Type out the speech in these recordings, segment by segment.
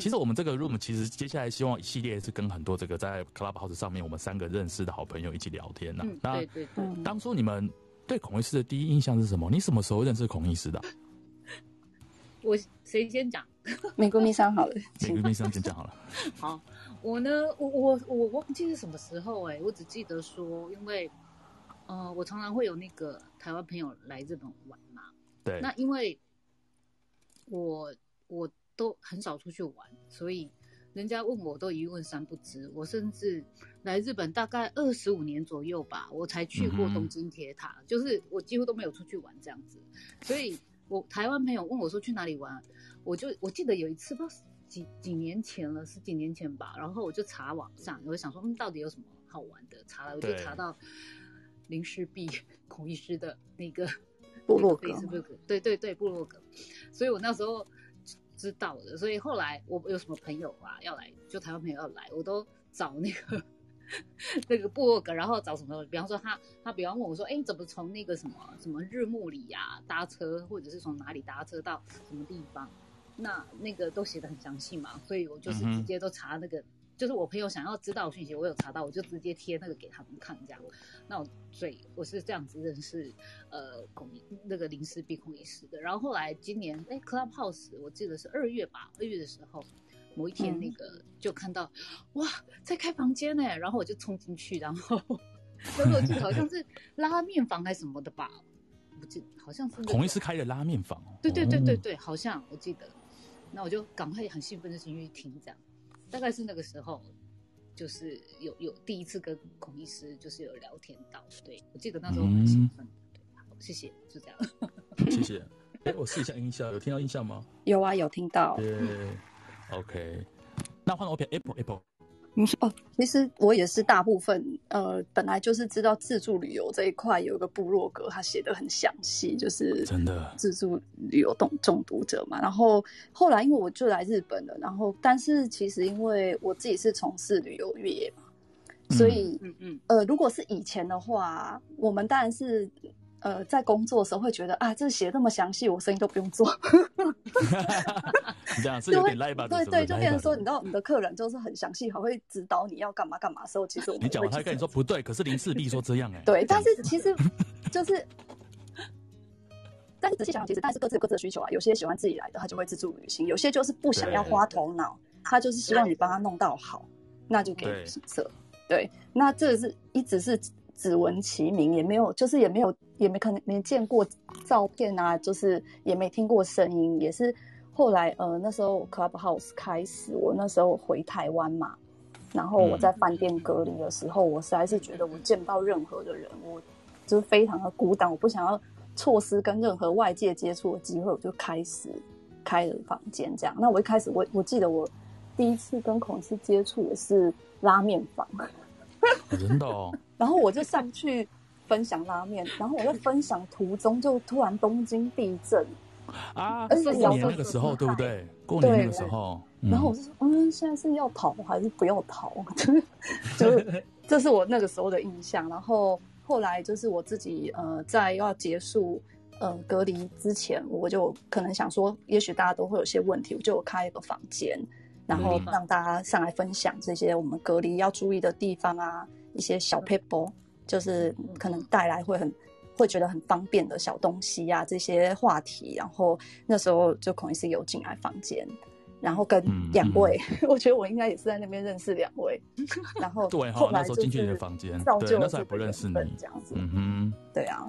其实我们这个 room 其实接下来希望一系列是跟很多这个在 Clubhouse 上面我们三个认识的好朋友一起聊天呐、啊。嗯、对对对。当初你们对孔医师的第一印象是什么？你什么时候认识孔医师的？我谁先讲？美国蜜商好了，美国蜜商先讲好了。好，我呢，我我我忘记是什么时候哎、欸，我只记得说，因为呃，我常常会有那个台湾朋友来日本玩嘛。对。那因为我我都很少出去玩，所以人家问我都一问三不知。我甚至来日本大概二十五年左右吧，我才去过东京铁塔，嗯、就是我几乎都没有出去玩这样子。所以我台湾朋友问我说去哪里玩，我就我记得有一次不知道几几年前了，十几年前吧，然后我就查网上，我就想说嗯，到底有什么好玩的？查了我就查到林氏璧孔医师的那个。部落格，对对对，部落格，所以我那时候知道的，所以后来我有什么朋友啊要来，就台湾朋友要来，我都找那个 那个部落格，然后找什么，比方说他他比方问我说，哎，你怎么从那个什么什么日暮里呀搭车，或者是从哪里搭车到什么地方，那那个都写的很详细嘛，所以我就是直接都查那个。就是我朋友想要知道讯息，我有查到，我就直接贴那个给他们看，这样。那我所以我是这样子认识呃孔那个临时闭孔医师的。然后后来今年哎 Clubhouse 我记得是二月吧，二月的时候某一天那个就看到、嗯、哇在开房间呢，然后我就冲进去，然后然后我记得好像是拉面房还是什么的吧，不记得好像是、那个、孔医师开的拉面房。对对对对对，好像我记得。那我就赶快很兴奋的进去听这样。大概是那个时候，就是有有第一次跟孔医师就是有聊天到，对，我记得那时候很兴奋，嗯、对，好，谢谢，就这样，谢谢。哎、欸，我试一下音效，有听到音效吗？有啊，有听到。对，OK。那换我片 Apple Apple。哦，其实我也是大部分，呃，本来就是知道自助旅游这一块有一个部落格，他写的很详细，就是真的自助旅游中中毒者嘛。然后后来因为我就来日本了，然后但是其实因为我自己是从事旅游业嘛，所以嗯嗯呃，如果是以前的话，我们当然是。呃，在工作的时候会觉得啊，这写这么详细，我生意都不用做。这样是有点赖吧？对对，就变成说，你知道你的客人就是很详细，还会指导你要干嘛干嘛的时候，其实我们你讲完他跟你说不对，可是林世璧说这样哎、欸。对，但是其实就是，但是仔细想想，其实但是各自有各自的需求啊。有些喜欢自己来的，他就会自助旅行；有些就是不想要花头脑，他就是希望你帮他弄到好，那就给旅行社。对，那这是一直是。只闻其名，也没有，就是也没有，也没可能没见过照片啊，就是也没听过声音，也是后来呃那时候 Clubhouse 开始，我那时候回台湾嘛，然后我在饭店隔离的时候，我实在是觉得我见不到任何的人，我就是非常的孤单，我不想要错失跟任何外界接触的机会，我就开始开了房间这样。那我一开始我我记得我第一次跟孔医师接触也是拉面房。真的哦，然后我就上去分享拉面，然后我在分享途中就突然东京地震啊，而且过年那个时候对不对？过年那个时候，然后我就说，嗯，现在是要逃还是不要逃？就是就是，这是我那个时候的印象。然后后来就是我自己呃，在要结束呃隔离之前，我就可能想说，也许大家都会有些问题，我就开一个房间。然后让大家上来分享这些我们隔离要注意的地方啊，一些小 paper，，就是可能带来会很会觉得很方便的小东西呀、啊，这些话题。然后那时候就孔医师有进来房间，然后跟两位，嗯嗯、我觉得我应该也是在那边认识两位。然后对，好，那时候进去你的房间，对，那时候还不认识你，这样子。嗯哼，对啊。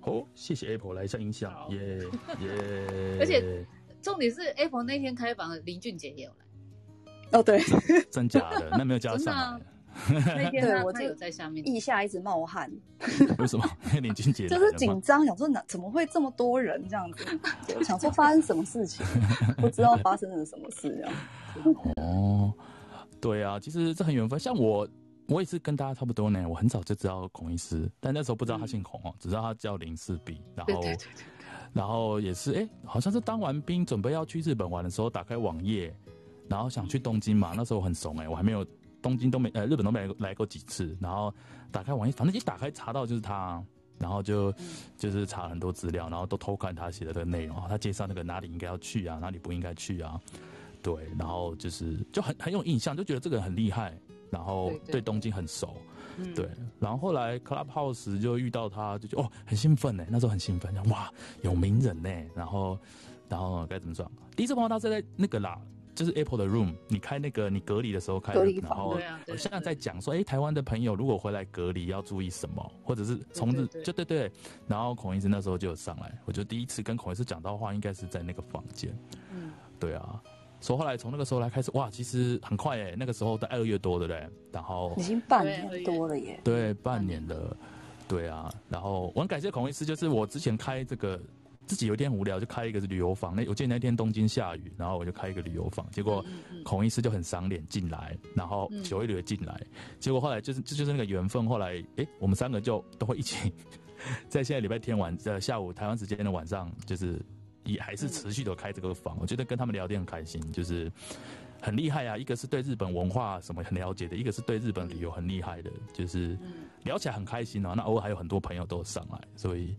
好，谢谢 Apple 来一下音响，耶 耶。而且重点是 Apple 那天开房，林俊杰也有来。哦，对，真假的？那没有加上来。那天对我就有在下面，腋下一直冒汗。为什么？林俊杰就是紧张，想说哪怎么会这么多人这样子？我想说发生什么事情，不知道发生了什么事这样。哦，对啊，其实这很缘分。像我，我也是跟大家差不多呢。我很早就知道孔医师，但那时候不知道他姓孔哦，只知道他叫林氏璧。然后，然后也是哎，好像是当完兵准备要去日本玩的时候，打开网页。然后想去东京嘛，那时候我很怂哎、欸，我还没有东京都没呃日本都没来过，几次。然后打开网页，反正一打开查到就是他，然后就就是查很多资料，然后都偷看他写的这个内容，他介绍那个哪里应该要去啊，哪里不应该去啊。对，然后就是就很很有印象，就觉得这个人很厉害，然后对东京很熟，对，对，对，然后后来 Clubhouse 就遇到他，就觉得哦很兴奋呢，那时候很兴奋，哇有名人呢，然后然后该怎么说？第一次碰到他是在那个啦。就是 Apple 的 Room，你开那个你隔离的时候开的，然后我现在在讲说，哎、欸，台湾的朋友如果回来隔离要注意什么，或者是从日就对对，然后孔医师那时候就有上来，我就第一次跟孔医师讲到话，应该是在那个房间，嗯，对啊，所以后来从那个时候来开始，哇，其实很快哎，那个时候在二月多的嘞，然后已经半年多了耶，对，半年了，对啊，然后我很感谢孔医师，就是我之前开这个。自己有一点无聊，就开一个旅游房。那我记得那天东京下雨，然后我就开一个旅游房。结果孔医师就很赏脸进来，然后九一旅进来。结果后来就是这就是那个缘分。后来哎、欸，我们三个就都会一起在现在礼拜天晚呃下午台湾时间的晚上，就是也还是持续的开这个房。我觉得跟他们聊天很开心，就是很厉害啊。一个是对日本文化什么很了解的，一个是对日本旅游很厉害的，就是聊起来很开心啊。那偶尔还有很多朋友都上来，所以。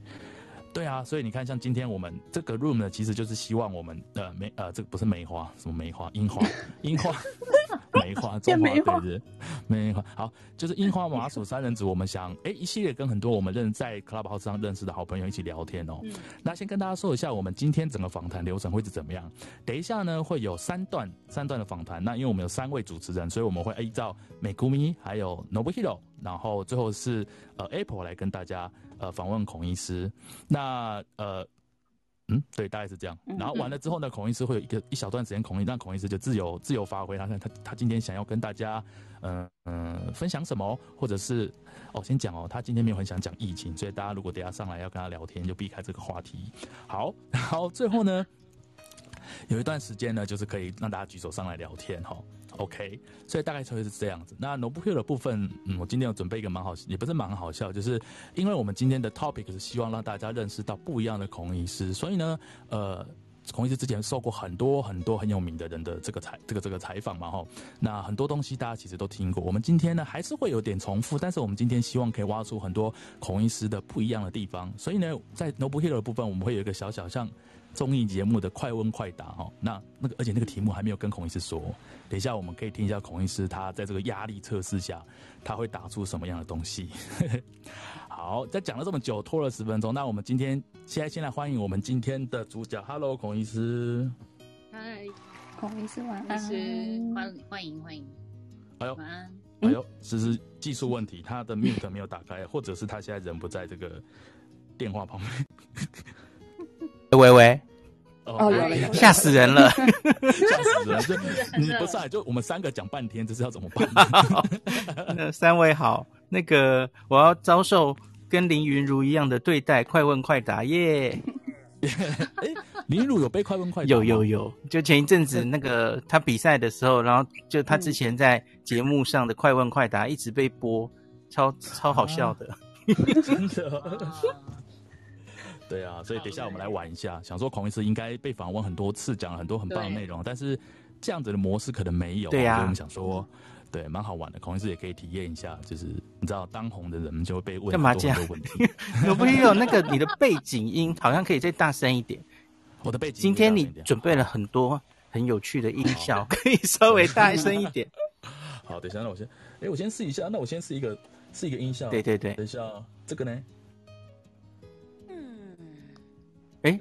对啊，所以你看，像今天我们这个 room 呢，其实就是希望我们呃梅呃，这个不是梅花，什么梅花？樱花，樱花，梅花，中华对对，梅花。好，就是樱花麻薯三人组，我们想哎一系列跟很多我们认在 Clubhouse 上认识的好朋友一起聊天哦。嗯、那先跟大家说一下，我们今天整个访谈流程会是怎么样？等一下呢，会有三段三段的访谈。那因为我们有三位主持人，所以我们会依照 Megumi 还有 Nobuhiro，然后最后是呃 Apple 来跟大家。呃，访问孔医师，那呃，嗯，对，大概是这样。然后完了之后呢，孔医师会有一个一小段时间，孔医让孔医师就自由自由发挥，他他他今天想要跟大家，嗯、呃、嗯，分享什么，或者是哦，先讲哦，他今天没有很想讲疫情，所以大家如果等下上来要跟他聊天，就避开这个话题。好，然后最后呢，有一段时间呢，就是可以让大家举手上来聊天哈。OK，所以大概就会是这样子。那 Nobuhiro 的部分，嗯，我今天有准备一个蛮好，也不是蛮好笑，就是因为我们今天的 topic 是希望让大家认识到不一样的孔医师，所以呢，呃，孔医师之前受过很多很多很有名的人的这个采这个这个采访嘛，哈，那很多东西大家其实都听过。我们今天呢还是会有点重复，但是我们今天希望可以挖出很多孔医师的不一样的地方。所以呢，在 Nobuhiro 的部分，我们会有一个小小像。综艺节目的快问快答哈，那那个而且那个题目还没有跟孔医师说，等一下我们可以听一下孔医师他在这个压力测试下他会打出什么样的东西。好，在讲了这么久，拖了十分钟，那我们今天现在先来欢迎我们今天的主角，Hello，孔医师。嗨，孔医师晚安。欢欢迎欢迎。哎呦，晚安。哎呦，只是技术问题，他的 mute 没有打开，或者是他现在人不在这个电话旁边。喂喂，哦，吓死人了，吓死人！就你不是，就我们三个讲半天，这是要怎么办？那三位好，那个我要遭受跟林云如一样的对待，快问快答耶！哎，林云如有被快问快答？有有有，就前一阵子那个他比赛的时候，然后就他之前在节目上的快问快答一直被播，超超好笑的，真的。对啊，所以等一下我们来玩一下。想说孔医师应该被访问很多次，讲了很多很棒的内容，但是这样子的模式可能没有。对呀、啊，所以我们想说，对，蛮好玩的。孔医师也可以体验一下，就是你知道，当红的人就会被问很多很多问题。有不有那个你的背景音好像可以再大声一点？我的背景。今天你准备了很多很有趣的音效，可以稍微大声一点。好，等一下，那我先，哎，我先试一下。那我先试一个，试一个音效。对对对。等一下，这个呢？哎，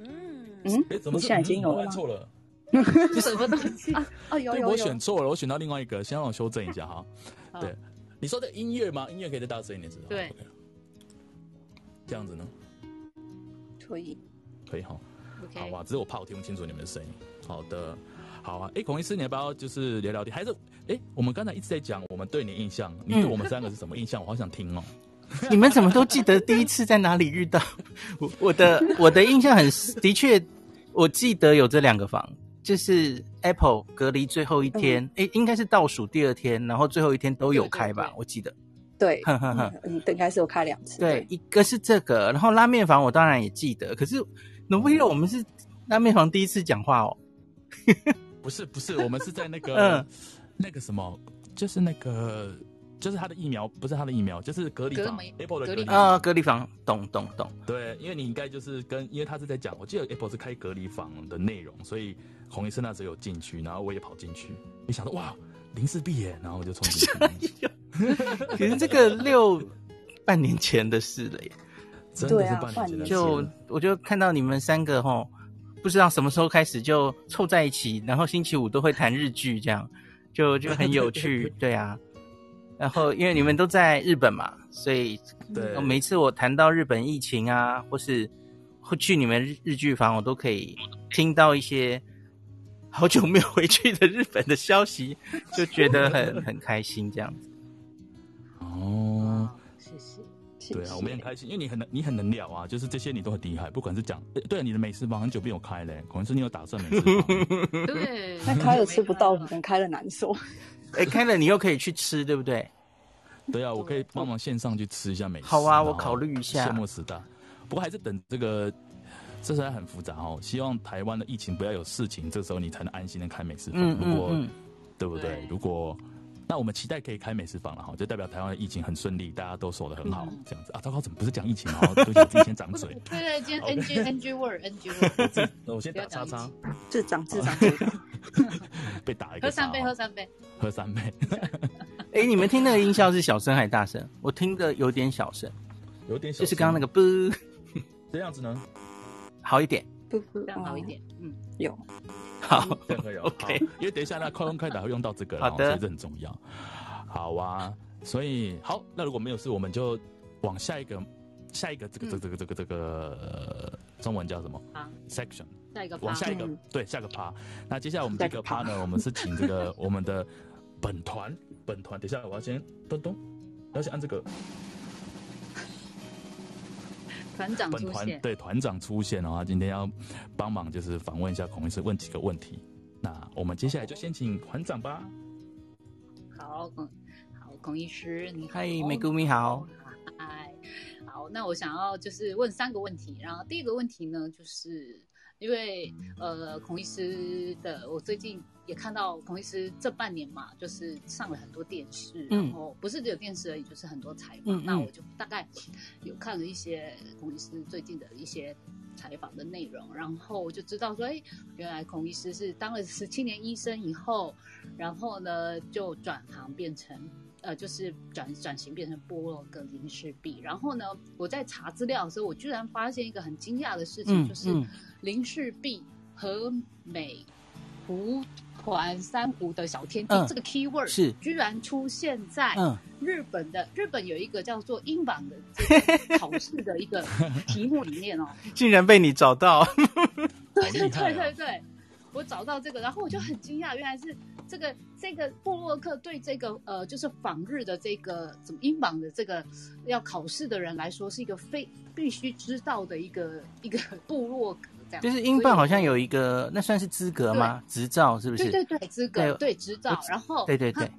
嗯，哎，怎么现在已经有了？错了，什么东西啊？哦，有有有，我选错了，我选到另外一个，先让我修正一下哈。对，你说的音乐吗？音乐可以再大声一点，知道吗？对，这样子呢？可以，可以哈。好吧，只是我怕我听不清楚你们的声音。好的，好啊。哎，孔医师，你要不要就是聊聊天？还是哎，我们刚才一直在讲我们对你印象，你对我们三个是什么印象？我好想听哦。你们怎么都记得第一次在哪里遇到？我我的我的印象很的确，我记得有这两个房，就是 Apple 隔离最后一天，哎、嗯，应该是倒数第二天，然后最后一天都有开吧？我记得。对，呵呵呵，嗯，应该是有开两次。对，一个是这个，然后拉面房我当然也记得，可是 Nobuhiro 我们是拉面房第一次讲话哦。不是不是，我们是在那个、嗯、那个什么，就是那个。就是他的疫苗，不是他的疫苗，就是隔离房，Apple 的隔离啊，隔离房，懂懂懂。对，因为你应该就是跟，因为他是在讲，我记得 Apple 是开隔离房的内容，所以孔医生那时候有进去，然后我也跑进去，你想说哇，林氏璧耶，然后我就冲进去。可是这个六半年前的事了耶，真的是半年前的事。就我就看到你们三个齁，不知道什么时候开始就凑在一起，然后星期五都会谈日剧，这样就就很有趣，对啊。然后，因为你们都在日本嘛，所以对，每次我谈到日本疫情啊，或是会去你们日日剧房，我都可以听到一些好久没有回去的日本的消息，就觉得很很开心这样子。哦，谢谢，对啊，我们也很开心，因为你很能，你很能聊啊，就是这些你都很厉害，不管是讲，对啊，你的美食房很久没有开嘞，可能是你有打算美食房，对，那开了吃不到，可能开了难受。哎，开了你又可以去吃，对不对？对啊，我可以帮忙线上去吃一下美食。好啊，我考虑一下。羡慕死的，不过还是等这个，这实在很复杂哦。希望台湾的疫情不要有事情，这时候你才能安心的开美食嗯。如果对不对？如果那我们期待可以开美食房了哈，就代表台湾的疫情很顺利，大家都守得很好，这样子啊。糟糕，怎么不是讲疫情 啊？对不起，我自己先掌嘴。对对，今天 NG NG word NG word。那我先打叉叉。智障智障。被打一个。喝三杯，喝三杯，喝三杯。哎，你们听那个音效是小声还是大声？我听的有点小声，有点小，就是刚刚那个啵，这样子呢，好一点，这样好一点，嗯，有，好，这样可以，OK，因为等一下那快问快答会用到这个，好的，所以这很重要。好啊，所以好，那如果没有事，我们就往下一个，下一个这个这个这个这个这个中文叫什么？啊，section，下一个，往下一个，对，下个趴。那接下来我们这个趴呢，我们是请这个我们的本团。本团，等一下，我要先咚咚，要先按这个。团长出现。本团对团长出现的话，今天要帮忙，就是访问一下孔医师，问几个问题。那我们接下来就先请团长吧。好，孔好，孔医师，你好。嗨，美姑你好。嗨，好，那我想要就是问三个问题，然后第一个问题呢，就是。因为呃，孔医师的，我最近也看到孔医师这半年嘛，就是上了很多电视，嗯、然后不是只有电视而已，就是很多采访。那我就大概有看了一些孔医师最近的一些采访的内容，然后我就知道说，哎，原来孔医师是当了十七年医生以后，然后呢就转行变成。呃，就是转转型变成部落格林氏璧，然后呢，我在查资料的时候，我居然发现一个很惊讶的事情，嗯、就是林氏璧和美湖环珊瑚的小天地、嗯、这个 keyword 是。居然出现在日本的、嗯、日本有一个叫做英榜的这个考试的一个 题目里面哦，竟然被你找到，对对对对对，我找到这个，然后我就很惊讶，原来是。这个这个布洛克对这个呃，就是访日的这个怎么英榜的这个要考试的人来说，是一个非必须知道的一个一个部落格这样。就是英镑好像有一个，那算是资格吗？执照是不是？对对对，资格对执照。然后对对对，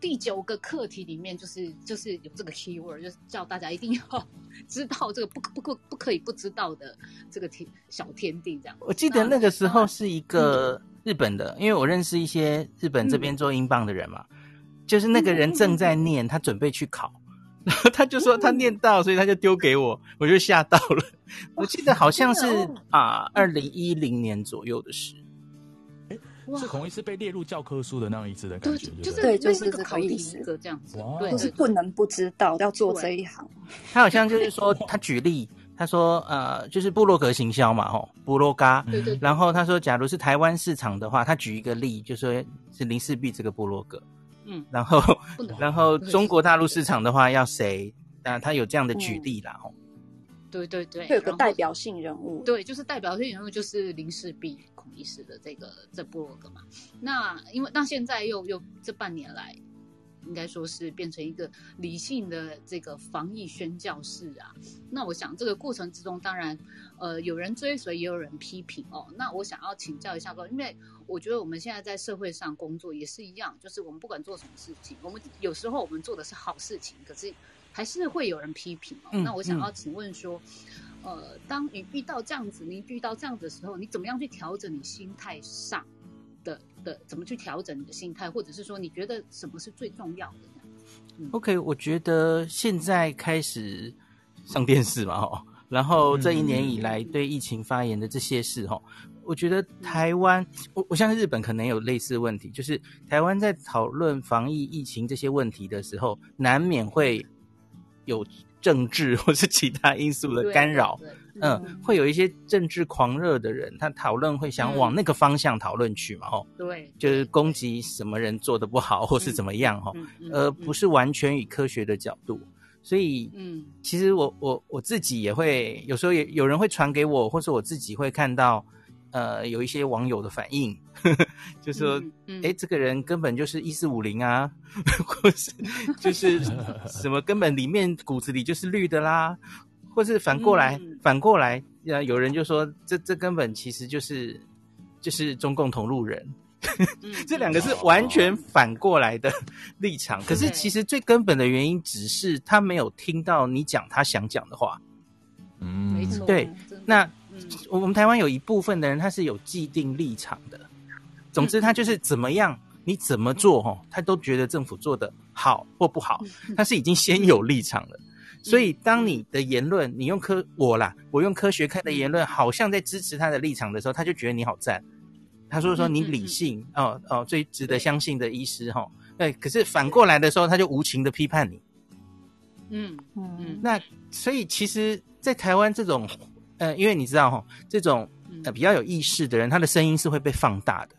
第九个课题里面就是就是有这个 keyword，就是叫大家一定要 知道这个不不不不可以不知道的这个天小天地这样。我记得那个时候是一个。日本的，因为我认识一些日本这边做英镑的人嘛，嗯、就是那个人正在念，他准备去考，然 后他就说他念到，所以他就丢给我，我就吓到了。我记得好像是啊，二零一零年左右的事。哎，是孔医师被列入教科书的那样一次的感觉，就是对，就是这个意思，这样子，对，就是不能不知道要做这一行。他好像就是说，他举例。他说：“呃，就是布洛格行销嘛，吼，部落嘎。对对。然后他说，假如是台湾市场的话，他举一个例，就说是林氏璧这个布洛格。嗯。然后，然后中国大陆市场的话要谁？那，他有这样的举例啦，吼。对对对。会有个代表性人物。对，就是代表性人物就是林氏璧孔医师的这个这部落格嘛。那因为那现在又又这半年来。”应该说是变成一个理性的这个防疫宣教士啊。那我想这个过程之中，当然，呃，有人追随，也有人批评哦。那我想要请教一下说，因为我觉得我们现在在社会上工作也是一样，就是我们不管做什么事情，我们有时候我们做的是好事情，可是还是会有人批评哦。嗯，那我想要请问说，呃，当你遇到这样子，你遇到这样子的时候，你怎么样去调整你心态上？的的怎么去调整你的心态，或者是说你觉得什么是最重要的呢？OK，我觉得现在开始上电视嘛，哦，然后这一年以来对疫情发言的这些事，哈，我觉得台湾，我我相信日本可能有类似的问题，就是台湾在讨论防疫疫情这些问题的时候，难免会有政治或是其他因素的干扰。嗯，会有一些政治狂热的人，他讨论会想往那个方向讨论去嘛，吼，对，就是攻击什么人做的不好，或是怎么样，吼，而不是完全以科学的角度。所以，嗯，其实我我我自己也会有时候也有人会传给我，或是我自己会看到，呃，有一些网友的反应，呵 呵就说，哎，这个人根本就是一四五零啊，或是就是 什么根本里面骨子里就是绿的啦。或是反过来，嗯、反过来，有人就说这这根本其实就是就是中共同路人，嗯、这两个是完全反过来的立场。嗯、可是其实最根本的原因只是他没有听到你讲他想讲的话。嗯，没错。对，那、嗯、我们台湾有一部分的人他是有既定立场的。总之，他就是怎么样，你怎么做哈，他都觉得政府做的好或不好，他是已经先有立场了。所以，当你的言论，你用科我啦，我用科学看的言论，好像在支持他的立场的时候，他就觉得你好赞。他说说你理性，哦哦，最值得相信的医师哈。对，可是反过来的时候，他就无情的批判你。嗯嗯嗯。那所以，其实，在台湾这种，呃，因为你知道哈，这种呃比较有意识的人，他的声音是会被放大的。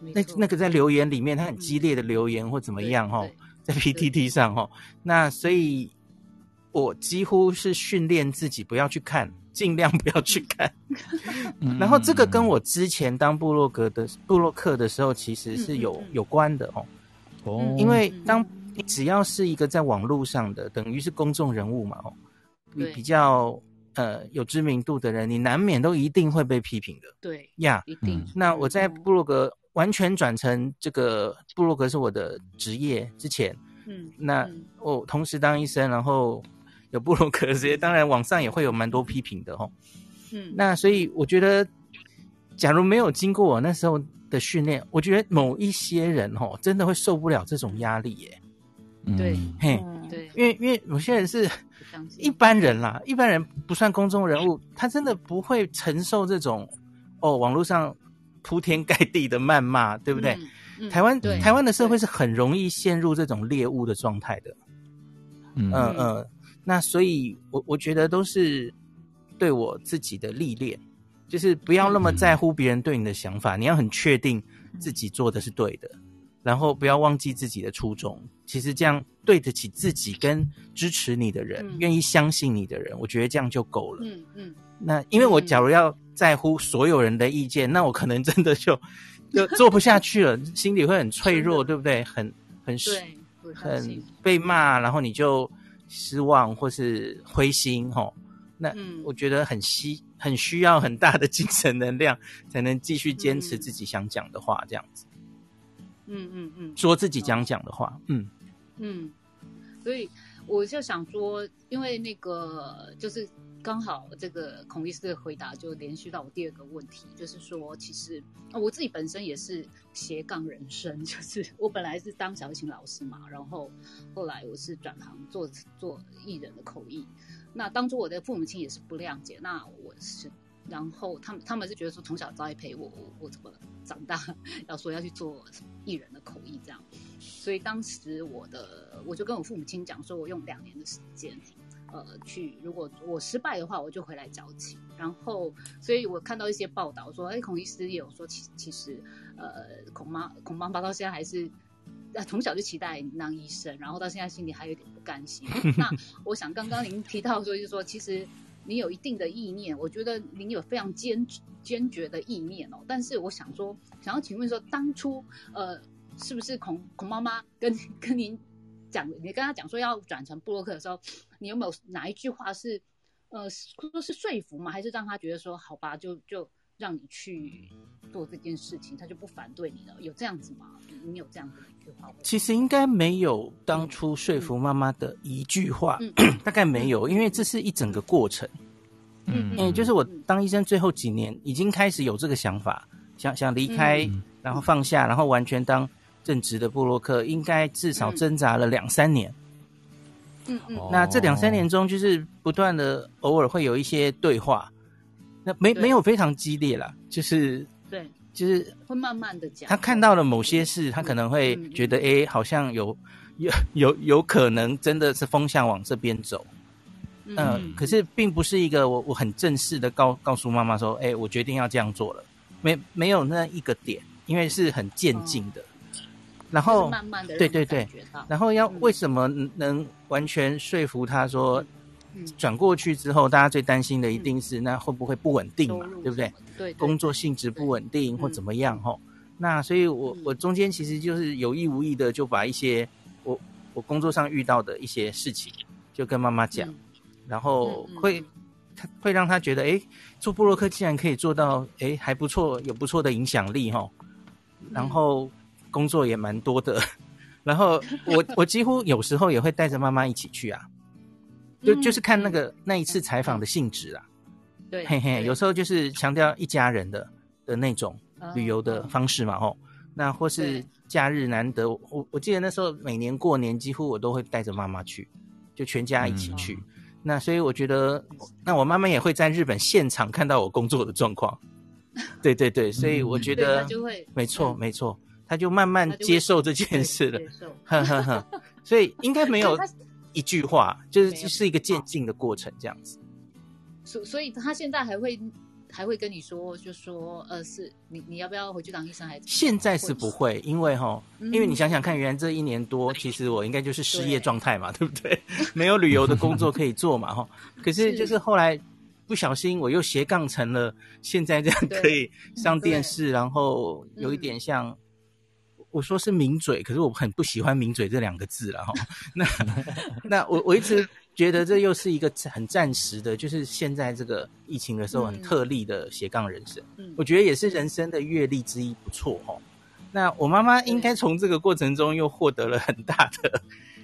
那那个在留言里面，他很激烈的留言或怎么样哈，在 PTT 上哈，那所以。我几乎是训练自己不要去看，尽量不要去看。然后这个跟我之前当部落格的部落客的时候，其实是有有关的哦。哦，因为当你只要是一个在网络上的，等于是公众人物嘛哦，你比较呃有知名度的人，你难免都一定会被批评的。对呀，一定。那我在部落格完全转成这个部落格是我的职业之前，嗯，那我同时当医生，然后。有部落格这些，当然网上也会有蛮多批评的吼。嗯，那所以我觉得，假如没有经过我那时候的训练，我觉得某一些人吼真的会受不了这种压力耶。对，嘿，对，因为因为有些人是一般人啦，一般人不算公众人物，他真的不会承受这种哦网络上铺天盖地的谩骂，对不对？台湾台湾的社会是很容易陷入这种猎物的状态的。嗯嗯。那所以我，我我觉得都是对我自己的历练，就是不要那么在乎别人对你的想法，嗯、你要很确定自己做的是对的，然后不要忘记自己的初衷。其实这样对得起自己跟支持你的人，嗯、愿意相信你的人，我觉得这样就够了。嗯嗯。嗯那因为我假如要在乎所有人的意见，那我可能真的就就做不下去了，心里会很脆弱，的对不对？很很对很被骂，然后你就。失望或是灰心吼，那我觉得很需很需要很大的精神能量，才能继续坚持自己想讲的话，这样子。嗯嗯嗯，说自己想讲的话，嗯嗯，嗯所以我就想说，因为那个就是。刚好这个孔医师的回答就连续到我第二个问题，就是说，其实我自己本身也是斜杠人生，就是我本来是当小提琴老师嘛，然后后来我是转行做做艺人的口译。那当初我的父母亲也是不谅解，那我是，然后他们他们是觉得说从小栽培我，我我怎么长大 要说要去做艺人的口译这样，所以当时我的我就跟我父母亲讲说，我用两年的时间。呃，去如果我失败的话，我就回来教琴。然后，所以我看到一些报道说，哎，孔医师也有说，其其实，呃，孔妈孔妈妈到现在还是，呃，从小就期待你当医生，然后到现在心里还有点不甘心。那我想刚刚您提到说，就是说，其实你有一定的意念，我觉得您有非常坚坚决的意念哦。但是我想说，想要请问说，当初呃，是不是孔孔妈妈跟 跟您？讲，你跟他讲说要转成布洛克的时候，你有没有哪一句话是，呃，说是说服吗？还是让他觉得说好吧，就就让你去做这件事情，他就不反对你了？有这样子吗？你有这样的一句话？其实应该没有当初说服妈妈的一句话，嗯嗯、大概没有，因为这是一整个过程。嗯，嗯，就是我当医生最后几年，已经开始有这个想法，想想离开，嗯、然后放下，然后完全当。正职的布洛克，应该至少挣扎了两三年。嗯嗯，那这两三年中，就是不断的偶尔会有一些对话，那没没有非常激烈啦，就是对，就是会慢慢的讲。他看到了某些事，他可能会觉得，哎，好像有有有有可能真的是风向往这边走。嗯、呃，可是并不是一个我我很正式的告告诉妈妈说，哎，我决定要这样做了，没没有那一个点，因为是很渐进的。嗯、然后、就是、慢慢的对对对，然后要为什么能完全说服他说，嗯、转过去之后，大家最担心的一定是那会不会不稳定嘛，对不对？对，工作性质不稳定或怎么样哈、嗯？那所以我我中间其实就是有意无意的就把一些我我工作上遇到的一些事情就跟妈妈讲。嗯然后会，他会让他觉得，哎，做布洛克竟然可以做到，哎，还不错，有不错的影响力哈。然后工作也蛮多的。然后我我几乎有时候也会带着妈妈一起去啊，就就是看那个那一次采访的性质啊。对，嘿嘿，有时候就是强调一家人的的那种旅游的方式嘛，吼。那或是假日难得，我我记得那时候每年过年几乎我都会带着妈妈去，就全家一起去。那所以我觉得，那我妈妈也会在日本现场看到我工作的状况，对对对，所以我觉得，没错没错，他就慢慢接受这件事了，呵呵呵，所以应该没有一句话，就是是一个渐进的过程这样子。所所以，他现在还会。还会跟你说，就说，呃，是你你要不要回去当医生？还是现在是不会，因为哈、嗯，因为你想想看，原来这一年多，其实我应该就是失业状态嘛，对，对不对？没有旅游的工作可以做嘛，哈。可是就是后来不小心，我又斜杠成了现在这样可以上电视，然后有一点像、嗯、我说是抿嘴，可是我很不喜欢抿嘴这两个字了哈。那 那我我一直。觉得这又是一个很暂时的，就是现在这个疫情的时候很特例的斜杠人生。嗯，我觉得也是人生的阅历之一，不错哦。那我妈妈应该从这个过程中又获得了很大的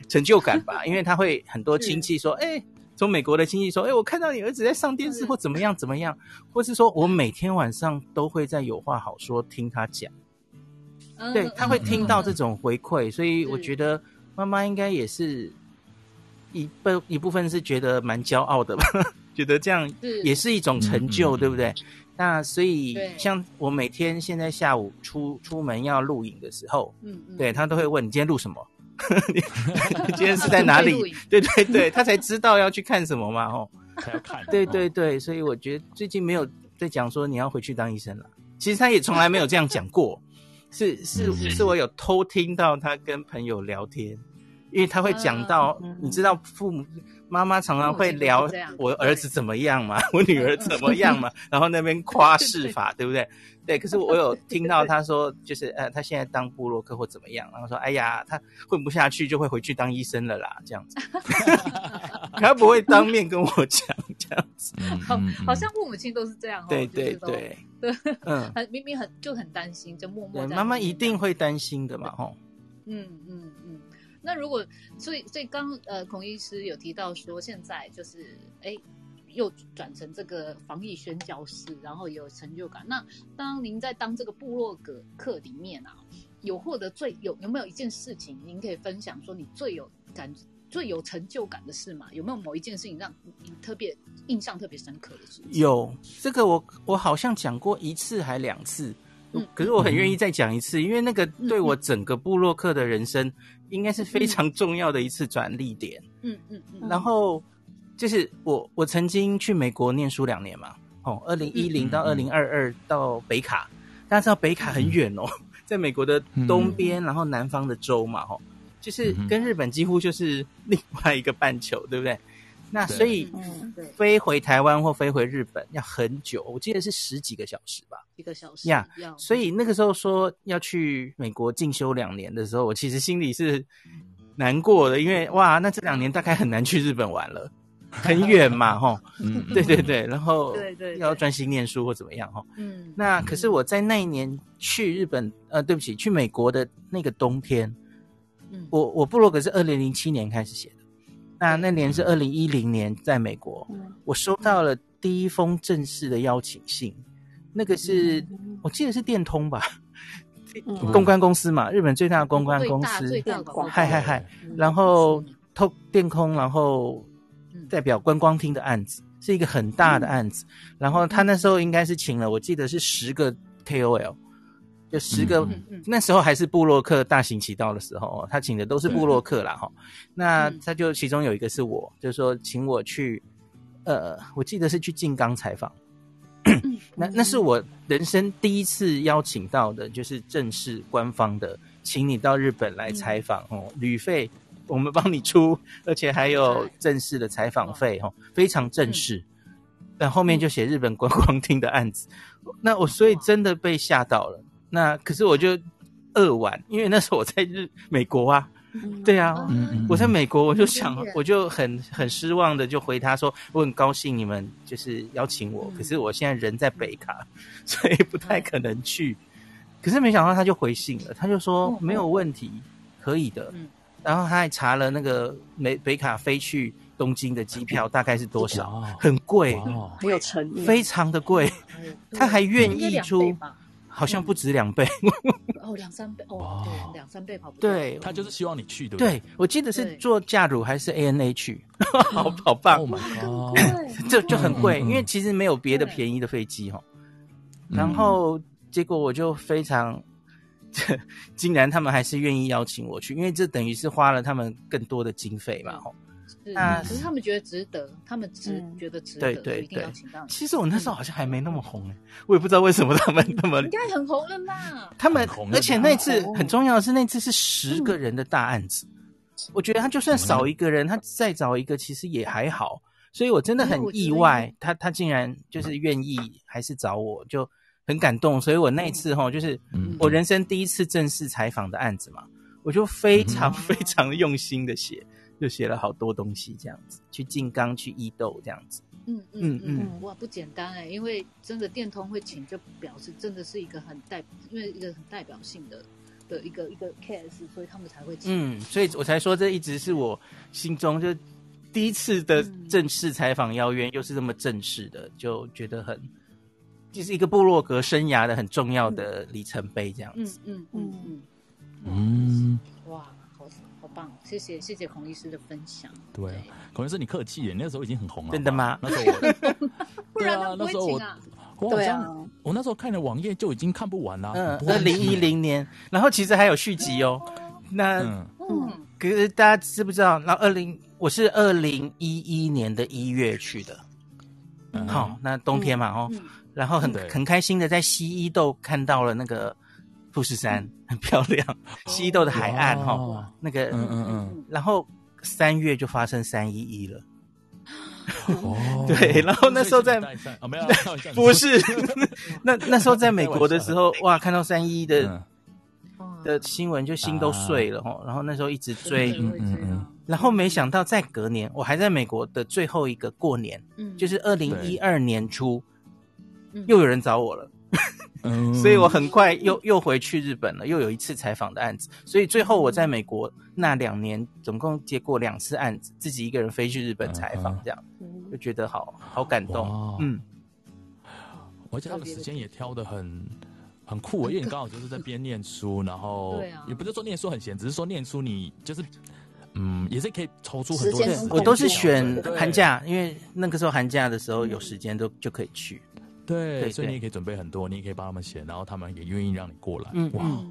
成就感吧？因为她会很多亲戚说：“哎，从美国的亲戚说，哎，我看到你儿子在上电视或怎么样怎么样，或是说我每天晚上都会在有话好说听他讲。”对，他会听到这种回馈，所以我觉得妈妈应该也是。一部一部分是觉得蛮骄傲的吧，觉得这样也是一种成就，对不对？那所以像我每天现在下午出出门要录影的时候，嗯，对他都会问你今天录什么？你 今天是在哪里？对对对，他才知道要去看什么嘛，哦，才要看。对对对，所以我觉得最近没有在讲说你要回去当医生了。其实他也从来没有这样讲过，是是是我有偷听到他跟朋友聊天。因为他会讲到、嗯，你知道父母妈妈常常会聊我儿子怎么样嘛，我女儿怎么样嘛，然后那边夸饰法，对不对？对。可是我有听到他说，就是呃，他现在当布洛克或怎么样，然后说，哎呀，他混不下去就会回去当医生了啦，这样子。他不会当面跟我讲这样子。好，好像父母亲都是这样。对对对对，嗯，很明明很就很担心，就默默。妈妈一定会担心的嘛，吼。嗯嗯嗯。那如果，所以所以刚呃孔医师有提到说，现在就是哎，又转成这个防疫宣教师，然后有成就感。那当您在当这个部落格课里面啊，有获得最有有没有一件事情，您可以分享说你最有感最有成就感的事嘛？有没有某一件事情让你特别印象特别深刻的事？有这个我我好像讲过一次还两次。可是我很愿意再讲一次，因为那个对我整个部落客的人生，应该是非常重要的一次转捩点。嗯嗯嗯。然后就是我我曾经去美国念书两年嘛，哦，二零一零到二零二二到北卡，大家知道北卡很远哦，在美国的东边，然后南方的州嘛，吼，就是跟日本几乎就是另外一个半球，对不对？那所以，飞回台湾或飞回日本要很久，我记得是十几个小时吧。一个小时呀，yeah, 所以那个时候说要去美国进修两年的时候，我其实心里是难过的，因为哇，那这两年大概很难去日本玩了，很远嘛，吼。嗯，对对对，然后对对要专心念书或怎么样，吼。嗯，那可是我在那一年去日本，呃，对不起，去美国的那个冬天，嗯，我我部落格是二零零七年开始写的。那那年是二零一零年，在美国，我收到了第一封正式的邀请信，那个是我记得是电通吧，公关公司嘛，日本最大的公关公司，嗨嗨嗨，然后透电空，然后代表观光厅的案子，是一个很大的案子。然后他那时候应该是请了，我记得是十个 KOL，就十个，那时候还是布洛克大行其道的时候，他请的都是布洛克啦哈。那他就其中有一个是我，就是说请我去，呃，我记得是去静冈采访。那那是我人生第一次邀请到的，就是正式官方的，请你到日本来采访哦，旅费我们帮你出，而且还有正式的采访费哦，非常正式。但后面就写日本观光厅的案子，那我所以真的被吓到了。那可是我就扼腕，因为那时候我在日美国啊。对啊，我在美国，我就想，我就很很失望的就回他说，我很高兴你们就是邀请我，可是我现在人在北卡，所以不太可能去。可是没想到他就回信了，他就说没有问题，可以的。然后他还查了那个美北卡飞去东京的机票大概是多少，很贵，很有诚意，非常的贵，他还愿意出。好像不止两倍。哦，两三倍哦，对，两三倍跑不对，他就是希望你去，对不对？我记得是坐假如还是 ANA 去，好 好棒，Oh my God，就就很贵，因为其实没有别的便宜的飞机哈。然后结果我就非常，竟然他们还是愿意邀请我去，因为这等于是花了他们更多的经费嘛，吼。啊！可是他们觉得值得，他们只觉得值得，对对对。其实我那时候好像还没那么红哎，我也不知道为什么他们那么应该很红了嘛。他们而且那次很重要的是那次是十个人的大案子，我觉得他就算少一个人，他再找一个其实也还好。所以我真的很意外，他他竟然就是愿意还是找我，就很感动。所以我那次哈，就是我人生第一次正式采访的案子嘛，我就非常非常用心的写。就写了好多东西，这样子去静冈去伊豆这样子，嗯嗯嗯嗯，哇，不简单哎，因为真的电通会请，就表示真的是一个很代，因为一个很代表性的的一个一个 case，所以他们才会请。嗯，所以我才说这一直是我心中就第一次的正式采访邀约，又是这么正式的，就觉得很就是一个部落格生涯的很重要的里程碑这样子。嗯嗯嗯嗯嗯，哇。棒，谢谢谢谢孔医师的分享。对，孔医师你客气耶，那时候已经很红了。真的吗？那时候我，不然那时候我，对啊，我那时候看的网页就已经看不完了。嗯，二零一零年，然后其实还有续集哦。那嗯，可是大家知不知道？然后二零，我是二零一一年的一月去的。好，那冬天嘛，哦，然后很很开心的在西医豆看到了那个。富士山很漂亮，西豆的海岸哈，那个嗯嗯嗯，然后三月就发生三一一了，哦，对，然后那时候在没有，不是，那那时候在美国的时候，哇，看到三一一的的新闻就心都碎了哈，然后那时候一直追，嗯嗯嗯，然后没想到在隔年，我还在美国的最后一个过年，嗯，就是二零一二年初，又有人找我了。所以我很快又又回去日本了，又有一次采访的案子。所以最后我在美国那两年，总共接过两次案子，自己一个人飞去日本采访，这样。就觉得好好感动。嗯，而且他的时间也挑的很很酷，因为你刚好就是在边念书，然后也不是说念书很闲，只是说念书你就是嗯，也是可以抽出很多时间。我都是选寒假，因为那个时候寒假的时候有时间都就可以去。对，所以你也可以准备很多，你也可以帮他们写，然后他们也愿意让你过来。嗯，哇，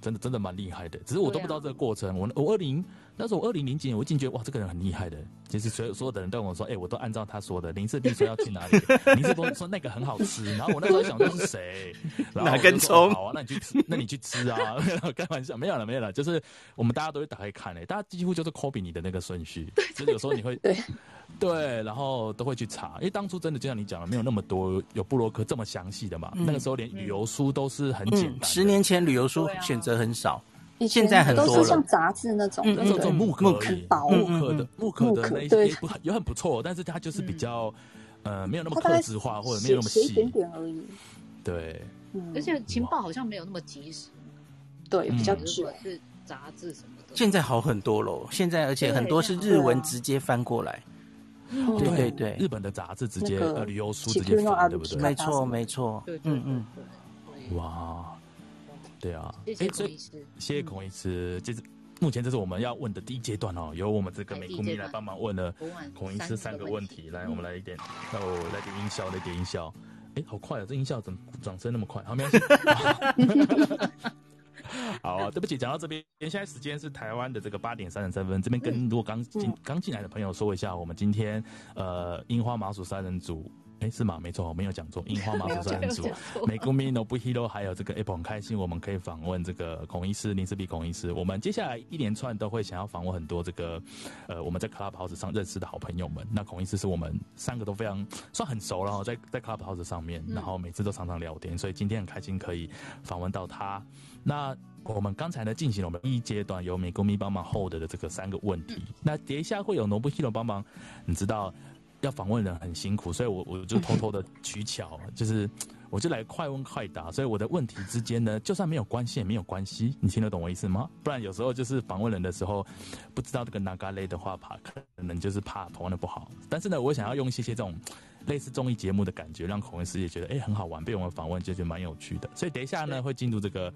真的真的蛮厉害的，只是我都不知道这个过程。我我二零那时候我二零零几年，我一进觉得哇，这个人很厉害的。其实所有所有的人都跟我说，哎，我都按照他说的。林志斌说要去哪里，林氏璧说那个很好吃。然后我那时候想，这是谁？哪根葱？好啊，那你去吃，那你去吃啊！开玩笑，没有了，没有了。就是我们大家都会打开看诶，大家几乎就是 copy 你的那个顺序。就是有时候你会对。对，然后都会去查，因为当初真的就像你讲的，没有那么多有布洛克这么详细的嘛。那个时候连旅游书都是很简单。十年前旅游书选择很少，现在很多都是像杂志那种，那种木刻木刻木刻的。木刻的那一些不也很不错，但是它就是比较呃没有那么客制化，或者没有那么细，一点点而已。对，而且情报好像没有那么及时，对，比较是杂志什么的。现在好很多喽，现在而且很多是日文直接翻过来。对对。对，日本的杂志直接呃旅游书直接翻，对不对？没错没错，嗯嗯，哇，对啊，谢谢孔医师，谢谢孔医师，这是目前这是我们要问的第一阶段哦，由我们这个美姑咪来帮忙问了孔医师三个问题，来，我们来一点，哦，来点音效，来点音效，哎，好快啊，这音效怎么掌声那么快？好，没关系。好啊，对不起，讲到这边，现在时间是台湾的这个八点三十三分，这边跟如果刚进刚进来的朋友说一下，我们今天呃樱花麻薯三人组。哎，是吗？没错，我没有讲错。樱花麻薯三人组，美姑咪 Nobuhiro 还有这个 Apple 很开心，我们可以访问这个孔医师林氏璧孔医师。我们接下来一连串都会想要访问很多这个呃我们在 Clubhouse 上认识的好朋友们。那孔医师是我们三个都非常算很熟了，在在 Clubhouse 上面，然后每次都常常聊天，所以今天很开心可以访问到他。那我们刚才呢进行了我们一阶段由美国咪帮忙 hold 的这个三个问题，那等一下会有 Nobuhiro 帮忙，你知道。要访问人很辛苦，所以我我就偷偷的取巧，就是我就来快问快答，所以我的问题之间呢，就算没有关系也没有关系，你听得懂我意思吗？不然有时候就是访问人的时候，不知道这个哪嘎类的话，怕可能就是怕访问的不好。但是呢，我想要用一些些这种。类似综艺节目的感觉，让孔医师也觉得哎、欸、很好玩，被我们访问就觉得蛮有趣的。所以等一下呢，会进入这个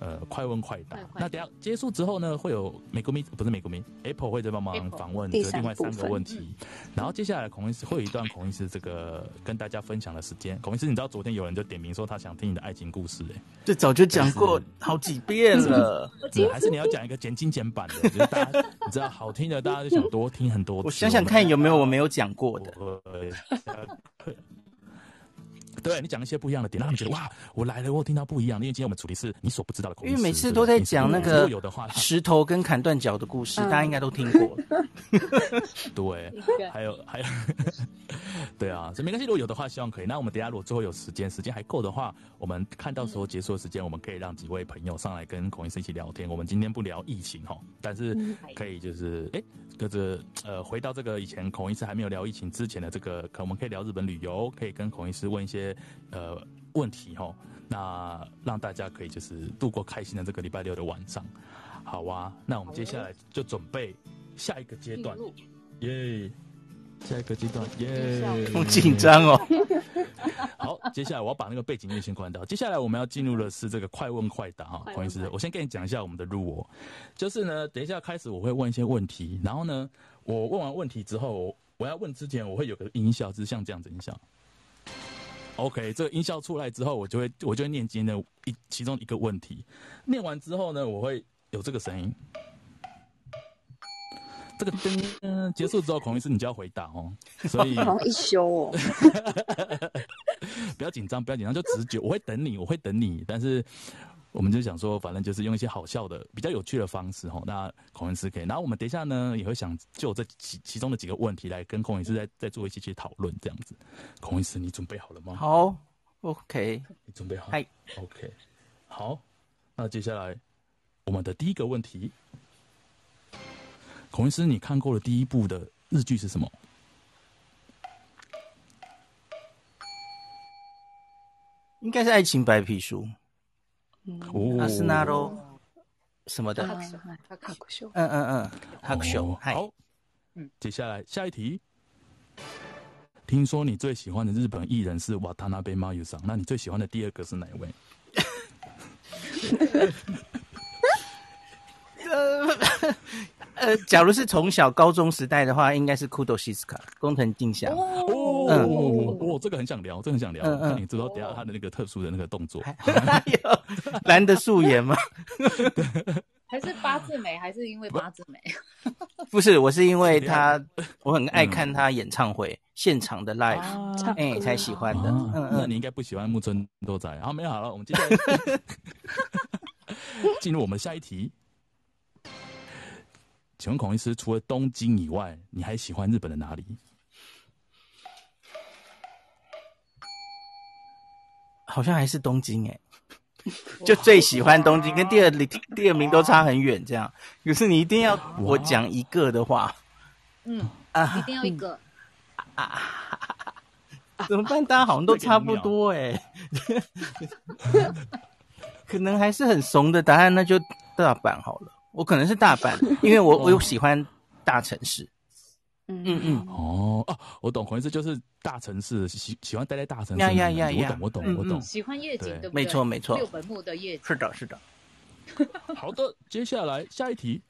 呃快问快答。快快那等下结束之后呢，会有美国咪不是美国咪 Apple 会再帮忙访问这另外三个问题。然后接下来孔医师会有一段孔医师这个跟大家分享的时间。孔医师，你知道昨天有人就点名说他想听你的爱情故事哎、欸，这早就讲过好几遍了。还是你要讲一个简精简版的，就是大家你知道好听的，大家就想多听很多。我想想看有没有我没有讲过的。对，你讲一些不一样的点，让他们觉得哇，我来了，我听到不一样。因为今天我们主题是你所不知道的故事，因为每次都在讲那个石头跟砍断脚的故事，大家应该都听过。对，还有还有，对啊，所以没关系，如果有的话，希望可以。那我们等下如果最后有时间，时间还够的话，我们看到时候结束的时间，我们可以让几位朋友上来跟孔医师一起聊天。我们今天不聊疫情哈，但是可以就是哎，跟着呃，回到这个以前孔医师还没有聊疫情之前的这个，可我们可以聊日本旅游，可以跟孔医师问一些。呃，问题哈，那让大家可以就是度过开心的这个礼拜六的晚上，好啊。那我们接下来就准备下一个阶段，耶、yeah！下一个阶段，耶、yeah！好紧张哦。好，接下来我要把那个背景音乐先关掉。接下来我们要进入的是这个快问快答哈，不好意思，我先跟你讲一下我们的路哦，就是呢，等一下开始我会问一些问题，然后呢，我问完问题之后，我要问之前我会有个音效，就是像这样子音效。OK，这个音效出来之后，我就会我就会念今天的一其中一个问题。念完之后呢，我会有这个声音。这个灯结束之后，孔医师你就要回答哦。所以 好一休哦。不要紧张，不要紧张，就直觉。我会等你，我会等你，但是。我们就想说，反正就是用一些好笑的、比较有趣的方式吼。那孔医师可以，然后我们等一下呢，也会想就这其其中的几个问题来跟孔医师再再做一些些讨论，这样子。孔医师，你准备好了吗？好，OK。你准备好？嗨，OK。好，那接下来我们的第一个问题，孔医师，你看过的第一部的日剧是什么？应该是《爱情白皮书》。阿斯纳罗什么的，嗯嗯嗯，好，接下来下一题。听说你最喜欢的日本艺人是瓦塔纳贝马友桑，那你最喜欢的第二个是哪一位？假如是从小高中时代的话，应该是库多西斯卡工藤静香。哦，嗯，哦，这个很想聊，这个很想聊。那你知道等下他的那个特殊的那个动作？还 有蓝的素颜吗？还是八字眉？还是因为八字眉？不是，我是因为他，我很爱看他演唱会现场的 live，哎，才喜欢的。嗯，那你应该不喜欢木村多哉。好，没有好了，我们接下来 进入我们下一题。请问孔医师，除了东京以外，你还喜欢日本的哪里？好像还是东京哎，就最喜欢东京，跟第二名第二名都差很远。这样，可是你一定要我讲一个的话，嗯啊，一定要一个啊，怎么办？大家好像都差不多哎，可能还是很怂的答案，那就大阪好了。我可能是大阪，因为我我又喜欢大城市。嗯嗯嗯。哦哦，我懂，孔医师就是大城市喜喜欢待在大城市。呀呀呀呀！我懂，我懂，我懂。喜欢夜景，对？没错，没错。六本木的夜景。是的，是的。好的，接下来下一题。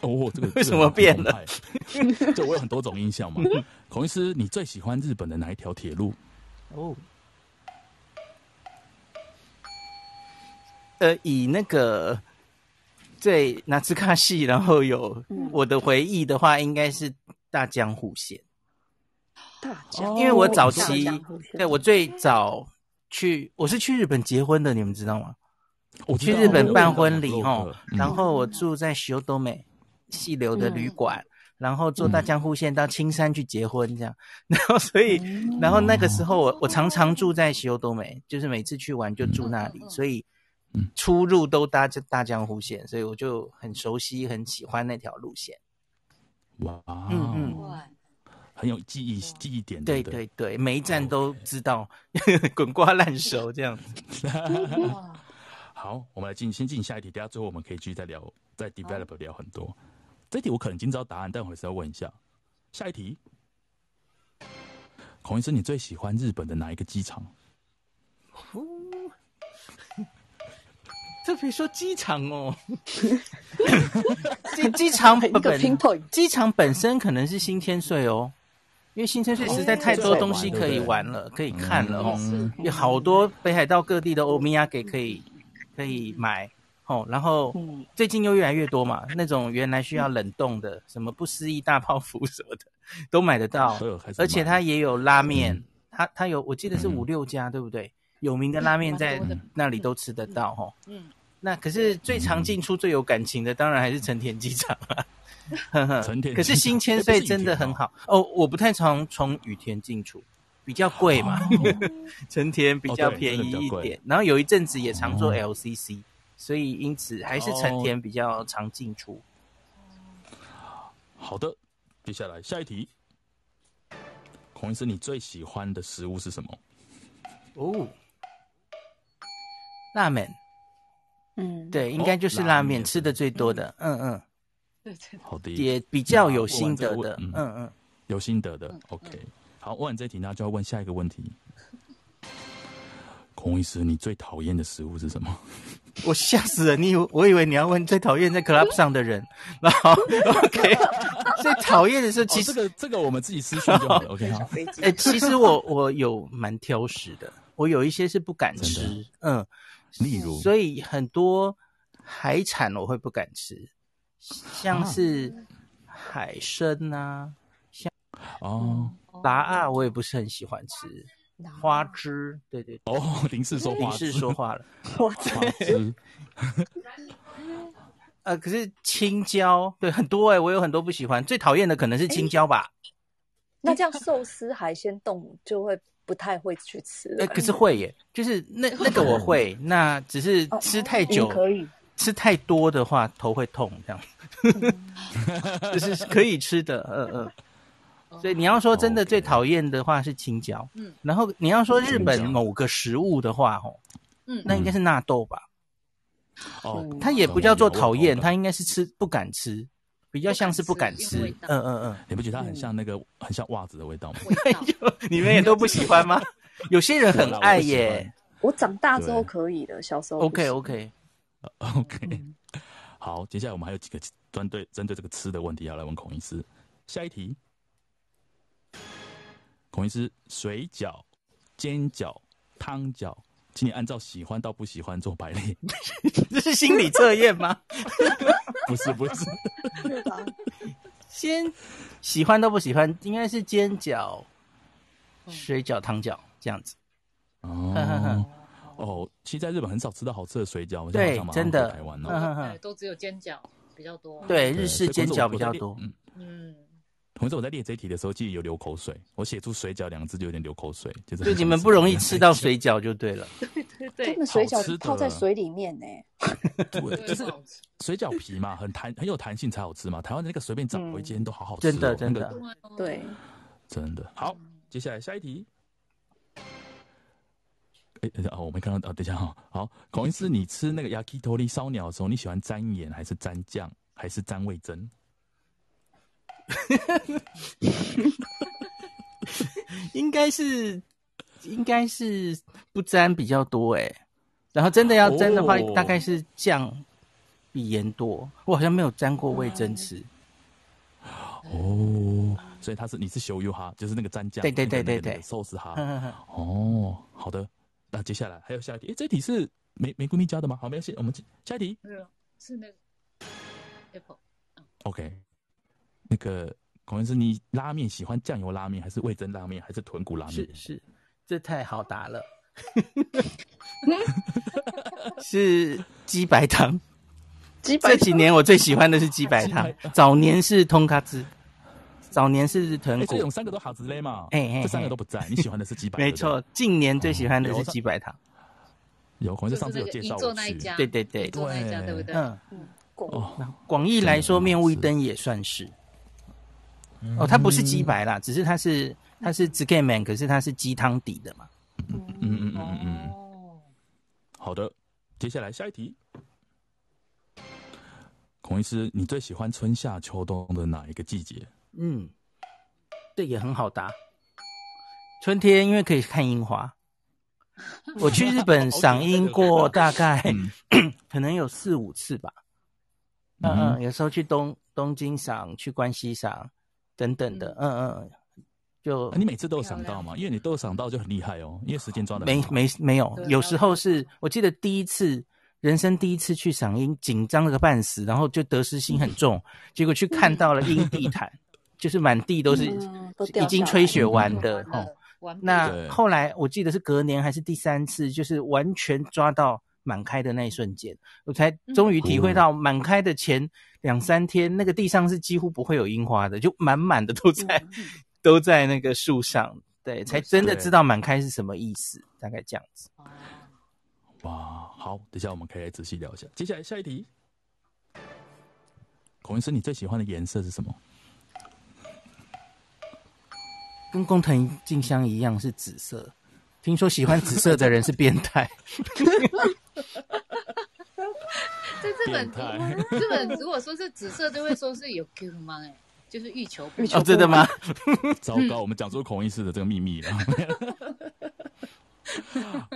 哦，这个 为什么变了？就 我有很多种印象嘛。孔医师，你最喜欢日本的哪一条铁路？哦。呃，以那个最拿兹卡戏，然后有我的回忆的话，应该是大江户线。大江，因为我早期对我最早去，我是去日本结婚的，你们知道吗？我去日本办婚礼哦，然后我住在修多美细流的旅馆，嗯、然后坐大江户线到青山去结婚，这样，然后所以，然后那个时候我我常常住在修多美，就是每次去玩就住那里，所以。出入都搭这大江户线，所以我就很熟悉，很喜欢那条路线。哇，嗯嗯，很有记忆记忆点。对对对，每一站都知道，滚瓜烂熟这样子。好，我们来进先进下一题，等下最后我们可以继续再聊，再 develop 聊很多。这一题我可能已经知道答案，但我还是要问一下。下一题，孔医生，你最喜欢日本的哪一个机场？特别说机场哦，机机场本机场本身可能是新千岁哦，因为新千岁实在太多东西可以玩了，可以看了哦，有好多北海道各地的欧米亚给可以可以买哦，然后最近又越来越多嘛，那种原来需要冷冻的什么不思议大泡芙什么的都买得到，而且它也有拉面，它它有我记得是五六家对不对？有名的拉面在那里都吃得到哦。嗯，那可是最常进出、最有感情的，当然还是成田机场啊。成田。可是新千岁真的很好哦。我不太常从羽田进出，比较贵嘛。成田比较便宜一点。然后有一阵子也常做 LCC，所以因此还是成田比较常进出。好的，接下来下一题。孔医师，你最喜欢的食物是什么？哦。拉面，嗯，对，应该就是拉面吃的最多的，嗯。嗯，对对，好的，也比较有心得的，嗯嗯，有心得的，OK，好，问完这题，那就要问下一个问题。孔医师，你最讨厌的食物是什么？我吓死了，你以为我以为你要问最讨厌在 club 上的人，然后 OK，最讨厌的是其实这个这个我们自己私讯就好了，OK，好，哎，其实我我有蛮挑食的，我有一些是不敢吃，嗯。例如，所以很多海产我会不敢吃，像是海参啊，像哦，辣啊，我也不是很喜欢吃。花枝，对对，对，哦，林氏说话，林氏说话了，花枝。呃，可是青椒，对，很多哎、欸，我有很多不喜欢，最讨厌的可能是青椒吧。那这样寿司海鲜冻就会。不太会去吃，哎，可是会耶，就是那那个我会，那只是吃太久，可以。吃太多的话头会痛，这样，就是可以吃的，嗯嗯。所以你要说真的最讨厌的话是青椒，嗯，然后你要说日本某个食物的话，哦，嗯，那应该是纳豆吧？哦，它也不叫做讨厌，它应该是吃不敢吃。比较像是不敢吃，嗯嗯嗯，你不觉得它很像那个很像袜子的味道吗？你们也都不喜欢吗？有些人很爱耶。我长大之后可以的，小时候 OK OK OK。好，接下来我们还有几个针对针对这个吃的问题要来问孔医师。下一题，孔医师，水饺、煎饺、汤饺。请你按照喜欢到不喜欢做排列，这是心理测验吗？不 是不是，先喜欢到不喜欢，应该是煎饺、水饺、汤饺这样子。哦哦，其实在日本很少吃到好吃的水饺，对，真的，台湾哦，都只有煎饺比较多。对，日式煎饺比较多。嗯嗯。同时我在列这一题的时候，记得有流口水。我写出“水饺”两个字就有点流口水，就是。就你们不容易吃到水饺就对了。对对对，他们水饺泡在水里面呢。对，就是水饺皮嘛，很弹，很有弹性才好吃嘛。台湾的那个随便找回一间都好好吃，真的真的。对，真的好。接下来下一题。哎，等一下哦，我没看到啊，等一下哈。好，孔医师，你吃那个 yakitori 烧鸟的时候，你喜欢沾盐还是沾酱还是沾味噌？应该是应该是不沾比较多哎，然后真的要沾的话，大概是酱比盐多。我好像没有沾过味噌吃。哦，所以他是你是修油哈，就是那个蘸酱，对对对对对，寿司哈。哦，好的，那接下来还有下一题，哎，这题是玫玫瑰蜜加的吗？好，没关系，我们下一题。是那个 Apple。OK，那个孔医师，你拉面喜欢酱油拉面，还是味噌拉面，还是豚骨拉面？是是，这太好答了。是鸡白汤。鸡白汤。这几年我最喜欢的是鸡白汤，早年是通卡汁，早年是豚骨。这种三个都好之类嘛？哎哎，这三个都不在。你喜欢的是鸡白 汤？没错，近年最喜欢的是鸡白汤。有孔医师上次有介绍我去，对对对，做那一家对不对？嗯。哦，广义来说，面屋一灯也算是。哦，它不是鸡白啦，只是它是它是 zukemen，可是它是鸡汤底的嘛。嗯嗯嗯嗯嗯。哦，好的，接下来下一题。孔医师，你最喜欢春夏秋冬的哪一个季节？嗯，这也很好答。春天，因为可以看樱花。我去日本赏樱过，大概 可能有四五次吧。嗯嗯，有时候去东东京赏，去关西赏，等等的，嗯嗯，就、啊、你每次都有想到吗？因为你都有想到就很厉害哦，因为时间抓的没没没有，有时候是我记得第一次人生第一次去赏樱，紧张了个半死，然后就得失心很重，结果去看到了樱地毯，就是满地都是已经吹雪完的哦。那后来我记得是隔年还是第三次，就是完全抓到。满开的那一瞬间，我才终于体会到满开的前两三天，那个地上是几乎不会有樱花的，就满满的都在 都在那个树上，对，才真的知道满开是什么意思，大概这样子。哇，好，等一下我们可以来仔细聊一下。接下来下一题，孔医生，你最喜欢的颜色是什么？跟工藤静香一样是紫色。听说喜欢紫色的人是变态。在日本，日本如果说是紫色，就会说是有 Q 吗？哎，就是欲求不求。哦，真的吗？糟糕，我们讲出孔医师的这个秘密了。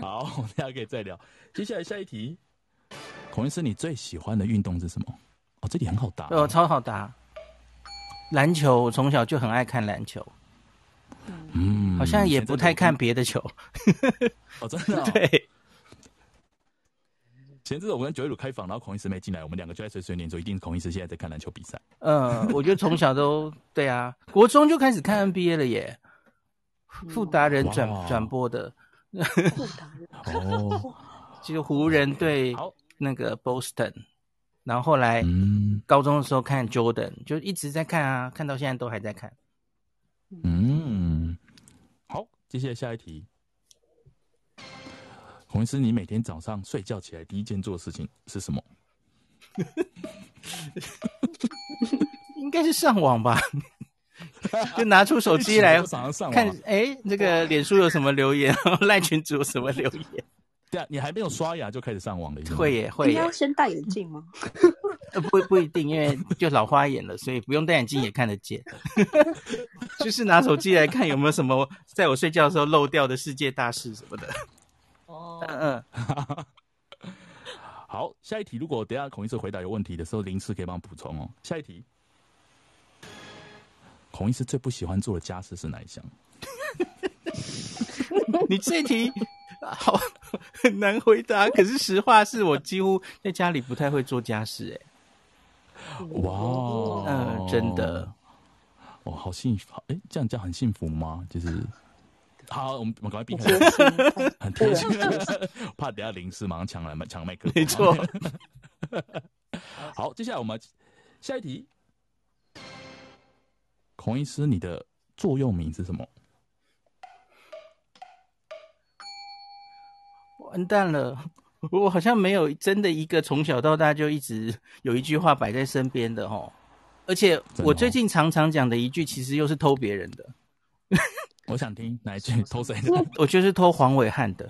好，我们大家可以再聊。接下来下一题，孔医师，你最喜欢的运动是什么？哦，这题很好答。哦，超好答。篮球，我从小就很爱看篮球。嗯，好像也不太看别的球。哦，真的、哦？对。前阵子我跟九一鲁开房，然后孔医师没进来，我们两个就在碎碎念说，一定是孔医师现在在看篮球比赛。嗯，我觉得从小都对啊，国中就开始看 NBA 了耶。富达人转转播的。富达人哦，就湖人对那个 Boston，然后后来高中的时候看 Jordan，就一直在看啊，看到现在都还在看。嗯，好，接下来下一题。孔医师，你每天早上睡觉起来第一件做的事情是什么？应该是上网吧，就拿出手机来 看，哎、欸，这个脸书有什么留言，赖群主有什么留言。对啊，你还没有刷牙就开始上网了？会耶，会耶。你要先戴眼镜吗？不不一定，因为就老花眼了，所以不用戴眼镜也看得见。就是拿手机来看有没有什么在我睡觉的时候漏掉的世界大事什么的。哦，嗯嗯。好，下一题，如果等一下孔医师回答有问题的时候，临时可以帮我补充哦。下一题，孔医师最不喜欢做的家事是哪一项？你这题。好，很难回答。可是实话是我几乎在家里不太会做家事，哎。哇，嗯，真的，哇，好幸福。哎，这样这样很幸福吗？就是，好，我们我们赶快闭嘴。很贴心，怕等下临时马上抢来抢麦克。没错。好，接下来我们下一题。孔医师，你的座右铭是什么？完蛋了，我好像没有真的一个从小到大就一直有一句话摆在身边的哦，而且我最近常常讲的一句，其实又是偷别人的。我想听哪一句？偷谁的？我就是偷黄伟汉的，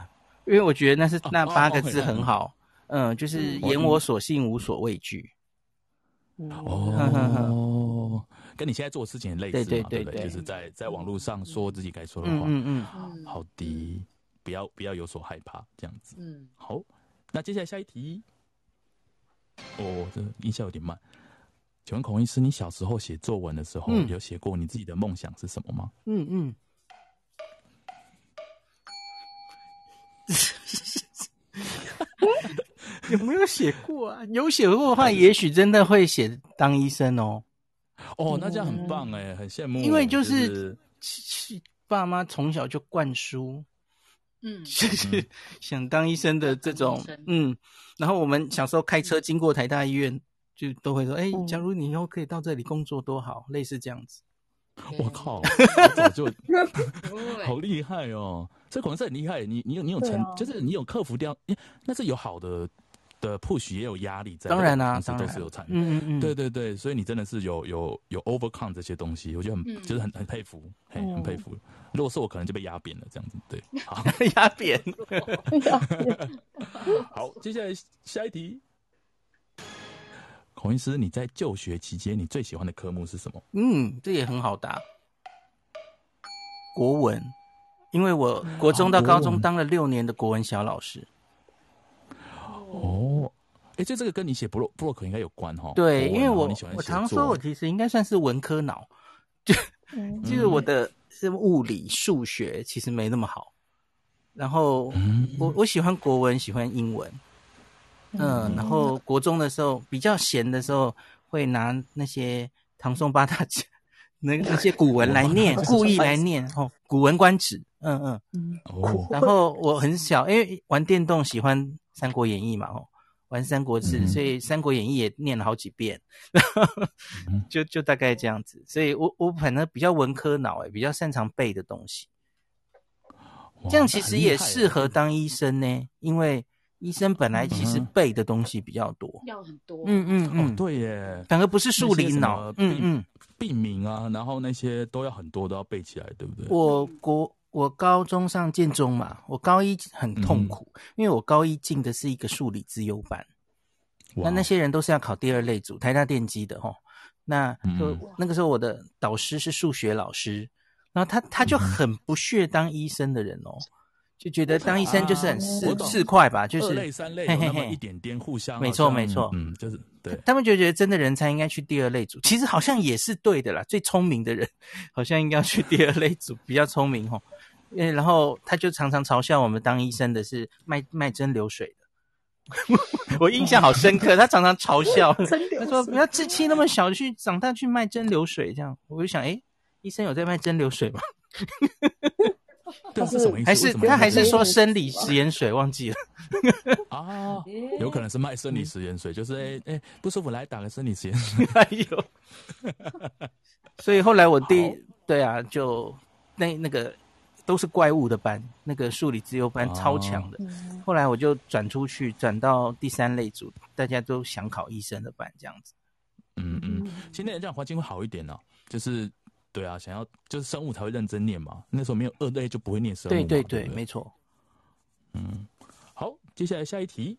因为我觉得那是那八个字很好，嗯，就是言我所信，无所畏惧。哦，跟你现在做的事情很类似嘛，对对对，对不对？就是在在网络上说自己该说的话，嗯嗯嗯，好的，不要不要有所害怕，这样子。嗯，好，那接下来下一题。哦，这音效有点慢。请问孔医师，你小时候写作文的时候，有写过你自己的梦想是什么吗？嗯嗯。有没有写过啊？有写过的话，也许真的会写当医生哦。哦，那这样很棒哎，很羡慕。因为就是爸妈从小就灌输，嗯，就是想当医生的这种，嗯。然后我们小时候开车经过台大医院，就都会说：“哎，假如你以后可以到这里工作多好。”类似这样子。我靠，早就 好厉害哦！这可能是很厉害。你你有你有成，就是你有克服掉，那是有好的。的 push 也有压力在，当然啦，当然都是有参与，嗯嗯嗯，对对对，所以你真的是有有有 overcome 这些东西，我觉得很就是很很佩服，嘿，很佩服。如果是我，可能就被压扁了，这样子，对，好，压扁。好，接下来下一题，孔医师，你在就学期间，你最喜欢的科目是什么？嗯，这也很好答，国文，因为我国中到高中当了六年的国文小老师。哦，哎、欸，就这个跟你写布洛布洛克应该有关哈？对，因为我我常说，我其实应该算是文科脑，就、嗯、就是我的是物理、数学其实没那么好。然后我我喜欢国文，喜欢英文，嗯，然后国中的时候比较闲的时候，会拿那些唐宋八大家 那那些古文来念，故意来念哦，《古文观止》，嗯嗯嗯。哦，然后我很小，因为玩电动喜欢。《三国演义》嘛，哦，玩《三国志》，所以《三国演义》也念了好几遍，嗯、就就大概这样子。所以我我反正比较文科脑，哎，比较擅长背的东西。这样其实也适合当医生呢，因为医生本来其实背的东西比较多，要很多。嗯嗯嗯，哦、对耶，反而不是数理脑，嗯嗯，病名啊，然后那些都要很多都要背起来，对不对？我国。我高中上建中嘛，我高一很痛苦，嗯、因为我高一进的是一个数理资优班，那那些人都是要考第二类组，台大电机的齁。那就、嗯、那个时候我的导师是数学老师，然后他他就很不屑当医生的人哦。嗯就觉得当医生就是很市市侩吧，就是二类三类那么一点点互相，没错没错，嗯，就是对。他们就觉得真的人才应该去第二类组，其实好像也是对的啦。最聪明的人好像应该要去第二类组，比较聪明齁。嗯，然后他就常常嘲笑我们当医生的是卖卖针流水的，我印象好深刻。他常常嘲笑，他说不要志气那么小，去长大去卖蒸馏水这样。我就想，诶，医生有在卖蒸馏水吗？但是什么意思？还是他还是说生理食盐水忘记了 啊？有可能是卖生理食盐水，就是哎哎不舒服来打个生理食盐水。哎呦，所以后来我弟对啊，就那那个都是怪物的班，那个数理自由班超强的。后来我就转出去，转到第三类组，大家都想考医生的班这样子。嗯嗯，现在这样环境会好一点呢，就是。对啊，想要就是生物才会认真念嘛。那时候没有二类就不会念生物。对对对，对对没错。嗯，好，接下来下一题。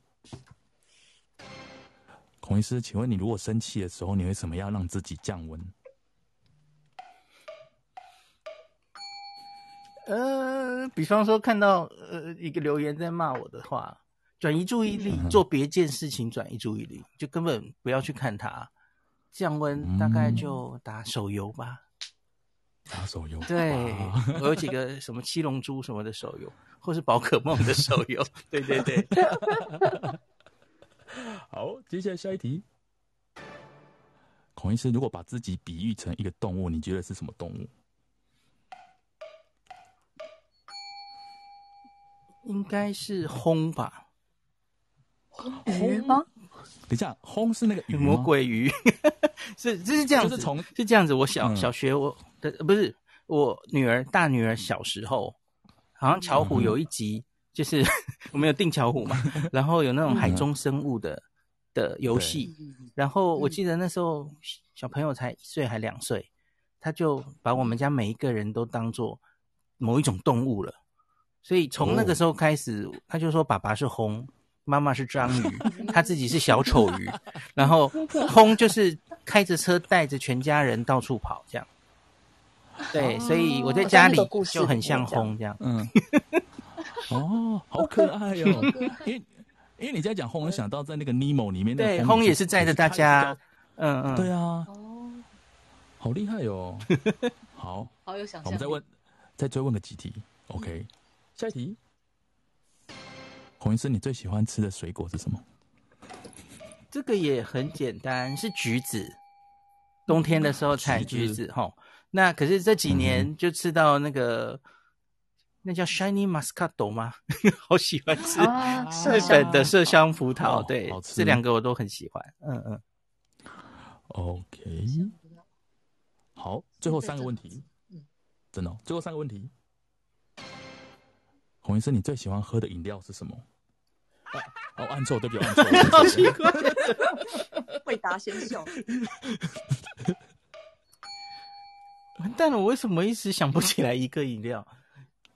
孔医师，请问你如果生气的时候，你会怎么样让自己降温？呃，比方说看到呃一个留言在骂我的话，转移注意力，嗯、做别件事情转移注意力，就根本不要去看它。降温大概就打手游吧。打手游，对，我有几个什么七龙珠什么的手游，或是宝可梦的手游，对 对对。好，接下来下一题。孔医师，如果把自己比喻成一个动物，你觉得是什么动物？应该是轰吧？轰吗？等一下，轰是那个鱼魔鬼鱼？是，就是这样子，是从是这样子。我小、嗯、小学我的。不是我女儿，大女儿小时候，好像巧虎有一集，就是 我们有定巧虎嘛，然后有那种海中生物的的游戏，然后我记得那时候小朋友才一岁还两岁，他就把我们家每一个人都当做某一种动物了，所以从那个时候开始，他就说爸爸是轰，妈妈是章鱼，他自己是小丑鱼，然后 轰就是。开着车带着全家人到处跑这样。对，所以我在家里就很像轰这样。嗯。哦，好可爱哟、哦！因为因为你在讲轰，我想到在那个尼莫里面，对，轰也是载着大家。嗯嗯，对啊。哦，好厉害哦！好，好有想象。我们再问，再追问个几题。OK，下一题。孔医师，你最喜欢吃的水果是什么？这个也很简单，是橘子。冬天的时候采橘子，哈。那可是这几年就吃到那个，嗯、那叫 Shiny Muscato 吗？好喜欢吃日本的麝香葡萄，哦、对，这两个我都很喜欢。嗯嗯。OK，好，最后三个问题。嗯，真的，最后三个问题。孔医生，你最喜欢喝的饮料是什么？哦，按错，对不起，按错，好奇怪，会答先笑。完蛋了，我为什么一时想不起来一个饮料？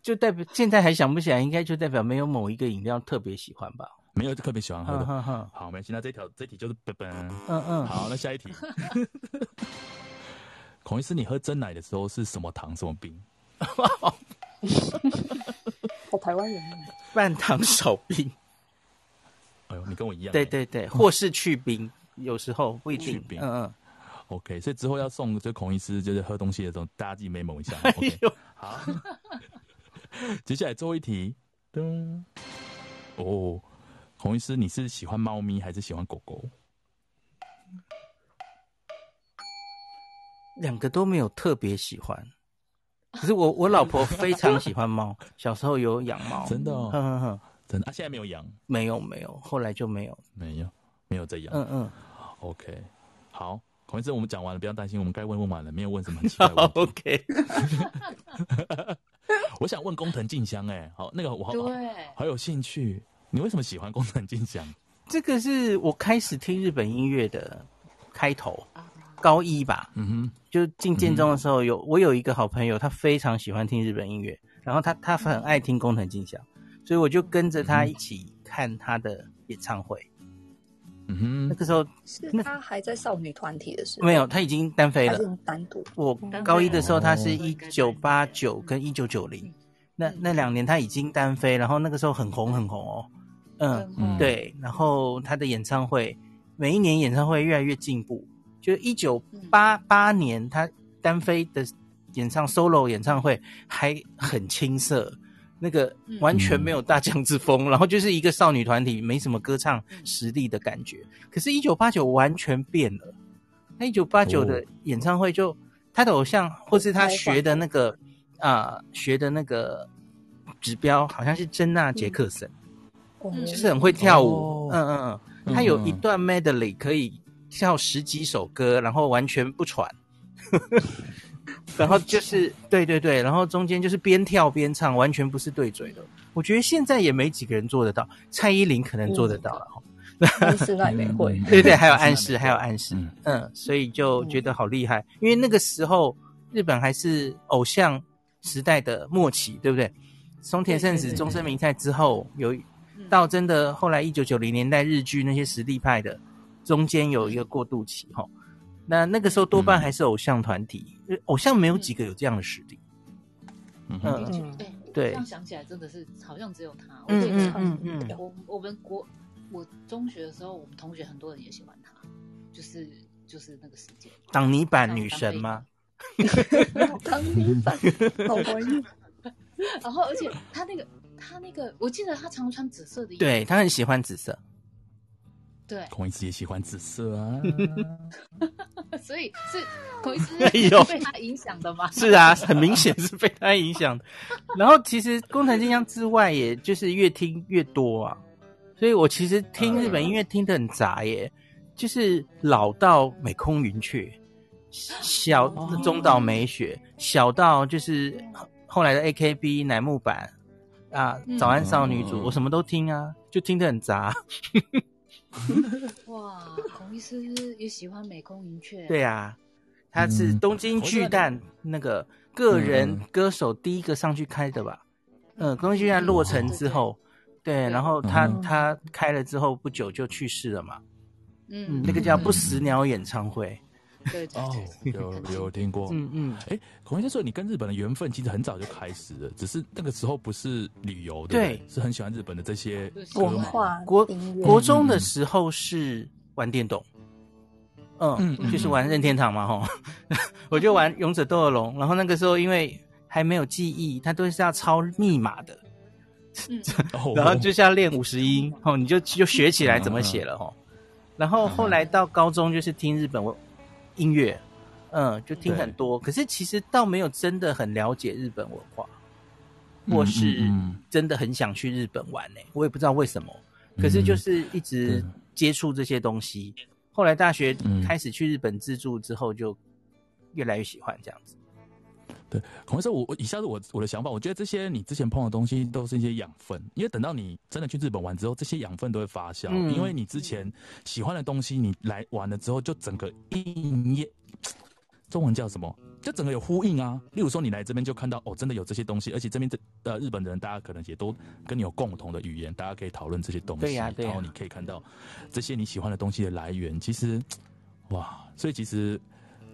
就代表现在还想不起来，应该就代表没有某一个饮料特别喜欢吧？没有特别喜欢喝的。好，没关系，那这条这题就是笨笨。嗯嗯。好，那下一题。孔医师，你喝真奶的时候是什么糖什么冰？好台湾人。半糖少冰。哎呦，你跟我一样。对对对，或是去冰，有时候会。去冰。嗯嗯。OK，所以之后要送这孔医师，就是喝东西的时候，大家自己 memo 一下。哎呦 OK，好。接下来最后一题。噔。哦，孔医师，你是喜欢猫咪还是喜欢狗狗？两个都没有特别喜欢。可是我我老婆非常喜欢猫，小时候有养猫。真的、哦？呵呵呵真的？啊，现在没有养？没有没有，后来就没有，没有没有再养。嗯嗯。OK，好。孔医生，我们讲完了，不要担心，我们该问问完了，没有问什么很奇怪问题。OK，我想问工藤静香，哎，好，那个我好好，好有兴趣，你为什么喜欢工藤静香？这个是我开始听日本音乐的开头，高一吧，嗯哼，就进建中的时候有，有我有一个好朋友，他非常喜欢听日本音乐，然后他他很爱听工藤静香，所以我就跟着他一起看他的演唱会。嗯哼，那个时候是他还在少女团体的时候，没有，他已经单飞了。单独，我高一的时候，他是一九八九跟一九九零，那那两年他已经单飞，然后那个时候很红很红哦。嗯，嗯对，然后他的演唱会每一年演唱会越来越进步，就一九八八年他单飞的演唱 solo 演唱会还很青涩。那个完全没有大将之风，嗯、然后就是一个少女团体，没什么歌唱实力的感觉。可是，一九八九完全变了。那一九八九的演唱会就，就、哦、他的偶像或是他学的那个啊、呃，学的那个指标，好像是珍娜杰克森，嗯、就是很会跳舞。哦、嗯嗯嗯，他有一段 medley 可以跳十几首歌，然后完全不喘。然后就是对对对，然后中间就是边跳边唱，完全不是对嘴的。我觉得现在也没几个人做得到，蔡依林可能做得到了哈。暗示那也会，对对，还有暗示，还有暗示，嗯，所以就觉得好厉害。因为那个时候日本还是偶像时代的末期，对不对？松田圣子、终身明菜之后，有到真的后来一九九零年代日剧那些实力派的，中间有一个过渡期哈。那那个时候多半还是偶像团体，嗯、偶像没有几个有这样的实力。嗯嗯，对，这样想起来真的是好像只有他。嗯嗯嗯嗯。我我们国我中学的时候，我们同学很多人也喜欢他，就是就是那个时间。挡泥板女神吗？挡泥板，好怀念。然后，而且他那个他那个，我记得他常穿紫色的衣服。对，他很喜欢紫色。对，孔医师也喜欢紫色啊，所以是孔医师被他影响的吗？是啊，很明显是被他影响的。然后其实工藤静香之外，也就是越听越多啊。所以我其实听日本音乐听得很杂耶，就是老到美空云雀，小中岛美雪，小到就是后来的 AKB 乃木坂啊，早安少女组，我什么都听啊，就听得很杂。哇，孔医师也喜欢美空云雀。对啊，他是东京巨蛋那个个人歌手第一个上去开的吧？嗯，东京巨蛋落成之后，对，然后他他开了之后不久就去世了嘛。嗯，那个叫不死鸟演唱会。对，对，哦，有有听过，嗯嗯。哎、欸，孔医师说你跟日本的缘分其实很早就开始了，只是那个时候不是旅游，对，对，是很喜欢日本的这些文化。国国中的时候是玩电动，嗯，嗯，嗯，就是玩任天堂嘛，吼，我就玩勇者斗恶龙，然后那个时候因为还没有记忆，它都是要抄密码的，嗯、然后就是要练五十音，哦，你就就学起来怎么写了，吼。然后后来到高中就是听日本音乐，嗯，就听很多。可是其实倒没有真的很了解日本文化，或是真的很想去日本玩呢、欸。我也不知道为什么。可是就是一直接触这些东西。后来大学开始去日本自助之后，就越来越喜欢这样子。对，孔医师，我我以下是我我的想法，我觉得这些你之前碰的东西都是一些养分，因为等到你真的去日本玩之后，这些养分都会发酵，嗯、因为你之前喜欢的东西，你来玩了之后，就整个应验，中文叫什么？就整个有呼应啊。例如说，你来这边就看到哦，真的有这些东西，而且这边的呃日本人，大家可能也都跟你有共同的语言，大家可以讨论这些东西，对呀、啊，对、啊。然后你可以看到这些你喜欢的东西的来源，其实哇，所以其实。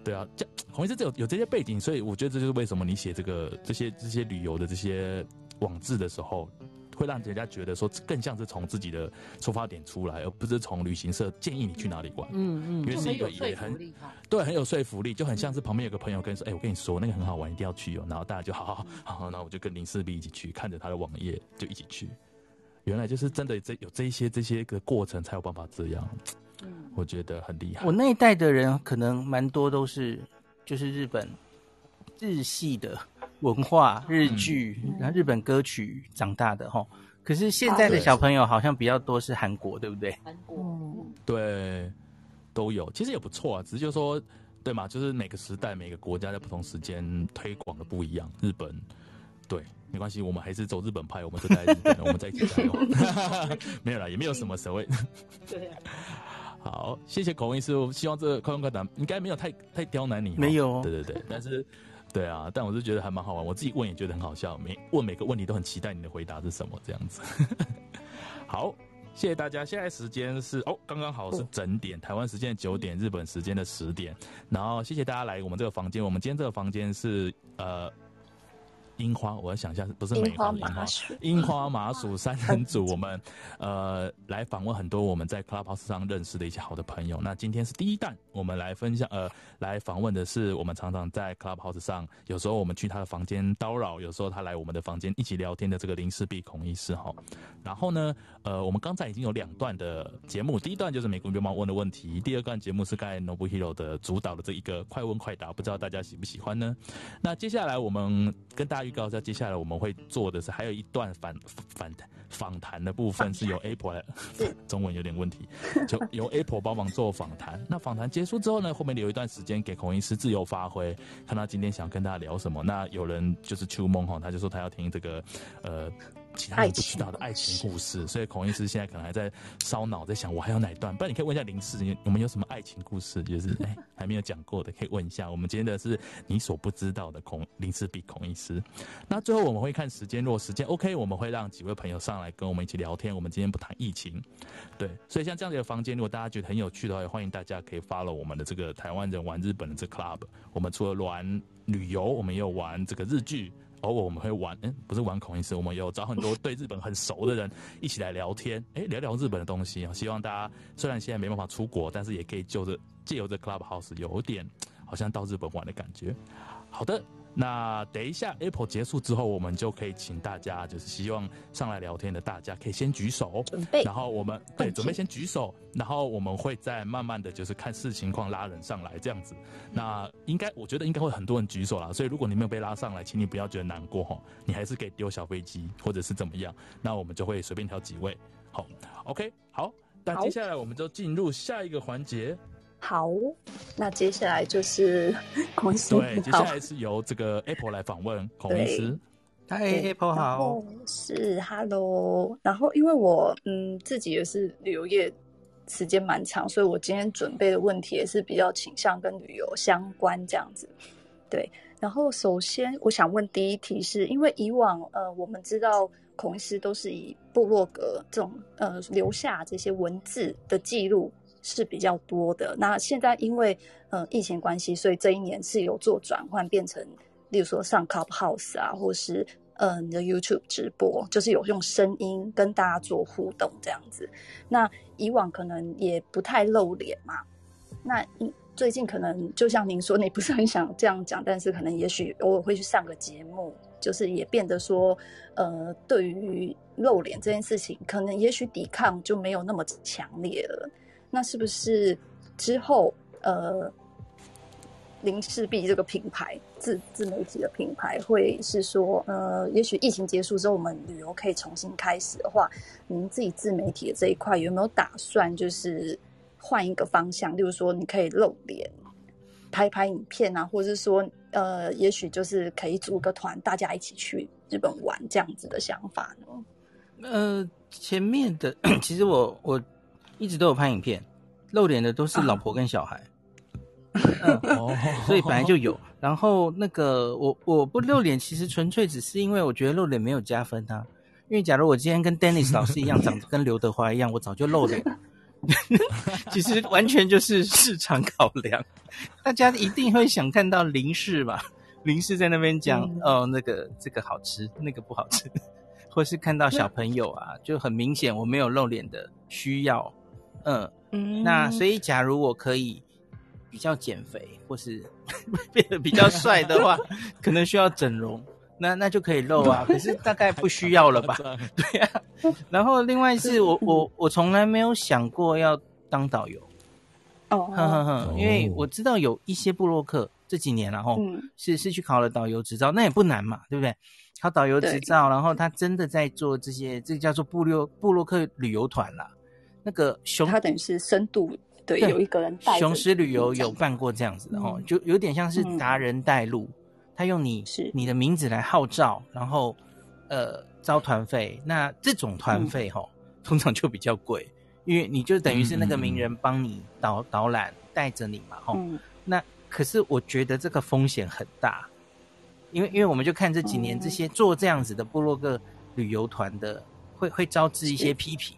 对啊，这红医师这有有这些背景，所以我觉得这就是为什么你写这个这些这些旅游的这些网志的时候，会让人家觉得说更像是从自己的出发点出来，而不是从旅行社建议你去哪里玩。嗯嗯，因为是一个也很对很有说服力，就很像是旁边有个朋友跟你说，哎、欸，我跟你说那个很好玩，一定要去哦。然后大家就好好好好，然后我就跟林氏璧一起去，看着他的网页就一起去。原来就是真的这有这一些这些个过程才有办法这样。我觉得很厉害。我那一代的人可能蛮多都是，就是日本日系的文化、日剧、嗯，然后日本歌曲长大的哈。可是现在的小朋友好像比较多是韩国，对不对？韩国，对，都有。其实也不错啊，只是就是说，对嘛，就是每个时代、每个国家在不同时间推广的不一样。日本，对，没关系，我们还是走日本派，我们是在日本，我们在一起加油。没有啦，也没有什么所谓。对。好，谢谢孔医师。我希望这个快问快答应该没有太太刁难你。没有，对对对。但是，对啊，但我是觉得还蛮好玩。我自己问也觉得很好笑，每问每个问题都很期待你的回答是什么这样子。好，谢谢大家。现在时间是哦，刚刚好是整点，台湾时间的九点，日本时间的十点。然后谢谢大家来我们这个房间。我们今天这个房间是呃。樱花，我要想一下，不是梅花，樱花，樱花麻薯 三人组，我们呃来访问很多我们在 Clubhouse 上认识的一些好的朋友。那今天是第一弹，我们来分享呃来访问的是我们常常在 Clubhouse 上，有时候我们去他的房间叨扰，有时候他来我们的房间一起聊天的这个林氏璧孔医师哈。然后呢，呃，我们刚才已经有两段的节目，第一段就是美国流氓问的问题，第二段节目是刚才 Nobuhiro 的主导的这一个快问快答，不知道大家喜不喜欢呢？那接下来我们跟大家。预告一下，接下来我们会做的是还有一段反反访谈的部分，是由 Apple 来，中文有点问题，就由 Apple 帮忙做访谈。那访谈结束之后呢，后面留一段时间给孔医师自由发挥，看他今天想跟大家聊什么。那有人就是秋梦哈，他就说他要听这个呃。其他人不知道的爱情故事，所以孔医师现在可能还在烧脑，在想我还有哪一段？不然你可以问一下林氏，我们有什么爱情故事？就是 哎、欸，还没有讲过的，可以问一下。我们今天的是你所不知道的孔林氏比孔医师。那最后我们会看时间，如果时间 OK，我们会让几位朋友上来跟我们一起聊天。我们今天不谈疫情，对，所以像这样子的房间，如果大家觉得很有趣的话，也欢迎大家可以 follow 我们的这个台湾人玩日本的这个 club。我们除了玩旅游，我们也有玩这个日剧。偶尔我们会玩，嗯，不是玩孔医师，我们有找很多对日本很熟的人一起来聊天，哎，聊聊日本的东西啊。希望大家虽然现在没办法出国，但是也可以就着借由这 Clubhouse 有点好像到日本玩的感觉。好的。那等一下，Apple 结束之后，我们就可以请大家，就是希望上来聊天的大家可以先举手，准备，然后我们对准备先举手，然后我们会再慢慢的就是看视情况拉人上来这样子。那应该我觉得应该会很多人举手啦，所以如果你没有被拉上来，请你不要觉得难过哈，你还是可以丢小飞机或者是怎么样，那我们就会随便挑几位。好，OK，好，那接下来我们就进入下一个环节。好，那接下来就是 孔医师。对，接下来是由这个 Apple 来访问孔医师。嗨，Apple 好。是，Hello。然后，因为我嗯自己也是旅游业时间蛮长，所以我今天准备的问题也是比较倾向跟旅游相关这样子。对，然后首先我想问第一题是，因为以往呃我们知道孔医师都是以部落格这种呃留下这些文字的记录。是比较多的。那现在因为呃疫情关系，所以这一年是有做转换，变成例如说上 Clubhouse 啊，或是呃你的 YouTube 直播，就是有用声音跟大家做互动这样子。那以往可能也不太露脸嘛，那最近可能就像您说，你不是很想这样讲，但是可能也许偶尔会去上个节目，就是也变得说，呃，对于露脸这件事情，可能也许抵抗就没有那么强烈了。那是不是之后呃，林氏璧这个品牌自自媒体的品牌会是说呃，也许疫情结束之后，我们旅游可以重新开始的话，您自己自媒体的这一块有没有打算就是换一个方向？例如说，你可以露脸拍拍影片啊，或者是说呃，也许就是可以组个团，大家一起去日本玩这样子的想法呢？呃，前面的 其实我我。一直都有拍影片，露脸的都是老婆跟小孩，啊嗯、所以本来就有。然后那个我我不露脸，其实纯粹只是因为我觉得露脸没有加分啊。因为假如我今天跟 Dennis 老师一样，长得跟刘德华一样，我早就露脸了。其实完全就是市场考量，大家一定会想看到林氏吧？林氏在那边讲、嗯、哦，那个这个好吃，那个不好吃，或是看到小朋友啊，就很明显我没有露脸的需要。嗯，嗯，那所以假如我可以比较减肥，或是变得比较帅的话，可能需要整容，那那就可以露啊。可是大概不需要了吧？对呀、啊。然后另外是我我我从来没有想过要当导游。哦，哼哼哼，因为我知道有一些部落客这几年然后是是去考了导游执照，那也不难嘛，对不对？考导游执照，然后他真的在做这些，这个叫做布洛布洛克旅游团啦。那个熊，他等于是深度对，有一个人带。雄狮旅游有办过这样子的哈、嗯，就有点像是达人带路，嗯、他用你是你的名字来号召，然后呃招团费。那这种团费哈，通常就比较贵，因为你就等于是那个名人帮你导、嗯、导览带着你嘛哈、嗯。那可是我觉得这个风险很大，因为因为我们就看这几年这些做这样子的部落格旅游团的，会会招致一些批评。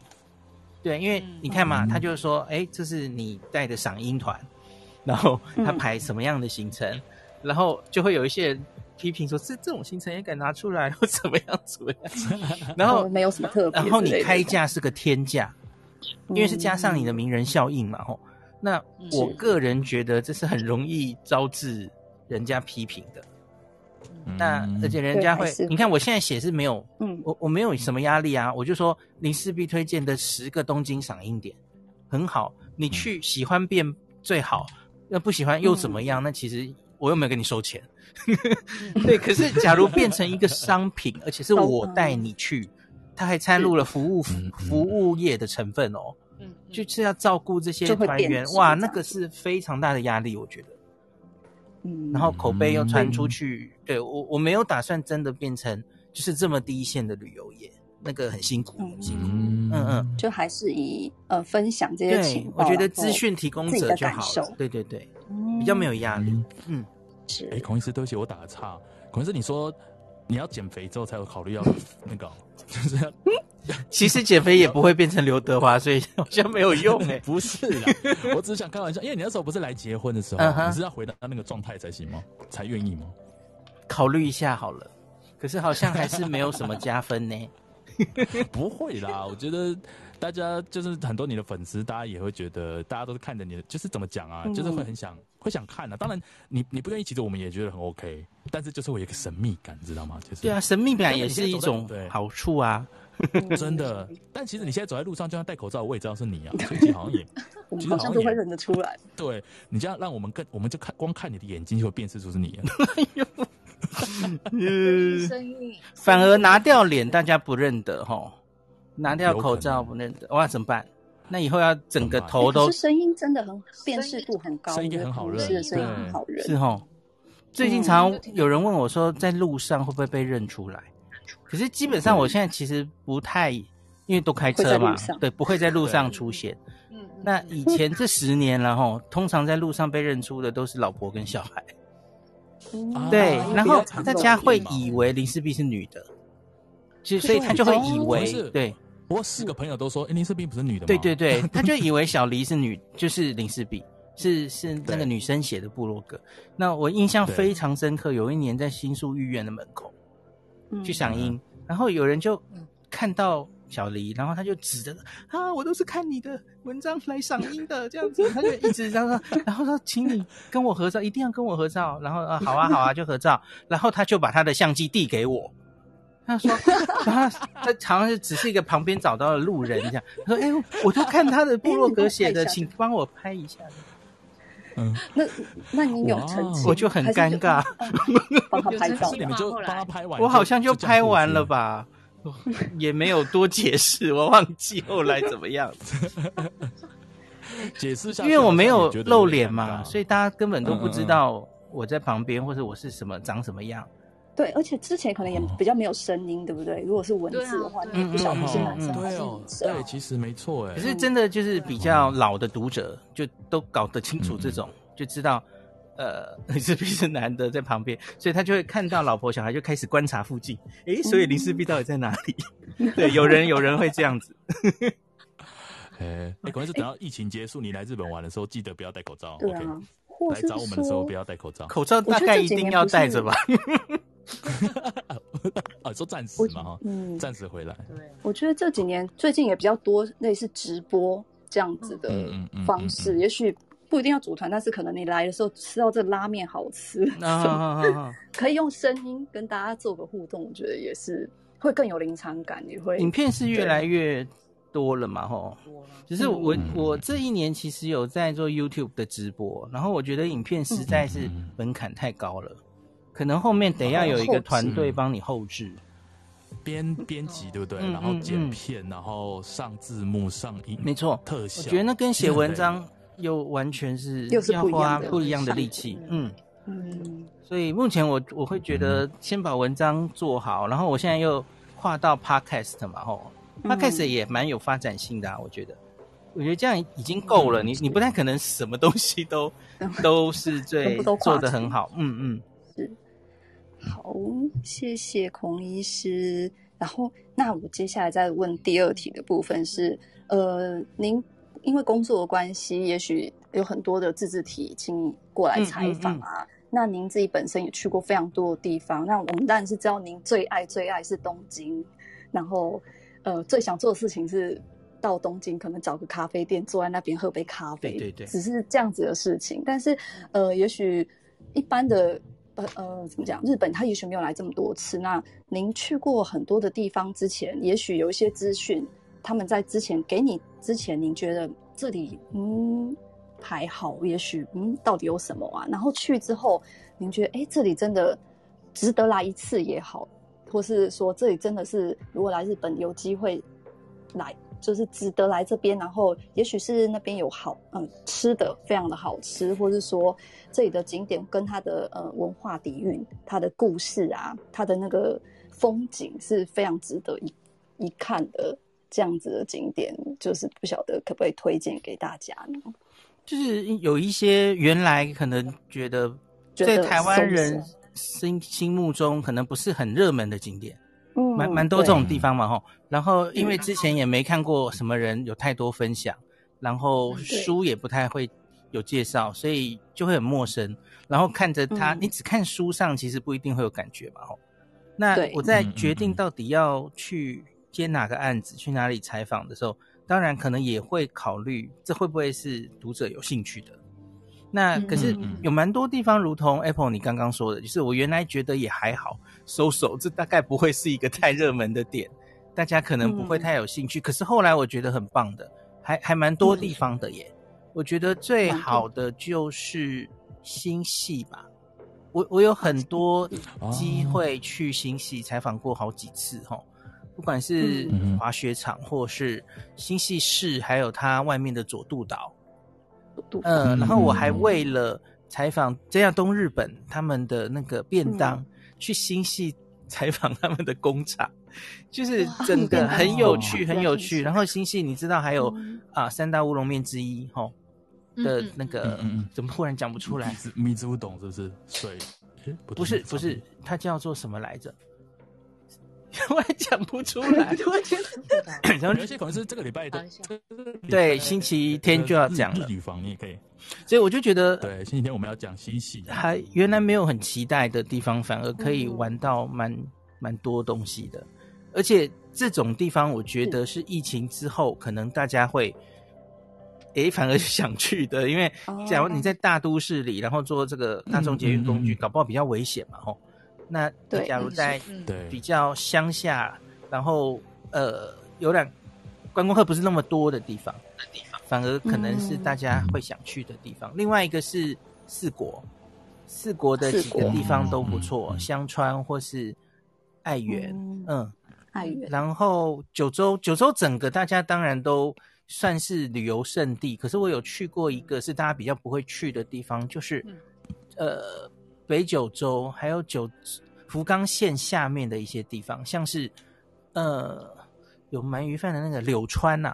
对，因为你看嘛，嗯、他就是说，哎，这是你带的赏樱团，然后他排什么样的行程，嗯、然后就会有一些人批评说，这这种行程也敢拿出来，或怎么样怎么样，然后没有什么特别，然后你开价是个天价，因为是加上你的名人效应嘛，吼、嗯，那我个人觉得这是很容易招致人家批评的。那而且人家会，你看我现在写是没有，嗯，我我没有什么压力啊，我就说林世璧推荐的十个东京赏樱点，很好，你去喜欢变最好，那不喜欢又怎么样？那其实我又没有跟你收钱，对。可是假如变成一个商品，而且是我带你去，他还掺入了服务服务业的成分哦，嗯，就是要照顾这些团员，哇，那个是非常大的压力，我觉得。然后口碑又传出去，嗯、对我我没有打算真的变成就是这么第一线的旅游业，那个很辛苦，很辛苦。嗯嗯，就还是以呃分享这些情况，我觉得资讯提供者就好了。对对对，比较没有压力。嗯，是。哎，孔医师，对不起，我打个岔。孔医师，你说你要减肥之后才有考虑要那个，就是要。其实减肥也不会变成刘德华，所以好像没有用哎、欸。不是啦，我只是想开玩笑，因为你那时候不是来结婚的时候，uh-huh. 你是要回到那个状态才行吗？才愿意吗？考虑一下好了。可是好像还是没有什么加分呢。不会啦，我觉得大家就是很多你的粉丝，大家也会觉得，大家都是看着你的，就是怎么讲啊，就是会很想会想看啊。当然你，你你不愿意，其实我们也觉得很 OK，但是就是会有一个神秘感，知道吗？就是对啊，神秘感也是一种好处啊。真的，但其实你现在走在路上，就算戴口罩，我也知道是你啊。所以其实好像也，其实好像都会认得出来。对，你这样让我们更，我们就看光看你的眼睛就会辨识出是你。嗯，反而拿掉脸，大家不认得哈。拿掉口罩不认得，哇，怎么办？那以后要整个头都。声音真的很辨识度很高，声音很好认，是声音很好认。是吼。最近常常有人问我说，在路上会不会被认出来？可是基本上我现在其实不太，因为都开车嘛，对，不会在路上出现。嗯，那以前这十年了哈，通常在路上被认出的都是老婆跟小孩。嗯、对，然后大家会以为林氏璧是女的，就所以他就会以为对，我四个朋友都说，哎、欸，林氏璧不是女的吗？对对对，他就以为小黎是女，就是林氏璧，是是那个女生写的部落格。那我印象非常深刻，有一年在新宿御苑的门口去赏樱，嗯、然后有人就看到小黎，然后他就指着啊，我都是看你的文章来赏樱的，这样子，他就一直这样说，然后说，请你跟我合照，一定要跟我合照。然后啊，好啊好啊，就合照。然后他就把他的相机递给我。他说：“ 他他好像是只是一个旁边找到的路人这样。他说：‘哎、欸，我就看他的部落格写的，请帮我拍一下。’嗯，那那你有成绩？我就很尴尬，帮他拍照，你们就帮他拍完。我好像就拍完了吧，也没有多解释，我忘记后来怎么样。解释一下，因为我没有露脸嘛，所以大家根本都不知道我在旁边或者我是什么长什么样。”对，而且之前可能也比较没有声音，对不对？如果是文字的话，你不晓得是男生还是女生。对，其实没错哎。可是真的就是比较老的读者，就都搞得清楚这种，就知道，呃，林氏璧是男的在旁边，所以他就会看到老婆小孩就开始观察附近。诶，所以林氏璧到底在哪里？对，有人有人会这样子。哎，哎，关键是等到疫情结束，你来日本玩的时候，记得不要戴口罩。对啊，来找我们的时候不要戴口罩。口罩大概一定要戴着吧。啊，说暂时嘛哈，嗯，暂时回来。对，我觉得这几年最近也比较多类似直播这样子的方式，嗯嗯嗯嗯、也许不一定要组团，但是可能你来的时候吃到这拉面好吃，可以用声音跟大家做个互动，我觉得也是会更有临场感，也会。影片是越来越多了嘛，吼。只是我我这一年其实有在做 YouTube 的直播，然后我觉得影片实在是门槛太高了。可能后面得要有一个团队帮你后制，编编辑对不对？然后剪片，然后上字幕、上音，没错，特效。我觉得那跟写文章又完全是要花不一样的力气。嗯嗯。所以目前我我会觉得先把文章做好，然后我现在又跨到 Podcast 嘛，吼，Podcast 也蛮有发展性的啊。我觉得，我觉得这样已经够了。你你不太可能什么东西都都是最做的很好。嗯嗯。好，谢谢孔医师。然后，那我接下来再问第二题的部分是，呃，您因为工作的关系，也许有很多的自治体，请你过来采访啊。嗯嗯嗯。那您自己本身也去过非常多的地方，那我们当然是知道您最爱最爱是东京，然后呃，最想做的事情是到东京可能找个咖啡店，坐在那边喝杯咖啡，对对对，只是这样子的事情。但是呃，也许一般的。呃呃，怎么讲？日本他也许没有来这么多次。那您去过很多的地方之前，也许有一些资讯，他们在之前给你之前，您觉得这里嗯还好，也许嗯到底有什么啊？然后去之后，您觉得哎这里真的值得来一次也好，或是说这里真的是如果来日本有机会来。就是值得来这边，然后也许是那边有好嗯吃的非常的好吃，或是说这里的景点跟它的呃文化底蕴、它的故事啊、它的那个风景是非常值得一一看的这样子的景点，就是不晓得可不可以推荐给大家呢？就是有一些原来可能觉得在台湾人心心目中可能不是很热门的景点。蛮蛮多这种地方嘛，吼。然后因为之前也没看过什么人有太多分享，然后书也不太会有介绍，所以就会很陌生。然后看着他，你只看书上，其实不一定会有感觉嘛，吼。那我在决定到底要去接哪个案子，去哪里采访的时候，当然可能也会考虑这会不会是读者有兴趣的。那可是有蛮多地方，如同 Apple 你刚刚说的，就是我原来觉得也还好，so so，这大概不会是一个太热门的点，大家可能不会太有兴趣。可是后来我觉得很棒的，还还蛮多地方的耶。我觉得最好的就是星系吧，我我有很多机会去星系采访过好几次哈，不管是滑雪场或是新系市，还有它外面的佐渡岛。嗯，然后我还为了采访这样东日本他们的那个便当，嗯、去新系采访他们的工厂，就是整个很有趣，很有趣。然后新系你知道还有、嗯、啊三大乌龙面之一吼的那个，嗯怎么忽然讲不出来？米子不懂是不是？水？不是不是，它叫做什么来着？我还讲不出来。我觉得然后有些可能是这个礼拜的，对，星期天就要讲了。日语房你也可以，所以我就觉得，对，星期天我们要讲新戏，还原来没有很期待的地方，反而可以玩到蛮蛮、嗯、多东西的。而且这种地方，我觉得是疫情之后，可能大家会，哎、欸，反而想去的。因为假如你在大都市里，然后坐这个大众捷运工具，搞不好比较危险嘛，吼。那假如在比较乡下，然后呃，有点观光客不是那么多的地方，反而可能是大家会想去的地方。另外一个是四国，四国的几个地方都不错，香川或是爱媛，嗯，爱媛。然后九州，九州整个大家当然都算是旅游胜地，可是我有去过一个是大家比较不会去的地方，就是呃。北九州还有九福冈县下面的一些地方，像是呃有鳗鱼饭的那个柳川呐、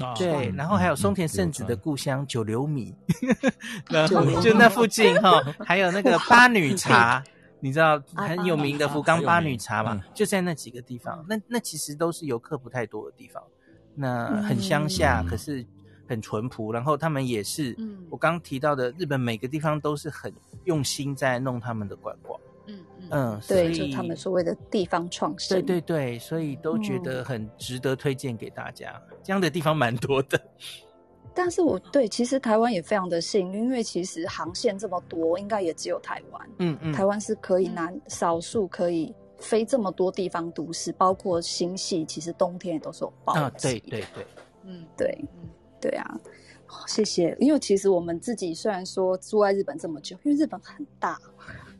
啊，对，然后还有松田圣子的故乡九流米，然后就那附近哈，还有那个八女茶，你知道很有名的福冈八女茶嘛？就在那几个地方，那那其实都是游客不太多的地方，那很乡下，可是。很淳朴，然后他们也是，嗯，我刚提到的日本每个地方都是很用心在弄他们的观光，嗯嗯。嗯，对，就他们所谓的地方创新，对对对，所以都觉得很值得推荐给大家。嗯、这样的地方蛮多的，但是我对其实台湾也非常的幸运，因为其实航线这么多，应该也只有台湾，嗯嗯，台湾是可以拿少数可以飞这么多地方都市，包括新系，其实冬天也都是有包啊，对对对，嗯对。对啊，谢谢。因为其实我们自己虽然说住在日本这么久，因为日本很大，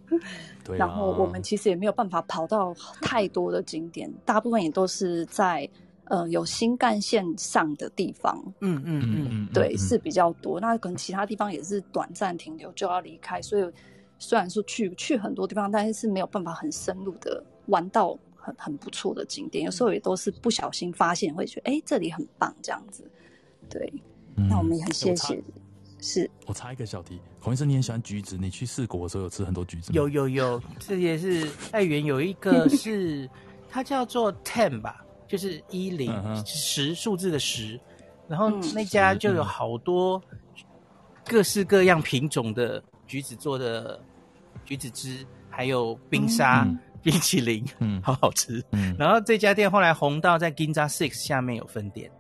对啊，然后我们其实也没有办法跑到太多的景点，大部分也都是在呃有新干线上的地方。嗯嗯嗯嗯，对，嗯，是比较多。那可能其他地方也是短暂停留就要离开，所以虽然说去去很多地方，但是是没有办法很深入的玩到很很不错的景点。有时候也都是不小心发现，会觉得哎这里很棒这样子。对，嗯、那我们也很谢谢。是，我插一个小题，孔医生，你很喜欢橘子，你去四国的时候有吃很多橘子吗？有有有，这也是爱媛有一个 是，它叫做 ten 吧，就是一零十数字的十，然后那家就有好多各式各样品种的橘子做的橘子汁，还有冰沙、嗯、冰淇淋，嗯，好好吃。嗯，然后这家店后来红到在 Ginza Six 下面有分店。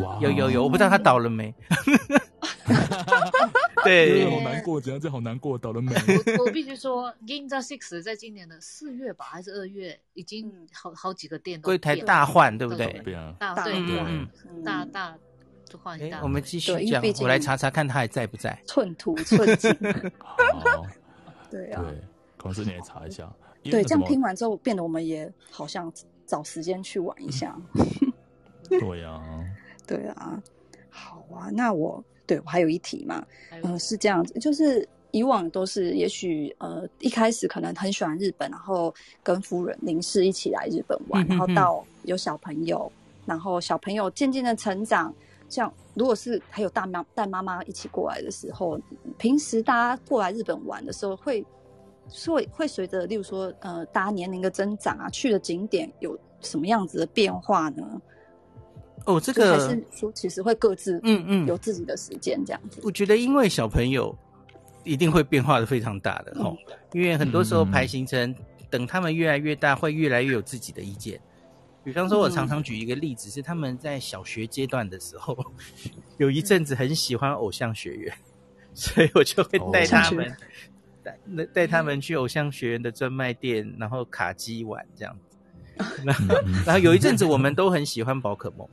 哇有有有，我不知道他倒了没。对，好难过，这样子好难过，倒了没？我我必须说，Ginza Six 在今年的四月吧，还是二月，已经好好几个店都柜台大换，对不对？大对对，大大就换一大。我们继续讲，我来查查看他还在不在。寸土寸金。好，对啊。对，同时你也查一下。对，这样听完之后，变得我们也好像找时间去玩一下。对呀。对啊，好啊，那我对我还有一题嘛，嗯、呃，是这样子，就是以往都是也许呃一开始可能很喜欢日本，然后跟夫人林氏一起来日本玩，然后到有小朋友，然后小朋友渐渐的成长，像如果是还有大妈带妈妈一起过来的时候，平时大家过来日本玩的时候会，会会随着例如说呃大家年龄的增长啊，去的景点有什么样子的变化呢？哦，这个还是说其实会各自嗯嗯有自己的时间这样子。我觉得因为小朋友一定会变化的非常大的哦，嗯、因为很多时候排行程，嗯、等他们越来越大，会越来越有自己的意见。比方说，我常常举一个例子，是他们在小学阶段的时候，有一阵子很喜欢偶像学院，所以我就会带他们带带他们去偶像学院的专卖店，然后卡机玩这样子。然后然后有一阵子我们都很喜欢宝可梦。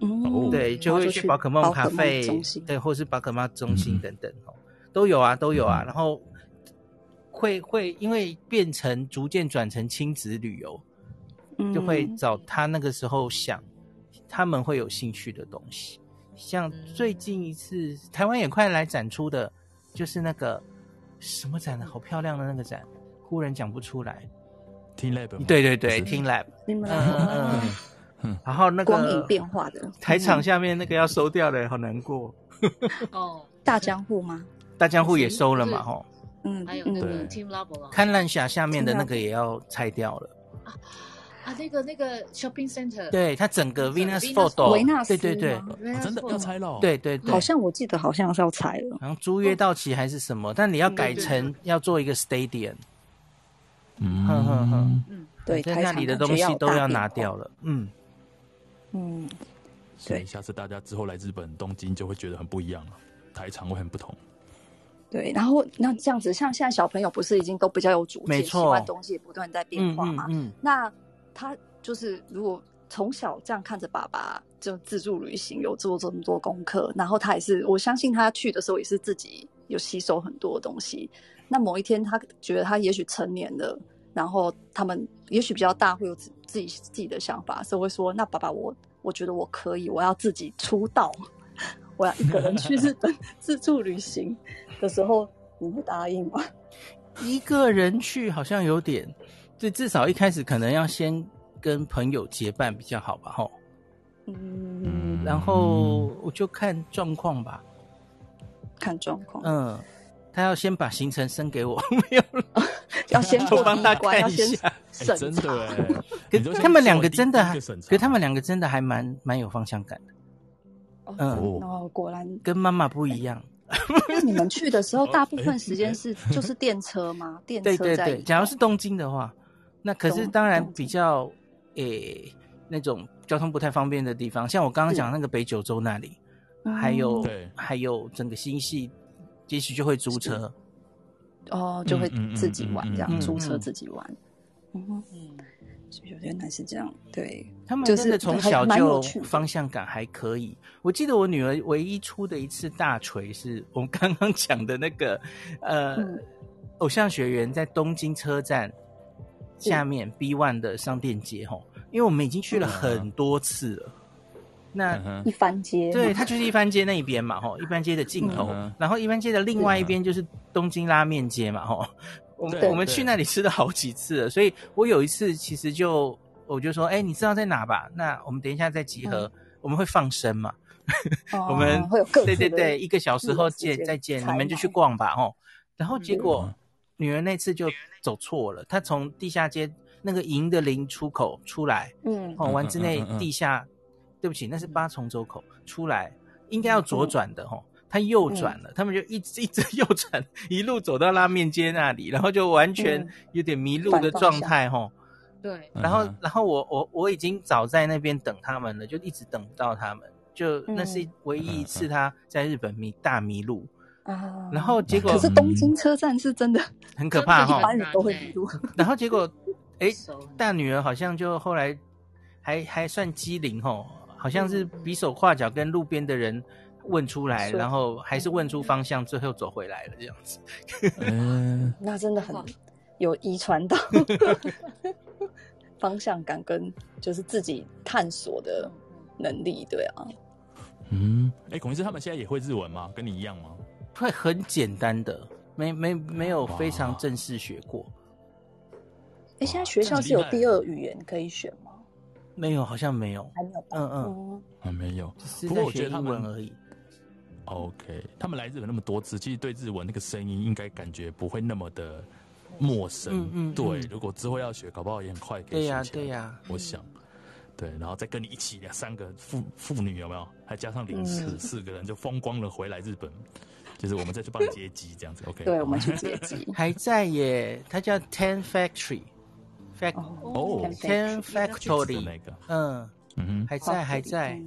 嗯，对，就会去宝可梦咖啡，对，或是宝可梦中心等等哦，都有啊，都有啊。然后会会因为变成逐渐转成亲子旅游，就会找他那个时候想他们会有兴趣的东西。像最近一次台湾也快来展出的，就是那个什么展的，好漂亮的那个展，忽然讲不出来。TeamLab，对对对，TeamLab，嗯嗯。然后那个光影变化的。台场下面那个要收掉的，好难过。哦，大江户吗？大江户也收了嘛，吼。嗯，还有那个 Team Labo，看烂侠下面的那个也要拆掉了。啊，那个那个 shopping center，对，它整个 Venus Photo，维纳斯，对对对，真的要拆了，对对对，好像我记得好像是要拆了，然后租约到期还是什么，但你要改成要做一个 stadium，嗯。哼哼哼，嗯，对，在那里的东西都要拿掉了，嗯嗯，所以下次大家之后来日本东京就会觉得很不一样了，台场会很不同。对，然后那这样子，像现在小朋友不是已经都比较有主见，喜欢东西也不断在变化嘛，嗯，那。他就是如果从小这样看着爸爸就自助旅行，有做这么多功课，然后他也是，我相信他去的时候也是自己有吸收很多东西。那某一天他觉得他也许成年了，然后他们也许比较大，会有自自己自己的想法，所以会说：“那爸爸，我我觉得我可以，我要自己出道，我要一个人去日本 自助旅行的时候，你会答应吗？” 一个人去好像有点。就至少一开始可能要先跟朋友结伴比较好吧，吼。嗯，然后我就看状况吧，看状况。嗯，他要先把行程升给我，没有了，要先 我帮他看一下。欸、真的，可他们两个真的，可他们两个真的还蛮蛮有方向感的。嗯，哦，果然跟妈妈不一样。那你们去的时候，大部分时间是就是电车吗？电车对对对，假如是东京的话。那可是当然比较诶、欸、那种交通不太方便的地方，像我刚刚讲那个北九州那里，还有还有整个新潟，也许就会租车，哦，就会自己玩这样，租车自己玩，嗯。嗯，原来是这样，对。他们真的从小就方向感还可以。我记得我女儿唯一出的一次大锤是 我们刚刚讲的那个呃、嗯、偶像学员在东京车站。下面 B one 的商店街吼，因为我们已经去了很多次了。那一番街，对，它就是一番街那一边嘛吼，一番街的尽头。然后一番街的另外一边就是东京拉面街嘛吼。我们我们去那里吃了好几次了，所以我有一次其实就我就说，哎，你知道在哪吧？那我们等一下再集合，我们会放生嘛。我们会有对对对，一个小时后见再见，你们就去逛吧吼。然后结果。女儿那次就走错了，她从地下街那个银的零出口出来，嗯，哦，丸之内地下，对不起，那是八重洲口出来，应该要左转的哈，她、嗯、右转了，他们就一直一直 右转，一路走到拉面街那里，然后就完全有点迷路的状态哈，对，然后然后我我我已经早在那边等他们了，就一直等不到他们，就那是唯一一次他在日本迷大迷路。啊，然后结果可是东京车站是真的 很可怕哈，一般人都会迷路。然后结果，哎，大女儿好像就后来还还算机灵吼，好像是比手画脚跟路边的人问出来，然后还是问出方向，最后走回来了这样子。嗯，那真的很有遗传到 方向感跟就是自己探索的能力，对啊。嗯，哎，孔医师他们现在也会日文吗？跟你一样吗？会很简单的，没没没有非常正式学过。哎，现在学校是有第二语言可以选吗？没有，好像没有，还没有。嗯嗯，还没有。不过我觉得他们而已。OK，他们来日本那么多次，其实对日文那个声音应该感觉不会那么的陌生。嗯嗯。对，如果之后要学，搞不好也很快可以学起来。对呀对呀，我想。对，然后再跟你一起两三个妇妇女有没有？还加上领事四个人就风光了回来日本。就是我们再去帮你接机这样子，OK？对，我们去接机，还在耶。它叫 Ten 哦，Ten Factory 那个，嗯嗯，还在还在，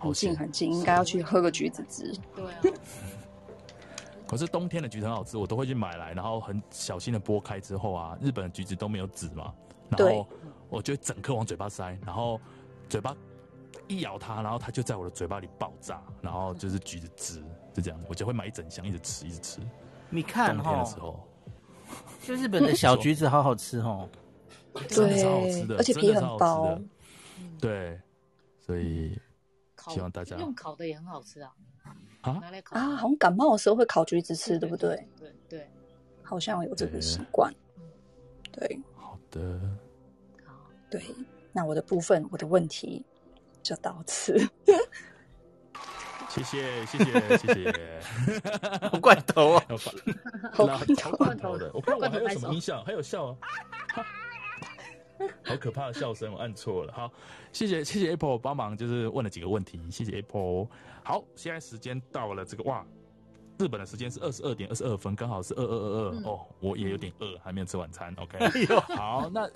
很近很近，应该要去喝个橘子汁。对啊。可是冬天的橘子很好吃，我都会去买来，然后很小心的剥开之后啊，日本的橘子都没有籽嘛，然后我就整颗往嘴巴塞，然后嘴巴。一咬它，然后它就在我的嘴巴里爆炸，然后就是橘子汁，就这样，我就会买一整箱，一直吃，一直吃。你看，冬天的时候，就日本的小橘子好好吃哦，真的超好吃的，而且皮很薄。对，所以希望大家用烤的也很好吃啊。啊啊，好像感冒的时候会烤橘子吃，对不对？对对，好像有这个习惯。对，好的，好，对，那我的部分，我的问题。就到此，谢谢谢谢谢谢，好罐头啊，好罐头，罐头的，我不知道我还有什么音效，还有笑啊。好可怕的笑声，我按错了。好，谢谢谢谢 Apple 帮忙，就是问了几个问题，谢谢 Apple。好，现在时间到了，这个哇，日本的时间是二十二点二十二分，刚好是二二二二哦，我也有点饿，还没有吃晚餐。OK，好，那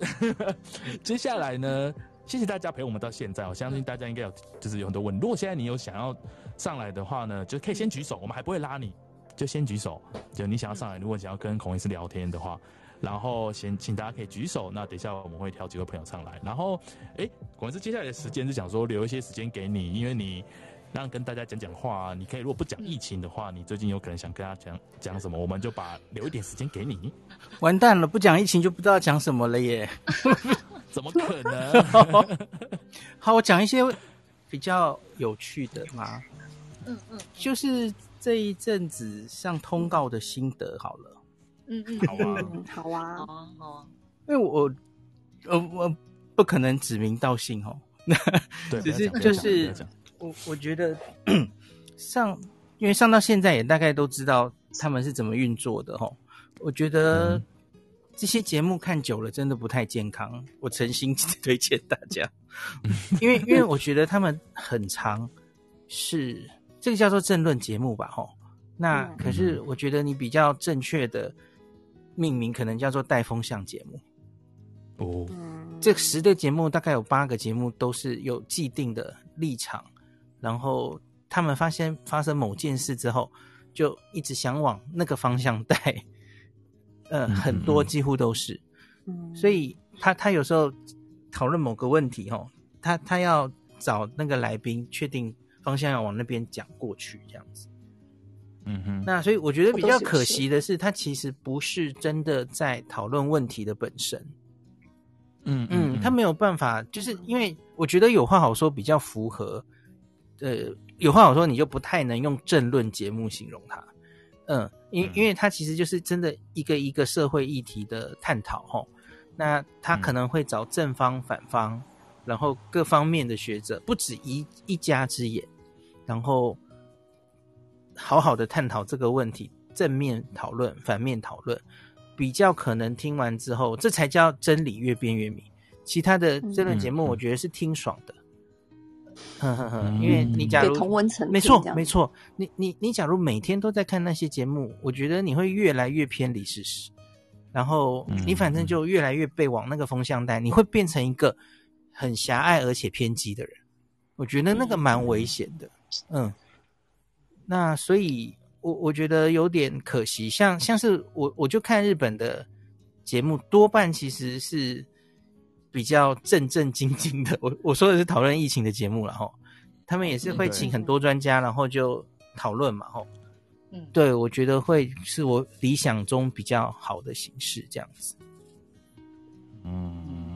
接下来呢？谢谢大家陪我们到现在，我相信大家应该有就是有很多问。如果现在你有想要上来的话呢，就可以先举手，我们还不会拉你，就先举手。就你想要上来，如果想要跟孔医师聊天的话。然后先请大家可以举手，那等一下我们会挑几个朋友上来。然后，哎，孔医师接下来的时间是想说留一些时间给你，因为你让跟大家讲讲话，你可以如果不讲疫情的话，你最近有可能想跟他讲讲什么，我们就把留一点时间给你。完蛋了，不讲疫情就不知道讲什么了耶？怎么可能？好，我讲一些比较有趣的嘛。嗯嗯，就是这一阵子上通告的心得好了。嗯嗯，好啊，好啊，好啊，好啊。因为我，呃，我不可能指名道姓哦。对，只是就是我，我觉得 上，因为上到现在也大概都知道他们是怎么运作的哦。我觉得这些节目看久了真的不太健康，我诚心推荐大家。因为因为我觉得他们很长是这个叫做政论节目吧，吼。那可是我觉得你比较正确的。命名可能叫做带风向节目哦，这十个节目大概有八个节目都是有既定的立场，然后他们发现发生某件事之后，就一直想往那个方向带，呃，很多几乎都是，嗯，所以他他有时候讨论某个问题吼，他他要找那个来宾确定方向要往那边讲过去这样子。嗯哼，那所以我觉得比较可惜的是，他其实不是真的在讨论问题的本身。嗯嗯，他没有办法，就是因为我觉得有话好说比较符合。呃，有话好说，你就不太能用政论节目形容它。嗯，因因为它其实就是真的一个一个社会议题的探讨吼。那他可能会找正方、反方，然后各方面的学者，不止一一家之言，然后。好好的探讨这个问题，正面讨论、反面讨论，比较可能听完之后，这才叫真理越辩越明。其他的这类节目，我觉得是听爽的。哼哼哼，因为你假如同文层，没错没错，你你你假如每天都在看那些节目，我觉得你会越来越偏离事实，然后你反正就越来越被往那个风向带，你会变成一个很狭隘而且偏激的人。我觉得那个蛮危险的，嗯。那所以我，我我觉得有点可惜，像像是我我就看日本的节目，多半其实是比较正正经经的。我我说的是讨论疫情的节目了哈，他们也是会请很多专家，然后就讨论嘛哈。嗯，对，我觉得会是我理想中比较好的形式这样子。嗯，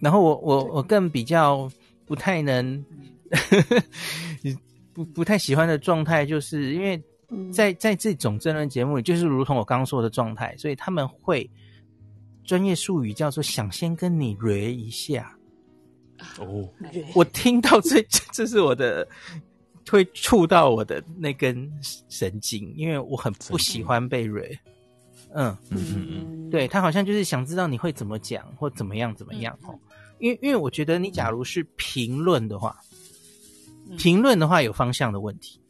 然后我我我更比较不太能。不不太喜欢的状态，就是因为在在这种政论节目里，就是如同我刚刚说的状态，所以他们会专业术语叫做“想先跟你捋一下”。哦，我听到这 这是我的会触到我的那根神经，因为我很不喜欢被捋。嗯嗯嗯嗯，对，他好像就是想知道你会怎么讲或怎么样怎么样哦。因为因为我觉得你假如是评论的话。评论的话有方向的问题，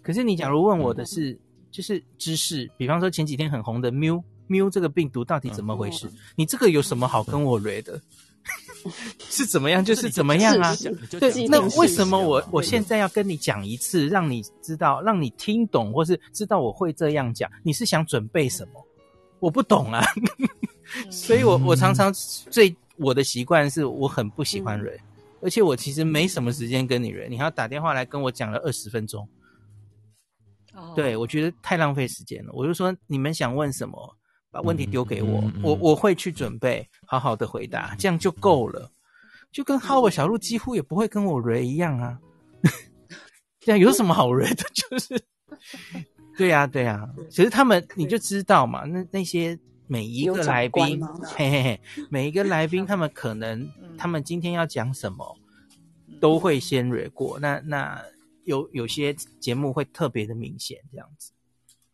可是你假如问我的是就是知识，比方说前几天很红的喵喵这个病毒到底怎么回事？你这个有什么好跟我聊的？是怎么样就是怎么样啊？对，那为什么我我现在要跟你讲一次，让你知道，让你听懂，或是知道我会这样讲？你是想准备什么？我不懂啊，所以我我常常最我的习惯是我很不喜欢聊。而且我其实没什么时间跟你人，你还要打电话来跟我讲了二十分钟。哦，对，我觉得太浪费时间了。我就说你们想问什么，把问题丢给我，嗯嗯嗯、我我会去准备，好好的回答，这样就够了。就跟 Howard 小鹿几乎也不会跟我聊一样啊。这样有什么好聊的？就是，对呀、啊、对呀、啊。其实他们你就知道嘛，那那些。每一个来宾，嘿嘿嘿，每一个来宾，他们可能，他们今天要讲什么，都会先蕊过。那那有有些节目会特别的明显，这样子。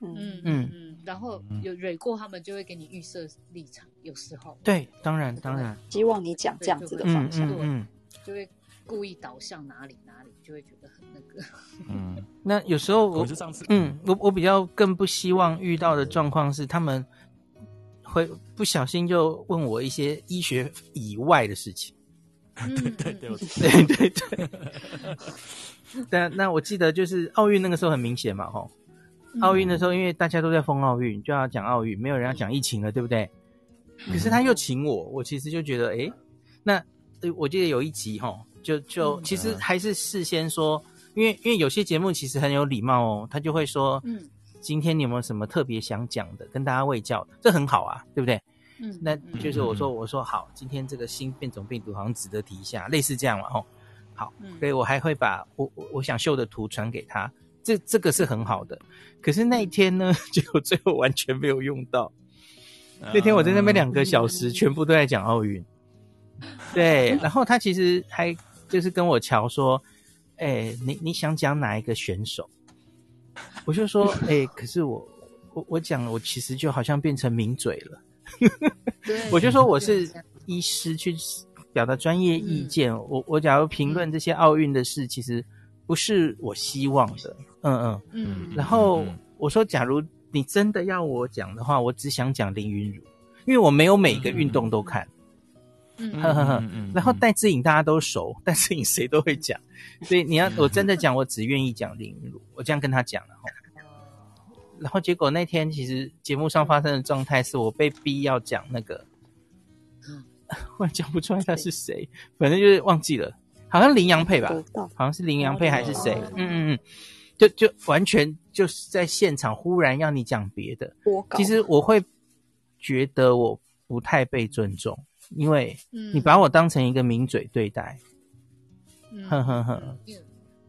嗯嗯嗯。然后有蕊过他们就会给你预设立场，有时候对，当然当然，希望你讲这样子的方向，嗯，嗯就会故意导向哪里哪里，就会觉得很那个。嗯，那有时候我，我就上次，嗯，我我比较更不希望遇到的状况是，他们会不小心就问我一些医学以外的事情。对对对对对对。但那我记得就是奥运那个时候很明显嘛，吼。奥运的时候，因为大家都在封奥运，就要讲奥运，没有人要讲疫情了，对不对？可是他又请我，我其实就觉得，哎，那我记得有一集哈，就就其实还是事先说，因为因为有些节目其实很有礼貌哦，他就会说，嗯，今天你有没有什么特别想讲的，跟大家喂教，这很好啊，对不对？嗯，那就是我说我说好，今天这个新变种病毒好像值得提一下，类似这样嘛，哦，好，所以我还会把我我我想秀的图传给他。这这个是很好的，可是那一天呢，结果最后完全没有用到。那天我在那边两个小时，全部都在讲奥运。对，然后他其实还就是跟我瞧说：“哎，你你想讲哪一个选手？”我就说：“ 哎，可是我我我讲，我其实就好像变成名嘴了。”我就说我是医师去表达专业意见。嗯、我我假如评论这些奥运的事，其实。不是我希望的，嗯嗯嗯。然后我说，假如你真的要我讲的话，我只想讲林昀儒，因为我没有每个运动都看，嗯呵呵呵。然后戴志颖大家都熟，戴志颖谁都会讲，所以你要我真的讲，我只愿意讲林昀儒，我这样跟他讲了。然后结果那天其实节目上发生的状态是我被逼要讲那个，我讲不出来他是谁，反正就是忘记了。好像林洋配吧，好像是林洋配还是谁？嗯嗯嗯，就就完全就是在现场忽然要你讲别的。其实我会觉得我不太被尊重，因为你把我当成一个名嘴对待。哼哼哼，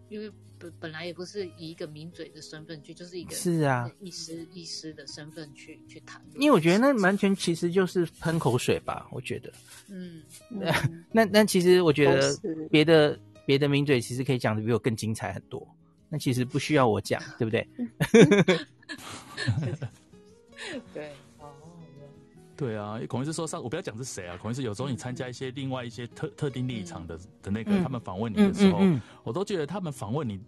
因为本本来也不是以一个名嘴的身份去，就是一个是啊医师医师的身份去去谈。因为我觉得那完全其实就是喷口水吧，我觉得。嗯，那那那其实我觉得别的别的名嘴其实可以讲的比我更精彩很多。那其实不需要我讲，对不对？对，哦，对啊，孔医师说上，我不要讲是谁啊。孔医师有时候你参加一些另外一些特特定立场的的那个，他们访问你的时候，我都觉得他们访问你，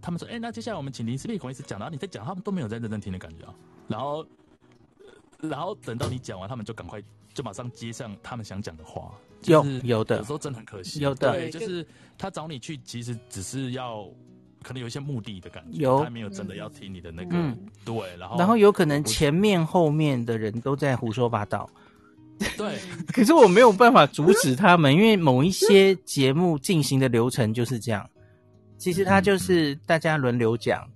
他们说，哎，那接下来我们请林思碧孔医师讲，然后你在讲，他们都没有在认真听的感觉啊。然后，然后等到你讲完，他们就赶快。就马上接上他们想讲的话，有有的，有时候真的很可惜。有的，对，就是他找你去，其实只是要可能有一些目的的感觉，有他没有真的要听你的那个，嗯、对。然后，然后有可能前面后面的人都在胡说八道，对。可是我没有办法阻止他们，因为某一些节目进行的流程就是这样。其实他就是大家轮流讲，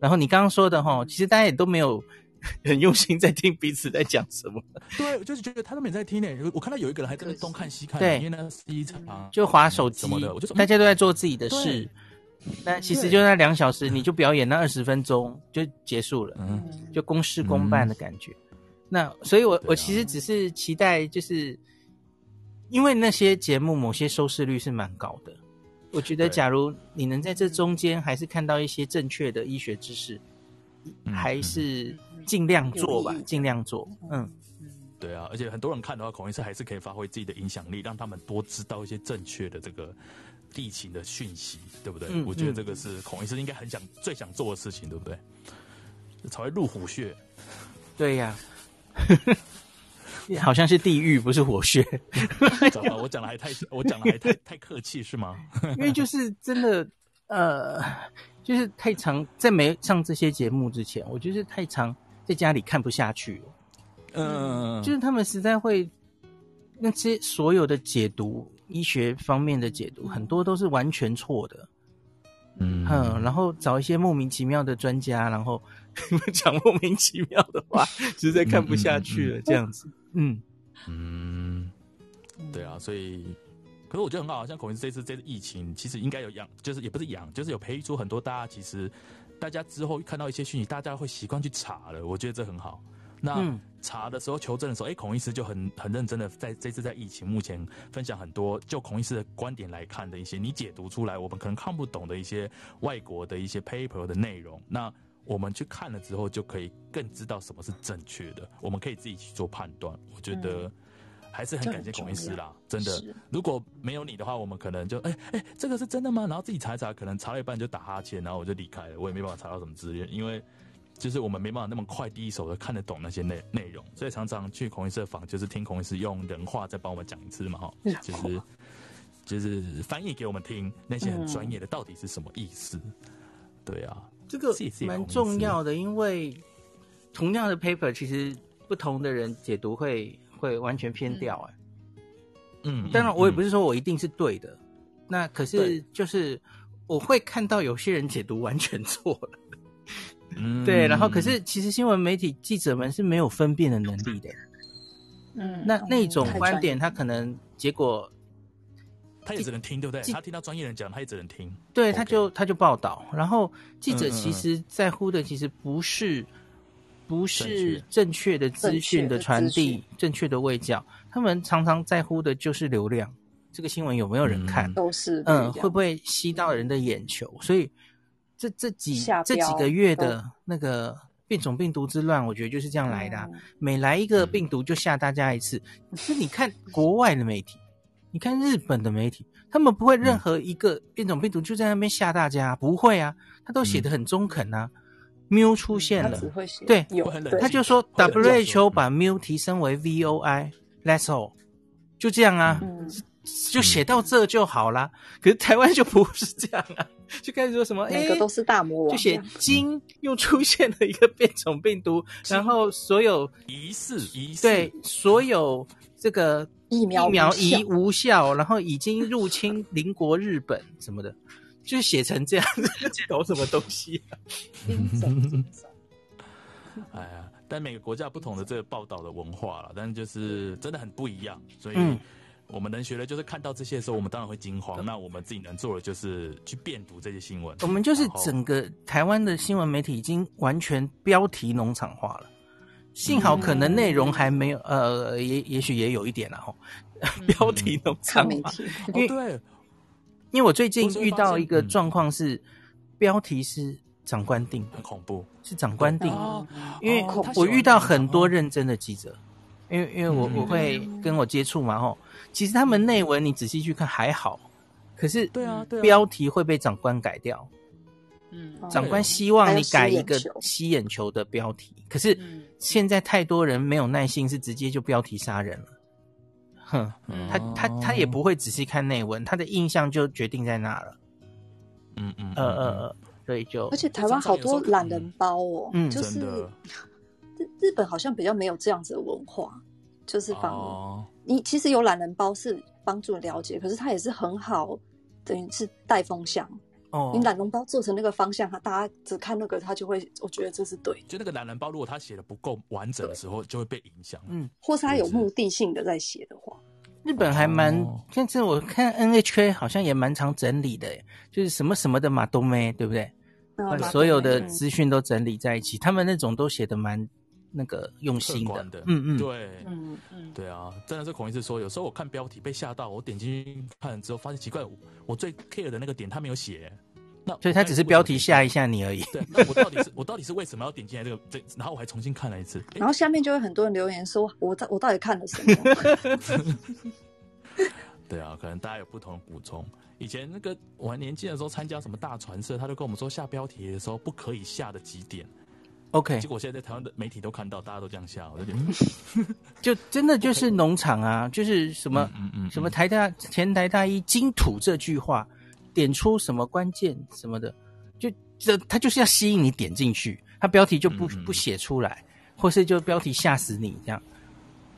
然后你刚刚说的哈，其实大家也都没有。很用心在听彼此在讲什么，对，我就是觉得他都没在听诶。我看到有一个人还在那东看西看，对，因为那是一场就划手机什么的，我就大家都在做自己的事。那其实就那两小时，你就表演那二十分钟就结束了，嗯，就公事公办的感觉。那所以我我其实只是期待，就是因为那些节目某些收视率是蛮高的，我觉得假如你能在这中间还是看到一些正确的医学知识，还是。尽量做吧，尽量做。嗯，对啊，而且很多人看的话，孔医师还是可以发挥自己的影响力，让他们多知道一些正确的这个疫情的讯息，对不对？嗯、我觉得这个是孔医师应该很想、最想做的事情，对不对？才会入虎穴。对呀、啊，好像是地狱，不是虎穴。我讲的还太，我讲的还太太客气是吗？因为就是真的，呃，就是太长，在没上这些节目之前，我就是太长。在家里看不下去了，嗯，就是他们实在会那些所有的解读，医学方面的解读，很多都是完全错的，嗯哼，然后找一些莫名其妙的专家，然后 讲莫名其妙的话，实在看不下去了，嗯、这样子，嗯嗯，对啊，所以，可是我觉得很好，像孔医师这次这次疫情，其实应该有养，就是也不是养，就是有培育出很多大家其实。大家之后看到一些讯息，大家会习惯去查了。我觉得这很好。那查的时候求证的时候，哎、欸，孔医师就很很认真的在这次在疫情目前分享很多，就孔医师的观点来看的一些你解读出来我们可能看不懂的一些外国的一些 paper 的内容。那我们去看了之后，就可以更知道什么是正确的，我们可以自己去做判断。我觉得还是很感谢孔医师啦，真的。如果没有你的话，我们可能就哎哎、欸欸，这个是真的吗？然后自己查一查，可能查了一半就打哈欠，然后我就离开了，我也没办法查到什么资料，因为。就是我们没办法那么快第一手的看得懂那些内内容，所以常常去孔医师的房，就是听孔医师用人话再帮我们讲一次嘛，哈，就是就是翻译给我们听那些很专业的到底是什么意思？嗯、对啊，这个蛮重要的，因为同样的 paper，其实不同的人解读会会完全偏掉，哎，嗯，当然我也不是说我一定是对的，嗯、那可是就是我会看到有些人解读完全错了。嗯，对，然后可是其实新闻媒体记者们是没有分辨的能力的，嗯，那那种观点他可能结果，他也只能听，对不对？他听到专业人讲，他也只能听，对，他就他就报道，然后记者其实在乎的其实不是不是正确。的资讯的传递，正确的位教，他们常常在乎的就是流量，这个新闻有没有人看，都是嗯，会不会吸到人的眼球，所以。这这几这几个月的那个变种病毒之乱，我觉得就是这样来的啊。每来一个病毒就吓大家一次。可是你看国外的媒体，你看日本的媒体，他们不会任何一个变种病毒就在那边吓大家，不会啊，他都写的很中肯啊。mu 出现了，对，他就说 WHO 把 mu 提升为 voi，let's all，就这样啊。就写到这就好啦，可是台湾就不是这样啊，就开始说什么，每个都是大魔王，就写金又出现了一个变种病毒，然后所有疑似疑似对所有这个疫苗疫苗疑无效，然后已经入侵 邻国日本什么的，就写成这样子，搞什么东西啊？哎呀，但每个国家不同的这个报道的文化了，但是就是真的很不一样，所以。我们能学的就是看到这些的时候，我们当然会惊慌。那我们自己能做的就是去辨读这些新闻。我们就是整个台湾的新闻媒体已经完全标题农场化了。幸好可能内容还没有，呃，也也许也有一点了哈。标题农场化，因为对，因为我最近遇到一个状况是，标题是长官定，很恐怖，是长官定。因为我遇到很多认真的记者，因为因为我我会跟我接触嘛，吼。其实他们内文你仔细去看还好，可是对啊，标题会被长官改掉。嗯，长官希望你改一个吸眼球的标题，可是现在太多人没有耐心，是直接就标题杀人了。哼，他他他也不会仔细看内文，他的印象就决定在那了。嗯嗯呃呃呃，所以就而且台湾好多懒人包哦，嗯，就是日日本好像比较没有这样子的文化。就是帮你，其实有懒人包是帮助了解，可是它也是很好，等于是带风向。哦，你懒人包做成那个方向，他大家只看那个，他就会，我觉得这是对。就那个懒人包，如果他写的不够完整的时候，就会被影响。嗯，或是他有目的性的在写的话，日本还蛮，甚至我看 NHK 好像也蛮常整理的，就是什么什么的嘛都没，对不对？把所有的资讯都整理在一起，他们那种都写的蛮。那个用心的，的嗯嗯，对，嗯嗯，对啊，真的是孔医师说，有时候我看标题被吓到，我点进去看之后发现奇怪，我最 care 的那个点他没有写，那所以他只是标题吓一下你而已。对，那我到底是 我到底是为什么要点进来这个这？然后我还重新看了一次，然后下面就会很多人留言说，我到我到底看了什么？对啊，可能大家有不同的补充。以前那个我还年轻的时候参加什么大传社，他就跟我们说下标题的时候不可以下的几点。OK，结果现在在台湾的媒体都看到，大家都这样笑，我就觉得，就真的就是农场啊就是什么，嗯嗯，什么台大前台大一金土这句话，点出什么关键什么的，就这他就是要吸引你点进去，他标题就不不写出来，或是就标题吓死你这样，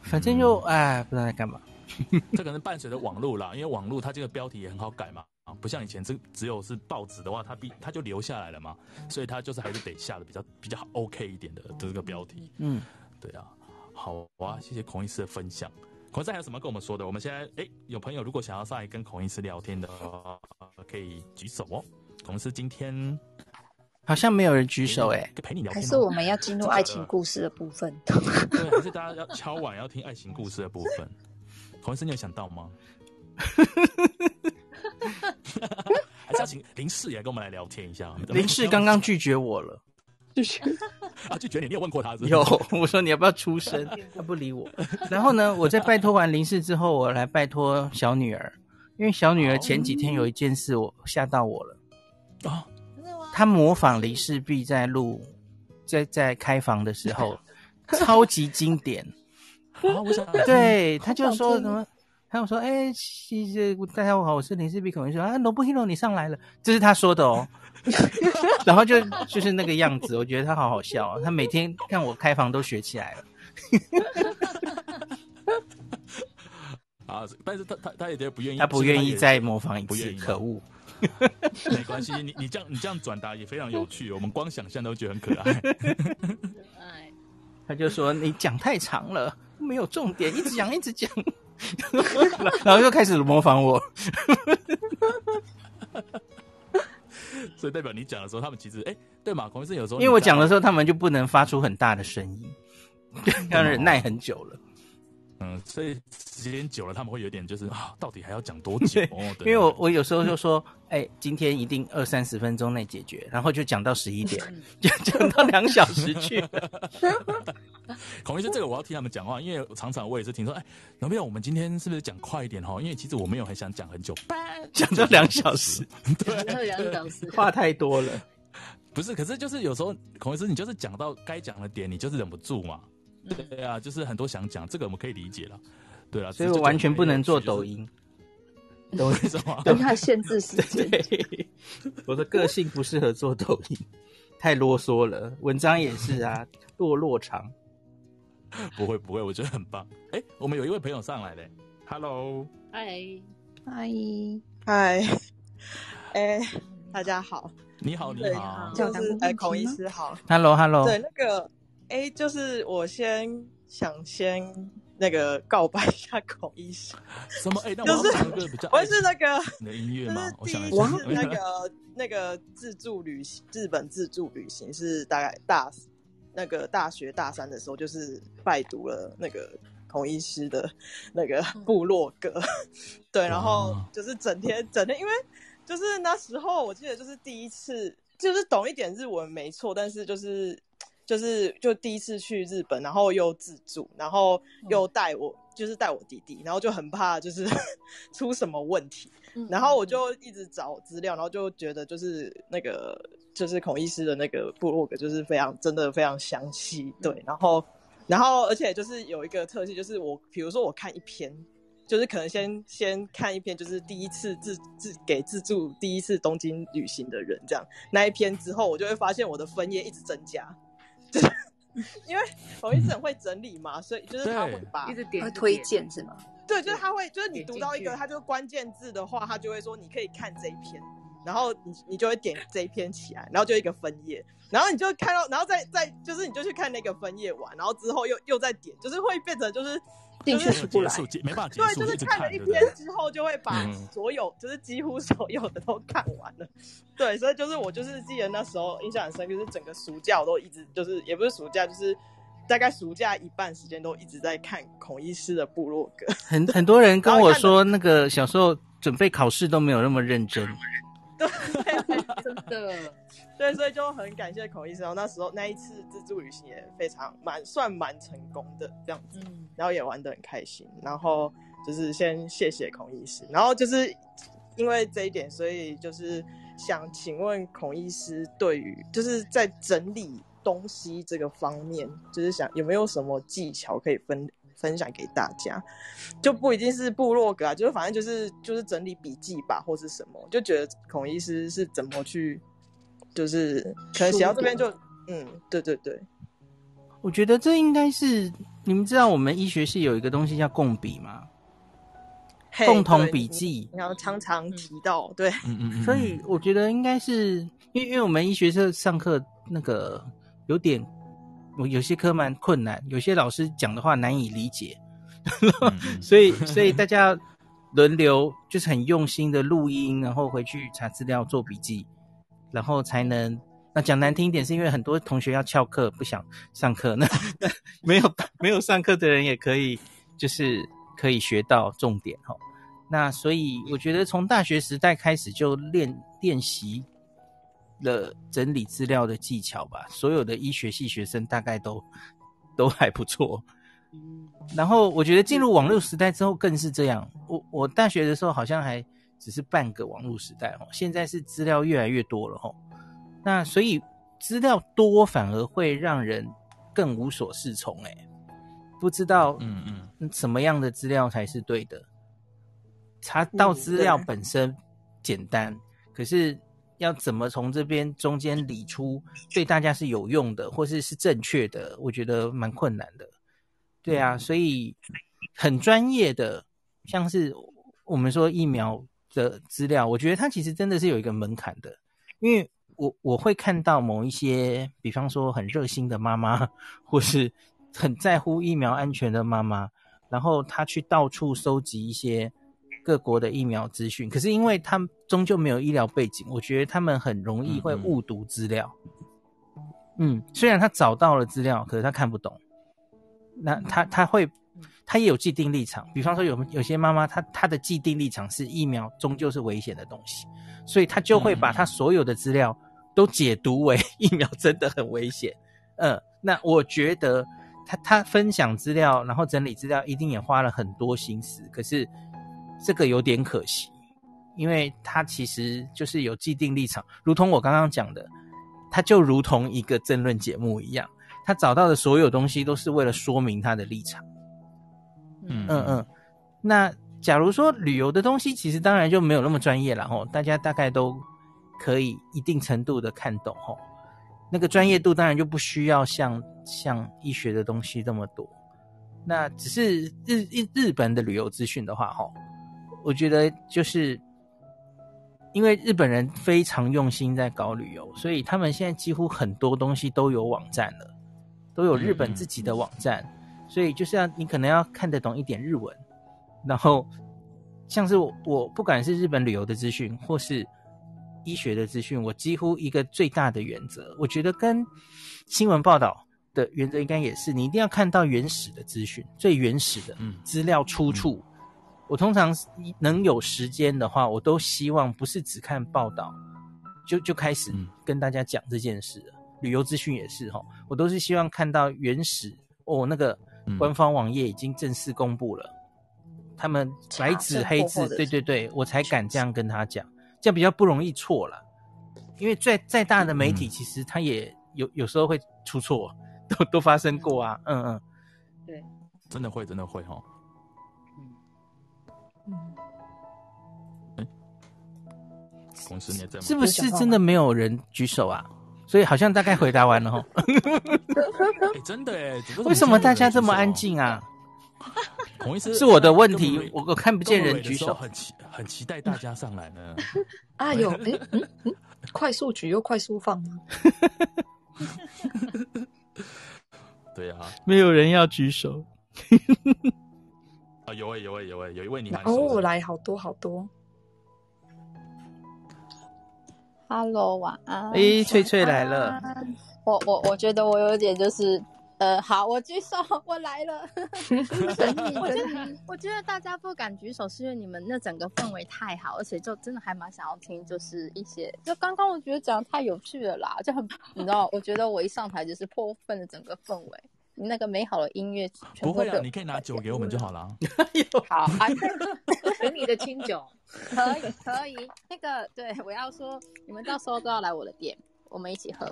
反正就哎、嗯、不知道在干嘛，这可能伴随着网络啦，因为网络它这个标题也很好改嘛。啊，不像以前，这只有是报纸的话，它必它就留下来了嘛，所以它就是还是得下的比较比较 OK 一点的这个标题。嗯，对啊，好啊，谢谢孔医师的分享。孔医师还有什么跟我们说的？我们现在哎，有朋友如果想要上来跟孔医师聊天的话，可以举手哦。孔医师今天好像没有人举手哎，陪你聊天。还是我们要进入 爱情故事的部分？对，还是大家要敲碗要听爱情故事的部分？孔医师，你有想到吗？还是要请林氏也跟我们来聊天一下。林氏刚刚拒绝我了。拒绝啊，拒绝你，你有问过他是不是？有，我说你要不要出声，他不理我。然后呢，我在拜托完林氏之后，我来拜托小女儿，因为小女儿前几天有一件事我吓到我了啊，她模仿林氏璧在录，在在开房的时候，超级经典。啊，我想对，他就说什么？他有说：“哎，谢谢大家好，我是林氏璧孔医师啊，Nobuhiro 你上来了。”这是他说的哦。然后就就是那个样子，我觉得他好好笑啊。他每天看我开房都学起来了。啊，但是他他他也觉得不愿意，他不愿意再模仿一次，可恶。没关系，你你这样你这样转达也非常有趣，我们光想象都觉得很可爱。他就说你讲太长了，没有重点，一直讲一直讲。然后又开始模仿我，所以代表你讲的时候，他们其实哎，对嘛？孔医生有时候，因为我讲的时候，他们就不能发出很大的声音，要忍耐很久了。嗯，所以时间久了，他们会有点就是啊，到底还要讲多久？因为我我有时候就说，哎、欸，今天一定二三十分钟内解决，然后就讲到十一点，就讲到两小时去了。孔医生，这个我要替他们讲话，因为常常我也是听说，哎、欸，有没有我们今天是不是讲快一点哈？因为其实我没有很想讲很久，讲到两小时，对，两小时，话太多了。不是，可是就是有时候孔医生，你就是讲到该讲的点，你就是忍不住嘛。对啊，就是很多想讲，这个我们可以理解了。对啊，所以我完全不能做抖音。抖音什么？抖音它限制时间。我的个性不适合做抖音，太啰嗦了。文章也是啊，落落长。不会不会，我觉得很棒。哎，我们有一位朋友上来嘞。Hello，嗨，嗨，嗨。哎，大家好。你好，你好。就是哎，孔医师好。Hello，Hello。对，那个。哎，就是我先想先那个告白一下孔医师。什么？哎，那我唱歌比较。我是那个你的音乐吗？我想一次那 个那个自助旅行，日本自助旅行是大概大那个大学大三的时候，就是拜读了那个孔医师的那个部落格。对，然后就是整天整天，因为就是那时候我记得就是第一次，就是懂一点日文没错，但是就是。就是就第一次去日本，然后又自助，然后又带我，就是带我弟弟，然后就很怕就是 出什么问题，然后我就一直找资料，然后就觉得就是那个就是孔医师的那个部落格就是非常真的非常详细，对，然后然后而且就是有一个特性，就是我比如说我看一篇，就是可能先先看一篇，就是第一次自自给自助第一次东京旅行的人这样。那一篇之后，我就会发现我的分页一直增加。就是因为我一直很会整理嘛，所以就是他会把一直点推荐是吗？对，就是他会，就是你读到一个，他就关键字的话，他就会说你可以看这一篇，然后你你就会点这一篇起来，然后就一个分页，然后你就看到，然后再再就是你就去看那个分页完，然后之后又又再点，就是会变成就是。进去出不来，没办法对，就是看了一篇之后，就会把所有，就是几乎所有的都看完了。对，所以就是我就是记得那时候印象很深，就是整个暑假我都一直就是也不是暑假，就是大概暑假一半时间都一直在看孔医师的部落格。很很多人跟我说，那个小时候准备考试都没有那么认真。对，真的。对，所以就很感谢孔医生。那时候那一次自助旅行也非常蛮算蛮成功的这样子，然后也玩得很开心。然后就是先谢谢孔医师，然后就是因为这一点，所以就是想请问孔医师，对于就是在整理东西这个方面，就是想有没有什么技巧可以分分享给大家？就不一定是部落格啊，就是反正就是就是整理笔记吧，或是什么，就觉得孔医师是怎么去。就是可能写到这边就，嗯，对对对，我觉得这应该是你们知道，我们医学系有一个东西叫共笔吗？Hey, 共同笔记，然后常常提到，嗯、对，嗯嗯嗯，所以我觉得应该是因为因为我们医学社上课那个有点，我有些科蛮困难，有些老师讲的话难以理解，嗯、所以所以大家轮流就是很用心的录音，然后回去查资料做笔记。然后才能，那讲难听一点，是因为很多同学要翘课，不想上课，那 没有没有上课的人也可以，就是可以学到重点哈。那所以我觉得从大学时代开始就练练习了整理资料的技巧吧。所有的医学系学生大概都都还不错。然后我觉得进入网络时代之后更是这样。我我大学的时候好像还只是半个网络时代哦，现在是资料越来越多了吼。那所以资料多反而会让人更无所适从诶，不知道嗯嗯什么样的资料才是对的。查到资料本身简单，可是要怎么从这边中间理出对大家是有用的或是是正确的，我觉得蛮困难的。对啊，所以很专业的，像是我们说疫苗的资料，我觉得它其实真的是有一个门槛的，因为我我会看到某一些，比方说很热心的妈妈，或是很在乎疫苗安全的妈妈，然后她去到处收集一些各国的疫苗资讯，可是因为他们终究没有医疗背景，我觉得他们很容易会误读资料。嗯，嗯，虽然他找到了资料，可是他看不懂。那他他会，他也有既定立场。比方说有，有有些妈妈，她她的既定立场是疫苗终究是危险的东西，所以她就会把她所有的资料都解读为 疫苗真的很危险。嗯，那我觉得他他分享资料，然后整理资料，一定也花了很多心思。可是这个有点可惜，因为他其实就是有既定立场，如同我刚刚讲的，他就如同一个争论节目一样。他找到的所有东西都是为了说明他的立场。嗯嗯嗯。那假如说旅游的东西，其实当然就没有那么专业了吼，大家大概都可以一定程度的看懂吼。那个专业度当然就不需要像像医学的东西这么多。那只是日日日本的旅游资讯的话吼，我觉得就是因为日本人非常用心在搞旅游，所以他们现在几乎很多东西都有网站了。都有日本自己的网站，嗯、所以就是要你可能要看得懂一点日文，然后像是我，我不管是日本旅游的资讯，或是医学的资讯，我几乎一个最大的原则，我觉得跟新闻报道的原则应该也是，你一定要看到原始的资讯，最原始的资料出处。嗯、我通常能有时间的话，我都希望不是只看报道，就就开始跟大家讲这件事了。旅游资讯也是哈，我都是希望看到原始哦，那个官方网页已经正式公布了，嗯、他们白纸黑字，对对对，我才敢这样跟他讲，这样比较不容易错了。因为再再大的媒体，其实他也有有时候会出错，都都发生过啊，嗯嗯，对，真的会真的会哈，嗯嗯，公司你是不是真的没有人举手啊？所以好像大概回答完了哈、欸，真的哎，为什么大家这么安静啊？孔医师是我的问题，我我看不见人举手，很期很期待大家上来呢。啊有哎、欸嗯嗯，快速举又快速放吗？对啊，没有人要举手。啊有哎、欸、有哎、欸、有哎、欸，有一位你哦，我来好多好多。Hello，晚安。哎、欸，翠翠来了。我我我觉得我有点就是，呃，好，我举手，我来了。我觉得我觉得大家不敢举手，是因为你们那整个氛围太好，而且就真的还蛮想要听，就是一些，就刚刚我觉得讲的太有趣了啦，就很，你知道，我觉得我一上台就是破分了整个氛围。那个美好的音乐，不会啊，你可以拿酒给我们就好了。好，给你的清酒，可以可以。那个，对，我要说，你们到时候都要来我的店，我们一起喝。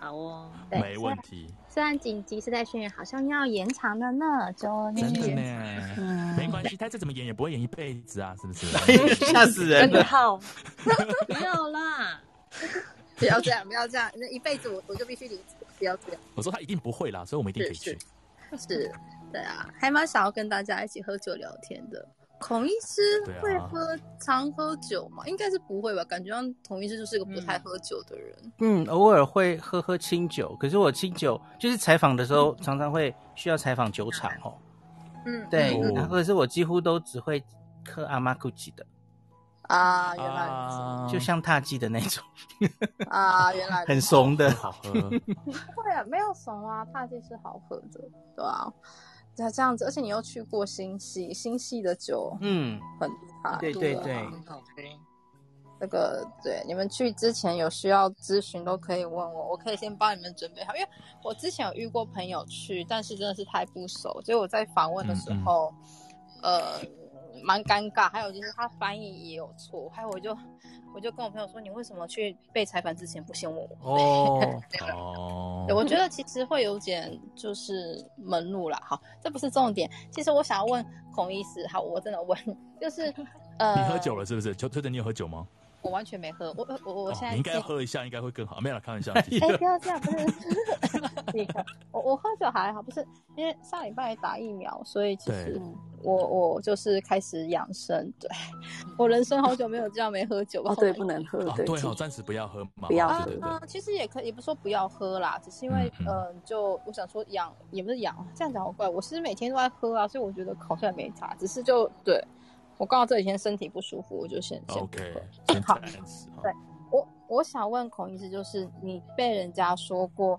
好哦，没问题。虽然紧急是在宣言好像要延长的呢，就真的呢，嗯，没关系，他再怎么演也不会演一辈子啊，是不是？吓死人了！好，不要啦，不要这样，不要这样，那一辈子我我就必须离职。不要这样！我说他一定不会啦，所以我们一定可以去。是，是，对啊，还蛮想要跟大家一起喝酒聊天的。孔医师会喝、啊、常喝酒吗？应该是不会吧？感觉像孔医师就是一个不太喝酒的人。嗯，偶尔会喝喝清酒，可是我清酒就是采访的时候常常会需要采访酒厂哦。嗯，对，或者、哦、是我几乎都只会喝阿玛古吉的。啊，原来如此，啊、就像踏迹的那种。啊，原来 很怂的，好喝。不会啊，没有怂啊，踏迹是好喝的，对啊，那这样子，而且你又去过新潟，新潟的酒，嗯，很厉害，对对对，很好喝。这个对，你们去之前有需要咨询都可以问我，我可以先帮你们准备好。因为我之前有遇过朋友去，但是真的是太不熟，所以我在访问的时候，嗯。嗯呃，蛮尴尬。还有就是他翻译也有错，还有我就我就跟我朋友说，你为什么去被采访之前不先问我？哦 哦，我觉得其实会有点就是门路啦。好，这不是重点。其实我想要问孔医师，好，我真的问，就是呃，你喝酒了是不是？邱推的，你有喝酒吗？我完全没喝，我我我现在、应该要喝一下，应该会更好。没有啦，开玩笑。哎、欸，不要这样，不是。你看，我我喝酒还好，不是因为上礼拜打疫苗，所以其实我我就是开始养生。对，我人生好久没有这样没喝酒吧。哦，对，不能喝。对，对，好，暂时不要喝嘛。不要喝。嗯，其实也可以，也不说不要喝啦，只是因为嗯、呃，就我想说养也不是养，这样讲好怪。我其实每天都在喝啊，所以我觉得好像没差，只是就对。我刚好这几天身体不舒服，我就先先 OK。好，对我我想问孔医师，就是你被人家说过，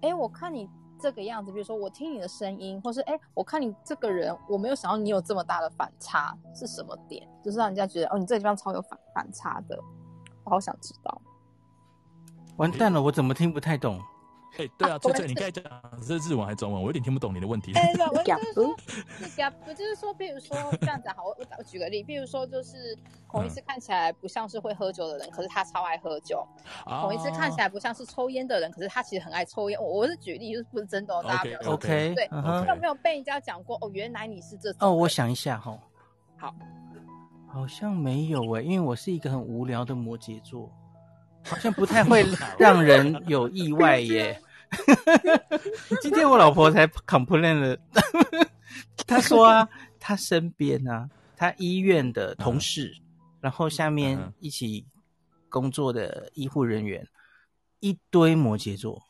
哎，我看你这个样子，比如说我听你的声音，或是哎，我看你这个人，我没有想到你有这么大的反差，是什么点？就是让人家觉得哦，你这个地方超有反反差的，我好想知道。完蛋了，我怎么听不太懂？哎、欸，对啊，翠翠，你刚才讲是日文还是中文？我有点听不懂你的问题。哎、欸，我 就是说，是 gap，就是说，比如说这样子好，我我举个例，比如说就是孔医师看起来不像是会喝酒的人，嗯、可是他超爱喝酒。孔医师看起来不像是抽烟的人，可是他其实很爱抽烟。我我是举例，就是不是真的、哦，大家不要 OK 对，有、okay. 没有被人家讲过？哦，原来你是这种。哦，我想一下哈、哦。好，好像没有诶，因为我是一个很无聊的摩羯座，好像不太会 让人有意外耶。今天我老婆才 complain 了，她说啊，她身边啊，她医院的同事，嗯、然后下面一起工作的医护人员，嗯、一堆摩羯座，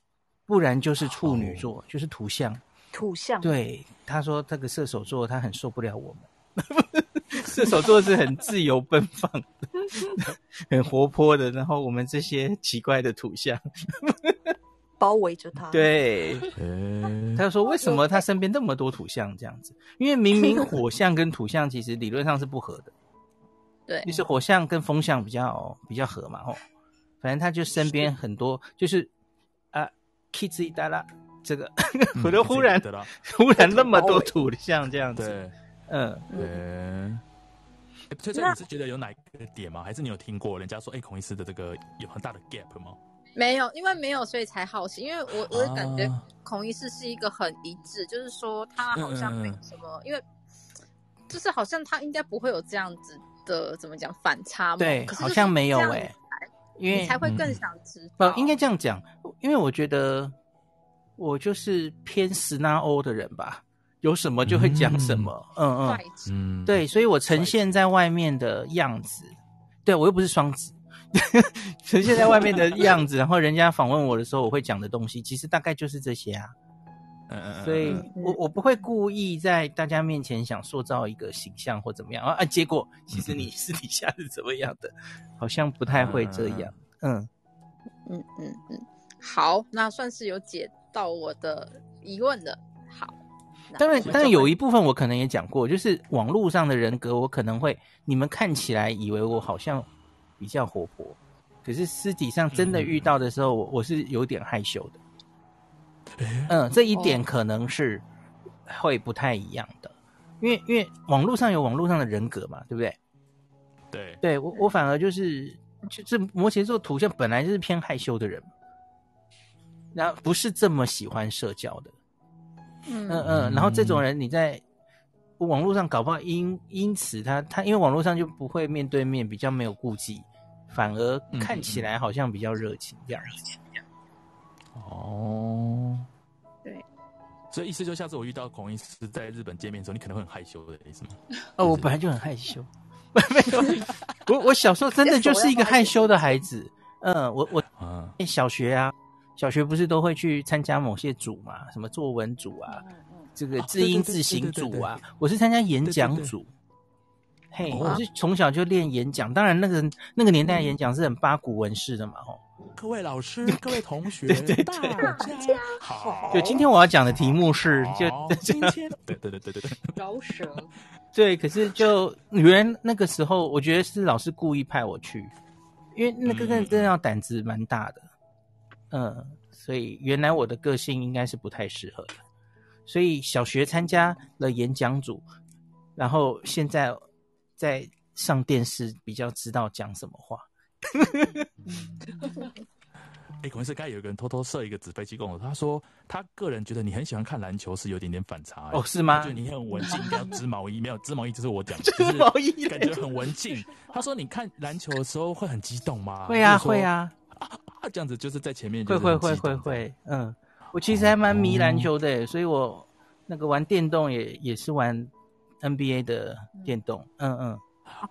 不然就是处女座，哦、就是土象。土象。对，她说这个射手座，她很受不了我们。射手座是很自由奔放的，很活泼的，然后我们这些奇怪的土象。包围着他，对，他就说为什么他身边那么多土象这样子？因为明明火象跟土象其实理论上是不合的，对，就是火象跟风象比较比较合嘛，吼，反正他就身边很多就是啊，Kitty 达拉这个，我都忽然忽然那么多土象这样子，对，嗯，对，所以这你是觉得有哪一个点吗？还是你有听过人家说，哎，孔医师的这个有很大的 gap 吗？没有，因为没有，所以才好奇。因为我我感觉孔医师是一个很一致，啊、就是说他好像没有什么，嗯、因为就是好像他应该不会有这样子的怎么讲反差嘛。对，好像没有哎、欸，因为你才会更想知道。嗯，应该这样讲，因为我觉得我就是偏十拿欧的人吧，有什么就会讲什么。嗯。嗯嗯，对，所以我呈现在外面的样子，对我又不是双子。呈现在外面的样子，然后人家访问我的时候，我会讲的东西，其实大概就是这些啊。嗯嗯，所以我我不会故意在大家面前想塑造一个形象或怎么样啊啊，结果其实你私底下是怎么样的，好像不太会这样。嗯嗯嗯。嗯，好，那算是有解到我的疑问的。好，当然当然有一部分我可能也讲过，就是网络上的人格，我可能会你们看起来以为我好像。比较活泼，可是私底上真的遇到的时候，我、嗯、我是有点害羞的。嗯，这一点可能是会不太一样的，因为因为网络上有网络上的人格嘛，对不对？对，对我我反而就是就是摩羯座土象本来就是偏害羞的人，然后不是这么喜欢社交的。嗯嗯，然后这种人你在。网络上搞不好因因此他他因为网络上就不会面对面，比较没有顾忌，反而看起来好像比较热情这样子。哦，对，所以意思就下次我遇到孔医师在日本见面的时候，你可能会很害羞的意思吗？哦，我本来就很害羞，没有，我我小时候真的就是一个害羞的孩子。嗯，我我啊，小学啊，小学不是都会去参加某些组嘛，什么作文组啊。这个字音字形组啊，我是参加演讲组。嘿，我是从小就练演讲，当然那个那个年代演讲是很八股文式的嘛，吼。各位老师，各位同学，对对对，大家好。就今天我要讲的题目是，就 今天，对对对对对对，饶舌。对，可是就原来那个时候，我觉得是老师故意派我去，因为那个真的真的要胆子蛮大的，嗯，所以原来我的个性应该是不太适合的，所以小学参加了演讲组，然后现在在上电视比较知道讲什么话。哎，可能是刚才有一个人偷偷设一个纸飞机跟我，他说他个人觉得你很喜欢看篮球是有点点反差哦，是吗？就你很文静，应该要织毛衣，没有织毛衣，就是我讲的，织毛衣感觉很文静。他说你看篮球的时候会很激动吗？会啊，会啊，啊，这样子就是在前面会会会会会，嗯，我其实还蛮迷篮球的，所以我那个玩电动也也是玩 NBA 的电动，嗯嗯。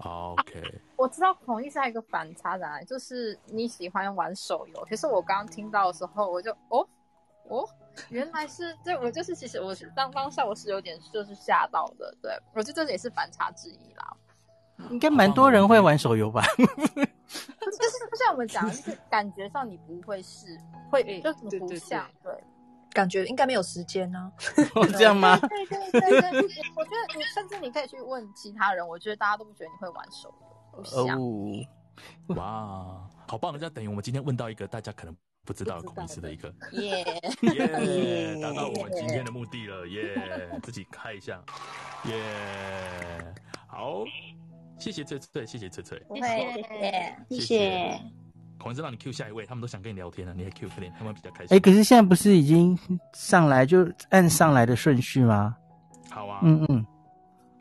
OK，我知道孔医师还有一个反差的，就是你喜欢玩手游。可是我刚刚听到的时候，我就哦哦，原来是对，我就是其实我是当当下我是有点就是吓到的。对，我觉得这也是反差之一啦。应该蛮多人会玩手游吧？就是就像我们讲，就是感觉上你不会是会，就不像对。感觉应该没有时间呢、啊，哦，这样吗？对对对对，我觉得你甚至你可以去问其他人，我觉得大家都不觉得你会玩手游。哦，哇，好棒！这样等于我们今天问到一个大家可能不知道的孔医师的一个，耶耶，达到我们今天的目的了，耶、yeah，自己开一下，耶、yeah，好，谢谢翠翠，谢谢翠翠，谢谢，谢谢。孔医师让你 Q 下一位，他们都想跟你聊天了，你还 Q 可怜，他们比较开心。哎、欸，可是现在不是已经上来就按上来的顺序吗？好啊，嗯嗯。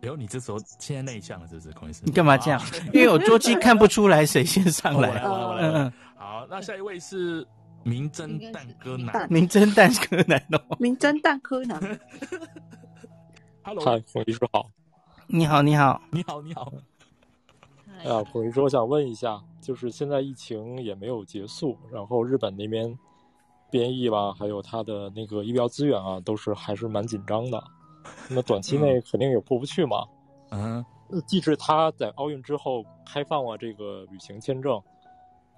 然后你这时候现在内向了，是不是？孔医师，你干嘛这样？因为我桌机看不出来谁先上来。嗯嗯。好，那下一位是名侦探柯南。名侦探柯南哦。名侦探柯南。Hello，嗨，孔医师好。你好，你好，你好，你好。哎呀，孔医师，我想问一下。就是现在疫情也没有结束，然后日本那边编译吧，还有他的那个医疗资源啊，都是还是蛮紧张的。那么短期内肯定也过不去嘛。嗯，即使他在奥运之后开放了这个旅行签证，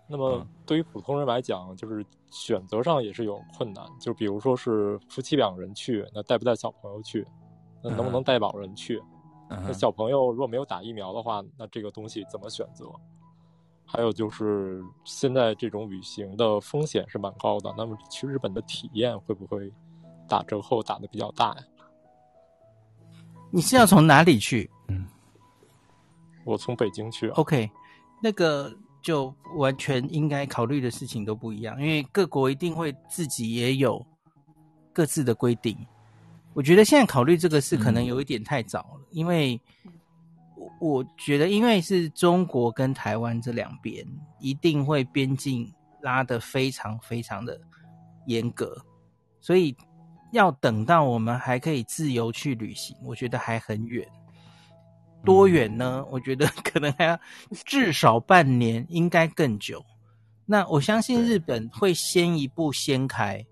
那么对于普通人来讲，就是选择上也是有困难。就比如说是夫妻两人去，那带不带小朋友去？那能不能带老人去？那小朋友如果没有打疫苗的话，那这个东西怎么选择？还有就是现在这种旅行的风险是蛮高的，那么去日本的体验会不会打折后打的比较大呀？你是要从哪里去？嗯，我从北京去。OK，那个就完全应该考虑的事情都不一样，因为各国一定会自己也有各自的规定。我觉得现在考虑这个事可能有一点太早了，嗯、因为。我我觉得，因为是中国跟台湾这两边，一定会边境拉得非常非常的严格，所以要等到我们还可以自由去旅行，我觉得还很远。多远呢？我觉得可能还要至少半年，应该更久。那我相信日本会先一步先开，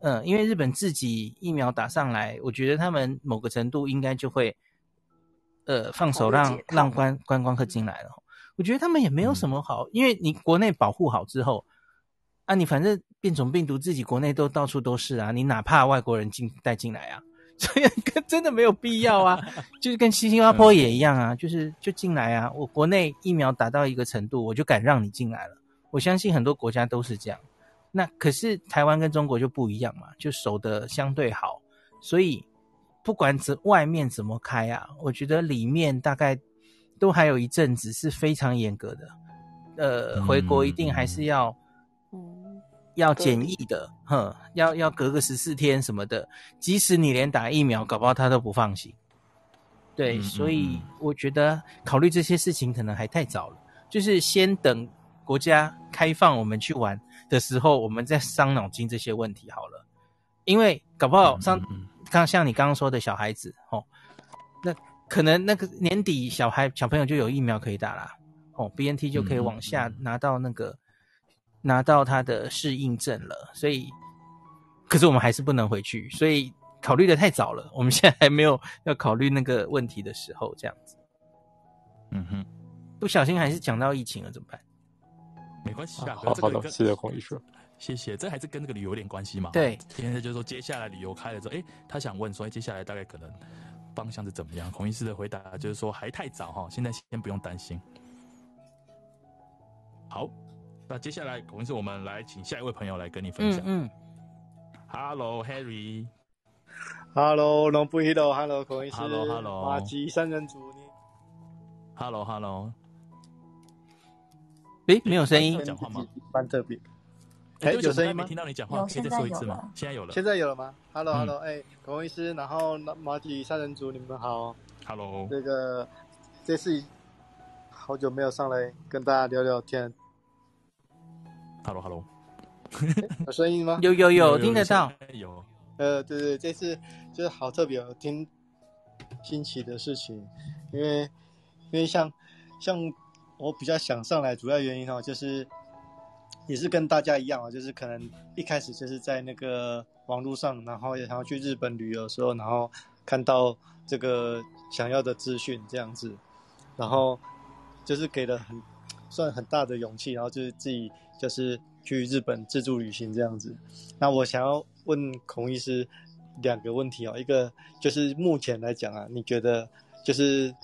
嗯，因为日本自己疫苗打上来，我觉得他们某个程度应该就会。呃，放手让让观观光客进来了，我觉得他们也没有什么好，嗯、因为你国内保护好之后，啊，你反正变种病毒自己国内都到处都是啊，你哪怕外国人进带进来啊，所以真的没有必要啊，就是跟新加 坡也一样啊，就是就进来啊，我国内疫苗达到一个程度，我就敢让你进来了，我相信很多国家都是这样，那可是台湾跟中国就不一样嘛，就守得相对好，所以。不管这外面怎么开啊，我觉得里面大概都还有一阵子是非常严格的。呃，回国一定还是要，嗯，要检疫的，哼，要要隔个十四天什么的。即使你连打疫苗，搞不好他都不放心。对，所以我觉得考虑这些事情可能还太早了，就是先等国家开放我们去玩的时候，我们再伤脑筋这些问题好了。因为搞不好像。刚像你刚刚说的小孩子哦，那可能那个年底小孩小朋友就有疫苗可以打啦，哦，BNT 就可以往下拿到那个、嗯、拿到他的适应症了，所以可是我们还是不能回去，所以考虑的太早了，我们现在还没有要考虑那个问题的时候，这样子。嗯哼，不小心还是讲到疫情了，怎么办？没关系啊，好好的，谢谢孔医师。谢谢，这还是跟那个旅游有点关系嘛？对，现在就是说，接下来旅游开了之后，哎，他想问说，哎，接下来大概可能方向是怎么样？孔医师的回答就是说，还太早哈，现在先不用担心。好。那接下来孔医师，我们来请下一位朋友来跟你分享。嗯，嗯，Hello Harry。Hello，龙不一路，Hello，孔医师，Hello，Hello，马吉三人组，你，Hello，Hello，诶，没有声音，讲话吗？蛮特别，哎，有声音吗？听到你讲话，可以再说一次吗？现在有了，现在有了吗？Hello，Hello，哎，孔医师，然后马吉三人组，你们好，Hello，这个这次好久没有上来跟大家聊聊天，Hello，Hello，有声音吗？有有有，听得到，有。呃，对对，这次就是好特别，听新奇的事情，因为因为像像我比较想上来，主要原因哦，就是也是跟大家一样啊，就是可能一开始就是在那个网络上，然后也想要去日本旅游的时候，然后看到这个想要的资讯这样子，然后就是给了很算很大的勇气，然后就是自己就是去日本自助旅行这样子，那我想要。问孔医师两个问题哦，一个就是目前来讲啊，你觉得就是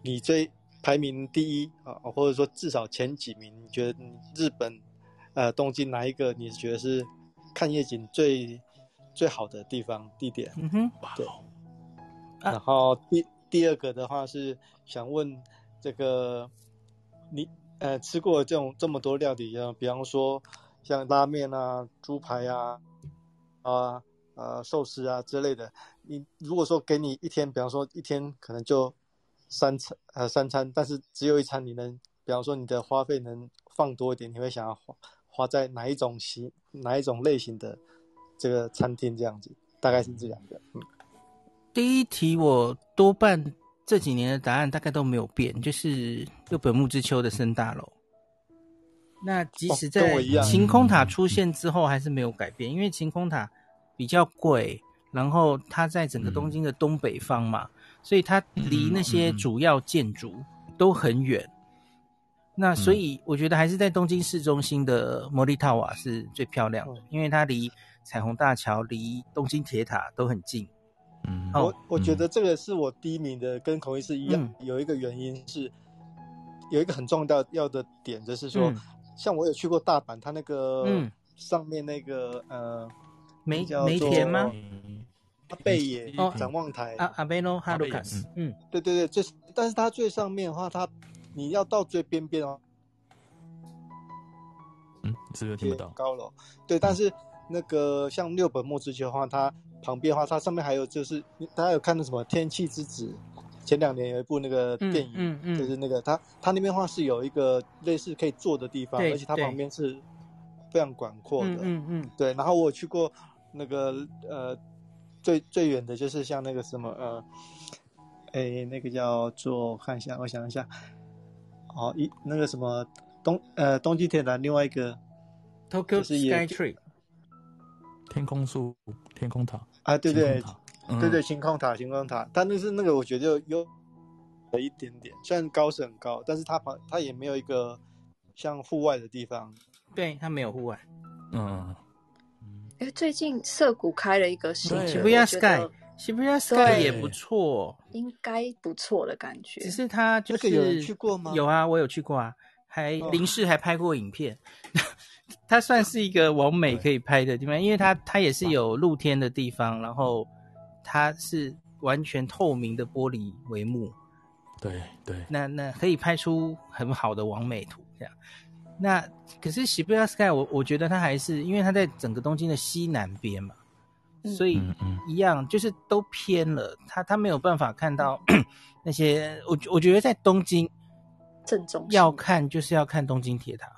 你最排名第一啊，或者说至少前几名，你觉得日本呃东京哪一个你觉得是看夜景最最好的地方地点？嗯哼，对。然后第第二个的话是想问这个你呃吃过这种这么多料理啊，比方说像拉面啊、猪排啊。啊呃寿司啊之类的，你如果说给你一天，比方说一天可能就三餐呃三餐，但是只有一餐，你能比方说你的花费能放多一点，你会想要花花在哪一种型哪一种类型的这个餐厅这样子？大概是这两个。嗯，第一题我多半这几年的答案大概都没有变，就是六本木之丘的森大楼。那即使在晴空塔出现之后，还是没有改变，因为晴空塔比较贵，然后它在整个东京的东北方嘛，所以它离那些主要建筑都很远。那所以我觉得还是在东京市中心的 Moritawa 是最漂亮的，因为它离彩虹大桥、离东京铁塔都很近。嗯，我我觉得这个是我第一名的，跟孔医师一样，有一个原因是有一个很重要要的点，就是说。像我有去过大阪，它那个上面那个、嗯、呃，梅梅田吗？阿贝野展望台贝诺哈鲁卡斯，嗯，对对对，就是，但是它最上面的话，它你要到最边边哦，嗯，是不是听不到？高楼，对，但是那个像六本木之丘的话，它旁边的话，它上面还有就是，大家有看到什么天气之子？前两年有一部那个电影，嗯嗯嗯、就是那个它它那边的话是有一个类似可以坐的地方，而且它旁边是非常广阔的，嗯嗯，嗯对。然后我去过那个呃最最远的就是像那个什么呃，哎那个叫做看一下，我想一下，哦一那个什么东呃东京铁塔另外一个 Tokyo Skytree 天空树天空塔啊对对。对对，星空塔，星空塔，但那是那个，我觉得有有一点点，虽然高是很高，但是它旁它也没有一个像户外的地方。对，它没有户外。嗯。哎，最近涩谷开了一个新的，Shibuya Sky，Shibuya Sky 也不错，应该不错的感觉。只是它就是有人去过吗？有啊，我有去过啊，还临时还拍过影片。它算是一个网美可以拍的地方，因为它它也是有露天的地方，然后。它是完全透明的玻璃帷幕，对对，那那可以拍出很好的网美图，这样。那可是 Shibuya Sky，我我觉得它还是因为它在整个东京的西南边嘛，嗯、所以一样就是都偏了，它它没有办法看到那些。我我觉得在东京正中要看就是要看东京铁塔。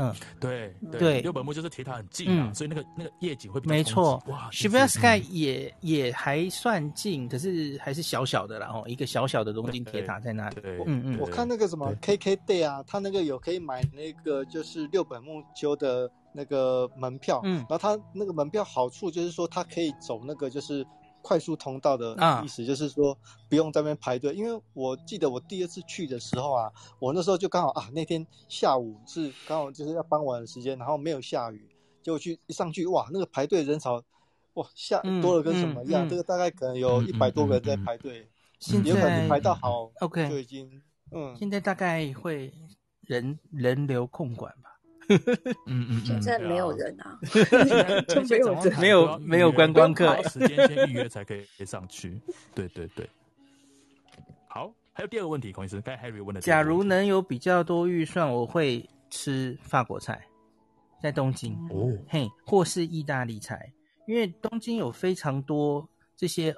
嗯，对对，六本木就是铁塔很近嘛，所以那个那个夜景会比较没错。哇，Shibuya Sky 也也还算近，可是还是小小的啦，哦，一个小小的东京铁塔在那里。嗯嗯，我看那个什么 KKday 啊，他那个有可以买那个就是六本木丘的那个门票，嗯，然后他那个门票好处就是说他可以走那个就是。快速通道的意思就是说不用在那边排队，啊、因为我记得我第二次去的时候啊，我那时候就刚好啊那天下午是刚好就是要傍晚的时间，然后没有下雨，结果去一上去哇，那个排队人潮哇下多了跟什么一样，这个大概可能有一百多个人在排队，有可能排到好 OK 就已经嗯，现在大概会人人流控管吧。嗯嗯，现在没有人啊，就没有人，没有没有观光客，时间先预约才可以上去。对对对，好，还有第二个问题，孔医师，刚才 Harry 问的，假如能有比较多预算，我会吃法国菜，在东京。哦，嘿，或是意大利菜，因为东京有非常多这些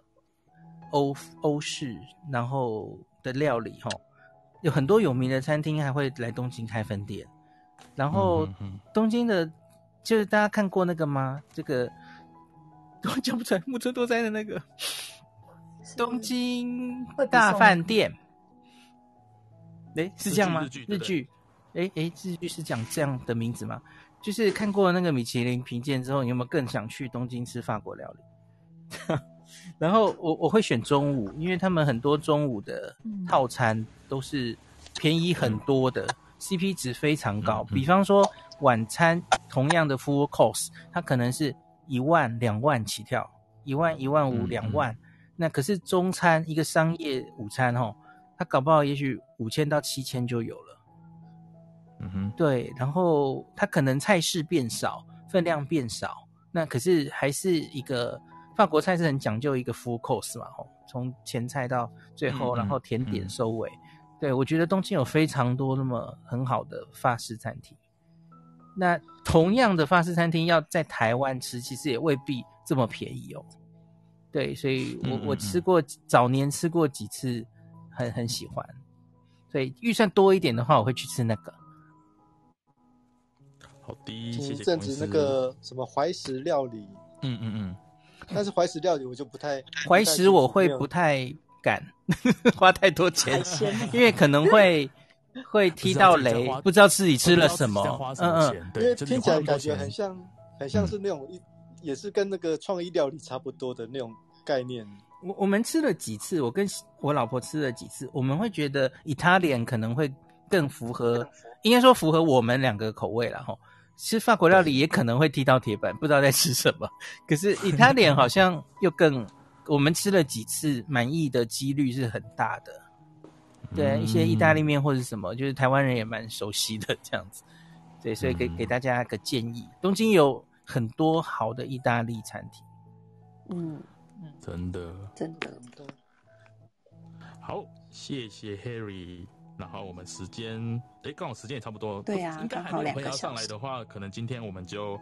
欧欧式然后的料理哈，有很多有名的餐厅还会来东京开分店。然后东京的，就是大家看过那个吗？这个我讲不出来，木村多哉的那个东京大饭店。哎，是这样吗？日剧？哎哎，日剧是讲这样的名字吗？就是看过那个米其林评鉴之后，你有没有更想去东京吃法国料理？然后我我会选中午，因为他们很多中午的套餐都是便宜很多的。CP 值非常高，比方说晚餐同样的 full course，它可能是一万两万起跳，一万一万五两万，那可是中餐一个商业午餐哦，它搞不好也许五千到七千就有了。嗯哼，对，然后它可能菜式变少，分量变少，那可是还是一个法国菜是很讲究一个 full course 嘛，吼，从前菜到最后，然后甜点收尾。对，我觉得东京有非常多那么很好的法式餐厅。那同样的法式餐厅要在台湾吃，其实也未必这么便宜哦。对，所以我我吃过早年吃过几次很，很很喜欢。所以预算多一点的话，我会去吃那个。好的，谢谢。前阵子那个什么怀石料理，嗯嗯嗯，但是怀石料理我就不太怀石，我会不太。敢 花太多钱，因为可能会 会踢到雷，不知道自己吃了什么。嗯嗯，因为听起来感觉很像，很像是那种一，也是跟那个创意料理差不多的那种概念。我我们吃了几次，我跟我老婆吃了几次，我们会觉得 Italian 可能会更符合，应该说符合我们两个口味了哈。吃法国料理也可能会踢到铁板，不知道在吃什么。可是 Italian 好像又更。我们吃了几次，满意的几率是很大的。对，嗯、一些意大利面或者什么，就是台湾人也蛮熟悉的这样子。对，所以给、嗯、给大家一个建议，东京有很多好的意大利餐厅。嗯，真的，真的。好，谢谢 Harry。然后我们时间，哎，刚好时间也差不多。对呀、啊，应该还没有朋友要上来的话，可能今天我们就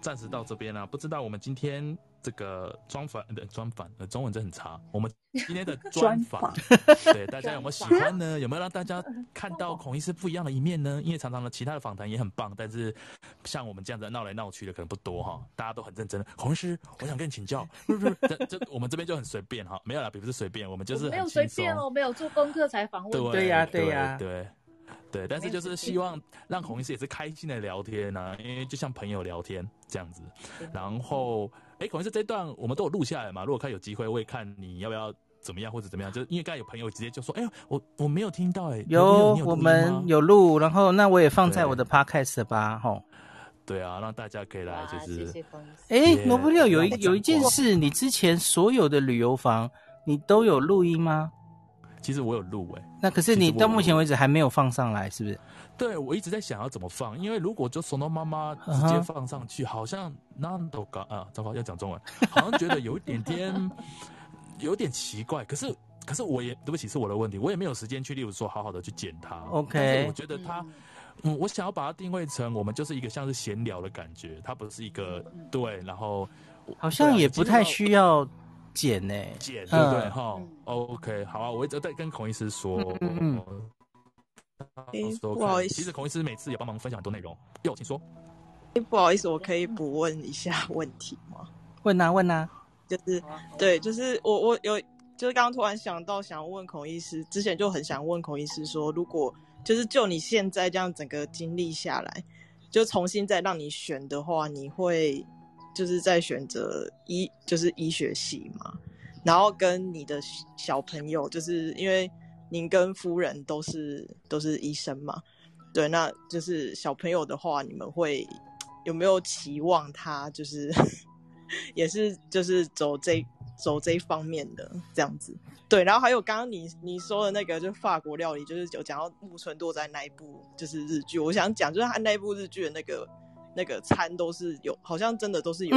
暂时到这边了。不知道我们今天。这个专访的专访，呃，中文真很差。我们 今天的专访，对大家有没有喜欢呢？有没有让大家看到孔医师不一样的一面呢？因为常常的其他的访谈也很棒，但是像我们这样子闹来闹去的可能不多哈。大家都很认真的。孔医师，我想跟你请教，不是不是，这这我们这边就很随便哈，没有啦，并不是随便，我们就是很没有随便哦，没有做功课才访问。对呀对呀对。对，但是就是希望让孔医师也是开心的聊天啊，因为就像朋友聊天这样子。然后，哎，可能是这段我们都有录下来嘛？如果看有机会，我也看你要不要怎么样或者怎么样？就因为刚才有朋友直接就说：“哎，我我没有听到，哎，有我们有录，然后那我也放在我的 podcast 吧，吼。”对啊，让大家可以来就是。哎，罗布六有一有一件事，你之前所有的旅游房你都有录音吗？其实我有录诶，那可是你到目前为止还没有放上来，是不是？对，我一直在想要怎么放，因为如果就送到妈妈直接放上去，uh huh. 好像那都搞啊，糟糕，要讲中文，好像觉得有一点点有点奇怪。可是，可是我也对不起，是我的问题，我也没有时间去，例如说好好的去剪它。OK，我觉得它，嗯，我想要把它定位成我们就是一个像是闲聊的感觉，它不是一个对，然后好像也不太需要。剪呢？剪对不对？哈，OK，好啊，我一直在跟孔医师说。嗯，不好意思，其实孔医师每次也帮忙分享很多内容。哟，请说。不好意思，我可以补问一下 问题吗？问啊，问啊。就是对，就是我我有，就是刚刚突然想到想问孔医师，之前就很想问孔医师说，如果就是就你现在这样整个经历下来，就重新再让你选的话，你会？就是在选择医，就是医学系嘛，然后跟你的小朋友，就是因为您跟夫人都是都是医生嘛，对，那就是小朋友的话，你们会有没有期望他就是 也是就是走这走这一方面的这样子。对，然后还有刚刚你你说的那个，就是法国料理，就是有讲到木村多哉那一部就是日剧。我想讲，就是他那一部日剧的那个那个餐都是有，好像真的都是有，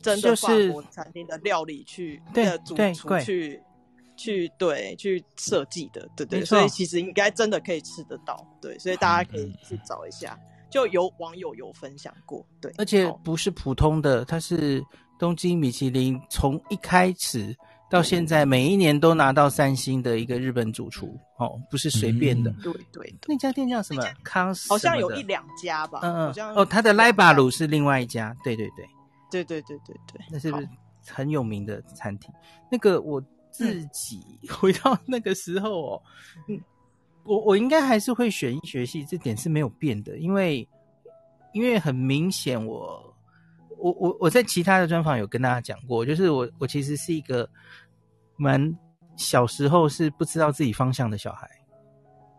真的法国餐厅的料理去的主厨去。去对去设计的，对对，所以其实应该真的可以吃得到，对，所以大家可以去找一下，就有网友有分享过，对，而且不是普通的，它是东京米其林从一开始到现在每一年都拿到三星的一个日本主厨，哦，不是随便的，对对，那家店叫什么？康好像有一两家吧，嗯嗯，哦，他的莱巴鲁是另外一家，对对对，对对对对对，那是不是很有名的餐厅？那个我。自己 回到那个时候哦，嗯，我我应该还是会选医学系，这点是没有变的，因为因为很明显我，我我我我在其他的专访有跟大家讲过，就是我我其实是一个蛮小时候是不知道自己方向的小孩，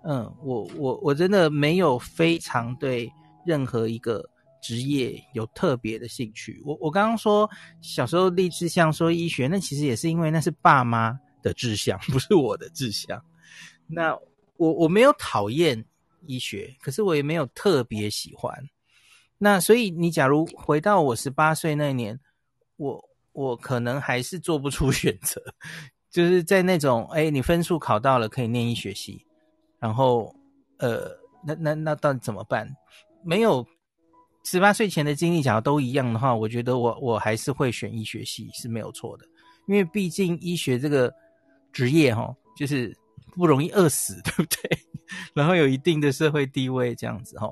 嗯，我我我真的没有非常对任何一个。职业有特别的兴趣，我我刚刚说小时候立志向说医学，那其实也是因为那是爸妈的志向，不是我的志向。那我我没有讨厌医学，可是我也没有特别喜欢。那所以你假如回到我十八岁那年，我我可能还是做不出 选择，就是在那种哎，你分数考到了可以念医学系，然后呃，那那那到底怎么办？没有。十八岁前的经历，假如都一样的话，我觉得我我还是会选医学系是没有错的，因为毕竟医学这个职业哈，就是不容易饿死，对不对？然后有一定的社会地位这样子哈。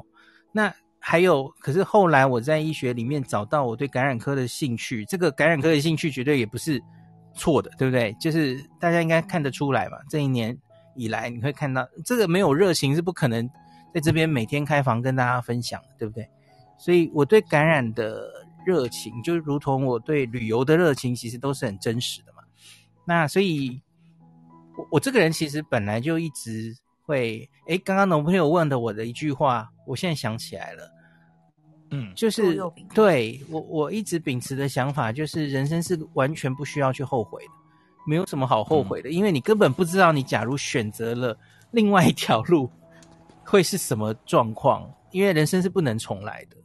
那还有，可是后来我在医学里面找到我对感染科的兴趣，这个感染科的兴趣绝对也不是错的，对不对？就是大家应该看得出来嘛，这一年以来你会看到这个没有热情是不可能在这边每天开房跟大家分享的，对不对？所以我对感染的热情，就如同我对旅游的热情，其实都是很真实的嘛。那所以，我我这个人其实本来就一直会，诶，刚刚男朋友问的我的一句话，我现在想起来了，嗯，就是对我我一直秉持的想法，就是人生是完全不需要去后悔的，没有什么好后悔的，因为你根本不知道你假如选择了另外一条路，会是什么状况，因为人生是不能重来的。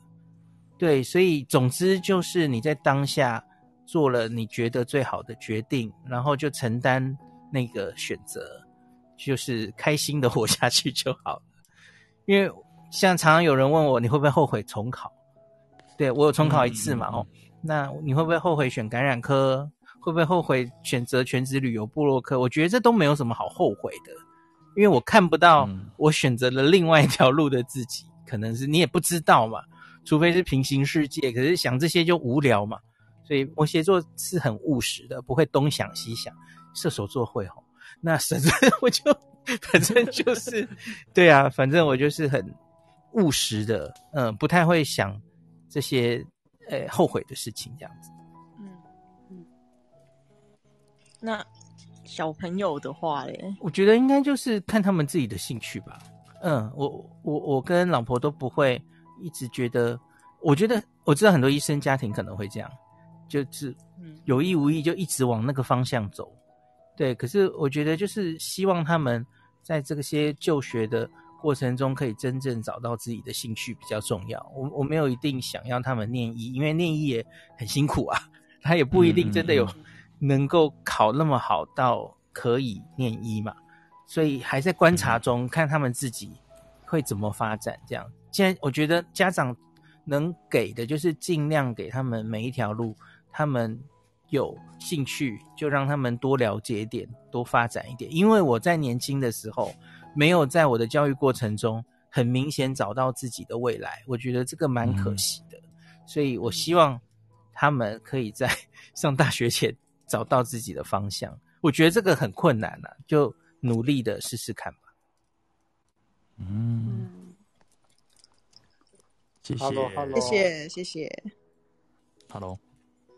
对，所以总之就是你在当下做了你觉得最好的决定，然后就承担那个选择，就是开心的活下去就好了。因为像常常有人问我，你会不会后悔重考？对，我有重考一次嘛，哦，那你会不会后悔选感染科？会不会后悔选择全职旅游部落客？我觉得这都没有什么好后悔的，因为我看不到我选择了另外一条路的自己，可能是你也不知道嘛。除非是平行世界，可是想这些就无聊嘛。所以摩羯座是很务实的，不会东想西想。射手座会吼，那反正我就 反正就是，对啊，反正我就是很务实的，嗯，不太会想这些呃、欸、后悔的事情这样子。嗯嗯。那小朋友的话嘞，我觉得应该就是看他们自己的兴趣吧。嗯，我我我跟老婆都不会。一直觉得，我觉得我知道很多医生家庭可能会这样，就是有意无意就一直往那个方向走，对。可是我觉得就是希望他们在这些就学的过程中，可以真正找到自己的兴趣比较重要。我我没有一定想要他们念医，因为念医也很辛苦啊，他也不一定真的有能够考那么好到可以念医嘛。所以还在观察中，看他们自己会怎么发展这样。现在我觉得家长能给的就是尽量给他们每一条路，他们有兴趣就让他们多了解一点，多发展一点。因为我在年轻的时候没有在我的教育过程中很明显找到自己的未来，我觉得这个蛮可惜的。所以我希望他们可以在 上大学前找到自己的方向。我觉得这个很困难啊，就努力的试试看吧。嗯。谢谢，谢谢，谢谢。Hello，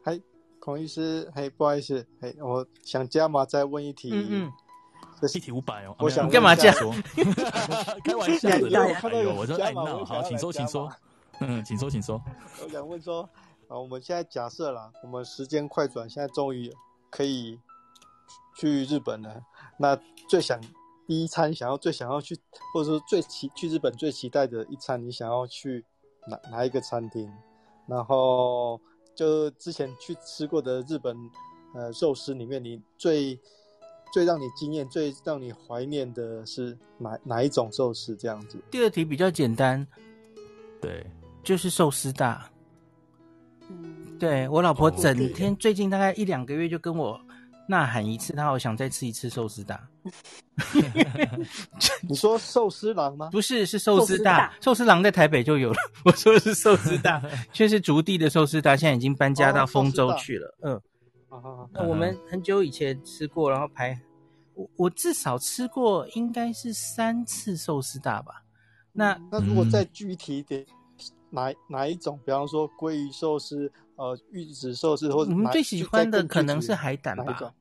嗨，孔医师，嘿，不好意思，嘿，我想加码再问一题，嗯嗯，一题五百哦，我想干嘛这样说？开玩笑的，哎呦，我说爱闹，好，请说，请说，嗯，请说，请说。我想问说，啊，我们现在假设啦，我们时间快转，现在终于可以去日本了，那最想第一餐想要最想要去，或者说最期去日本最期待的一餐，你想要去哪哪一个餐厅？然后就之前去吃过的日本呃寿司里面，你最最让你惊艳、最让你怀念的是哪哪一种寿司？这样子。第二题比较简单，对，就是寿司大。嗯，对，我老婆整天最近大概一两个月就跟我呐喊一次，他好想再吃一次寿司大。你说寿司郎吗？不是，是寿司大。寿司郎在台北就有了。我说的是寿司大，却是竹地的寿司大，现在已经搬家到丰州去了。哦、嗯，那我们很久以前吃过，然后排我我至少吃过应该是三次寿司大吧。那那如果再具体一点，哪哪一种？比方说鲑鱼寿司、呃玉子寿司，或者我们最喜欢的可能是海胆吧。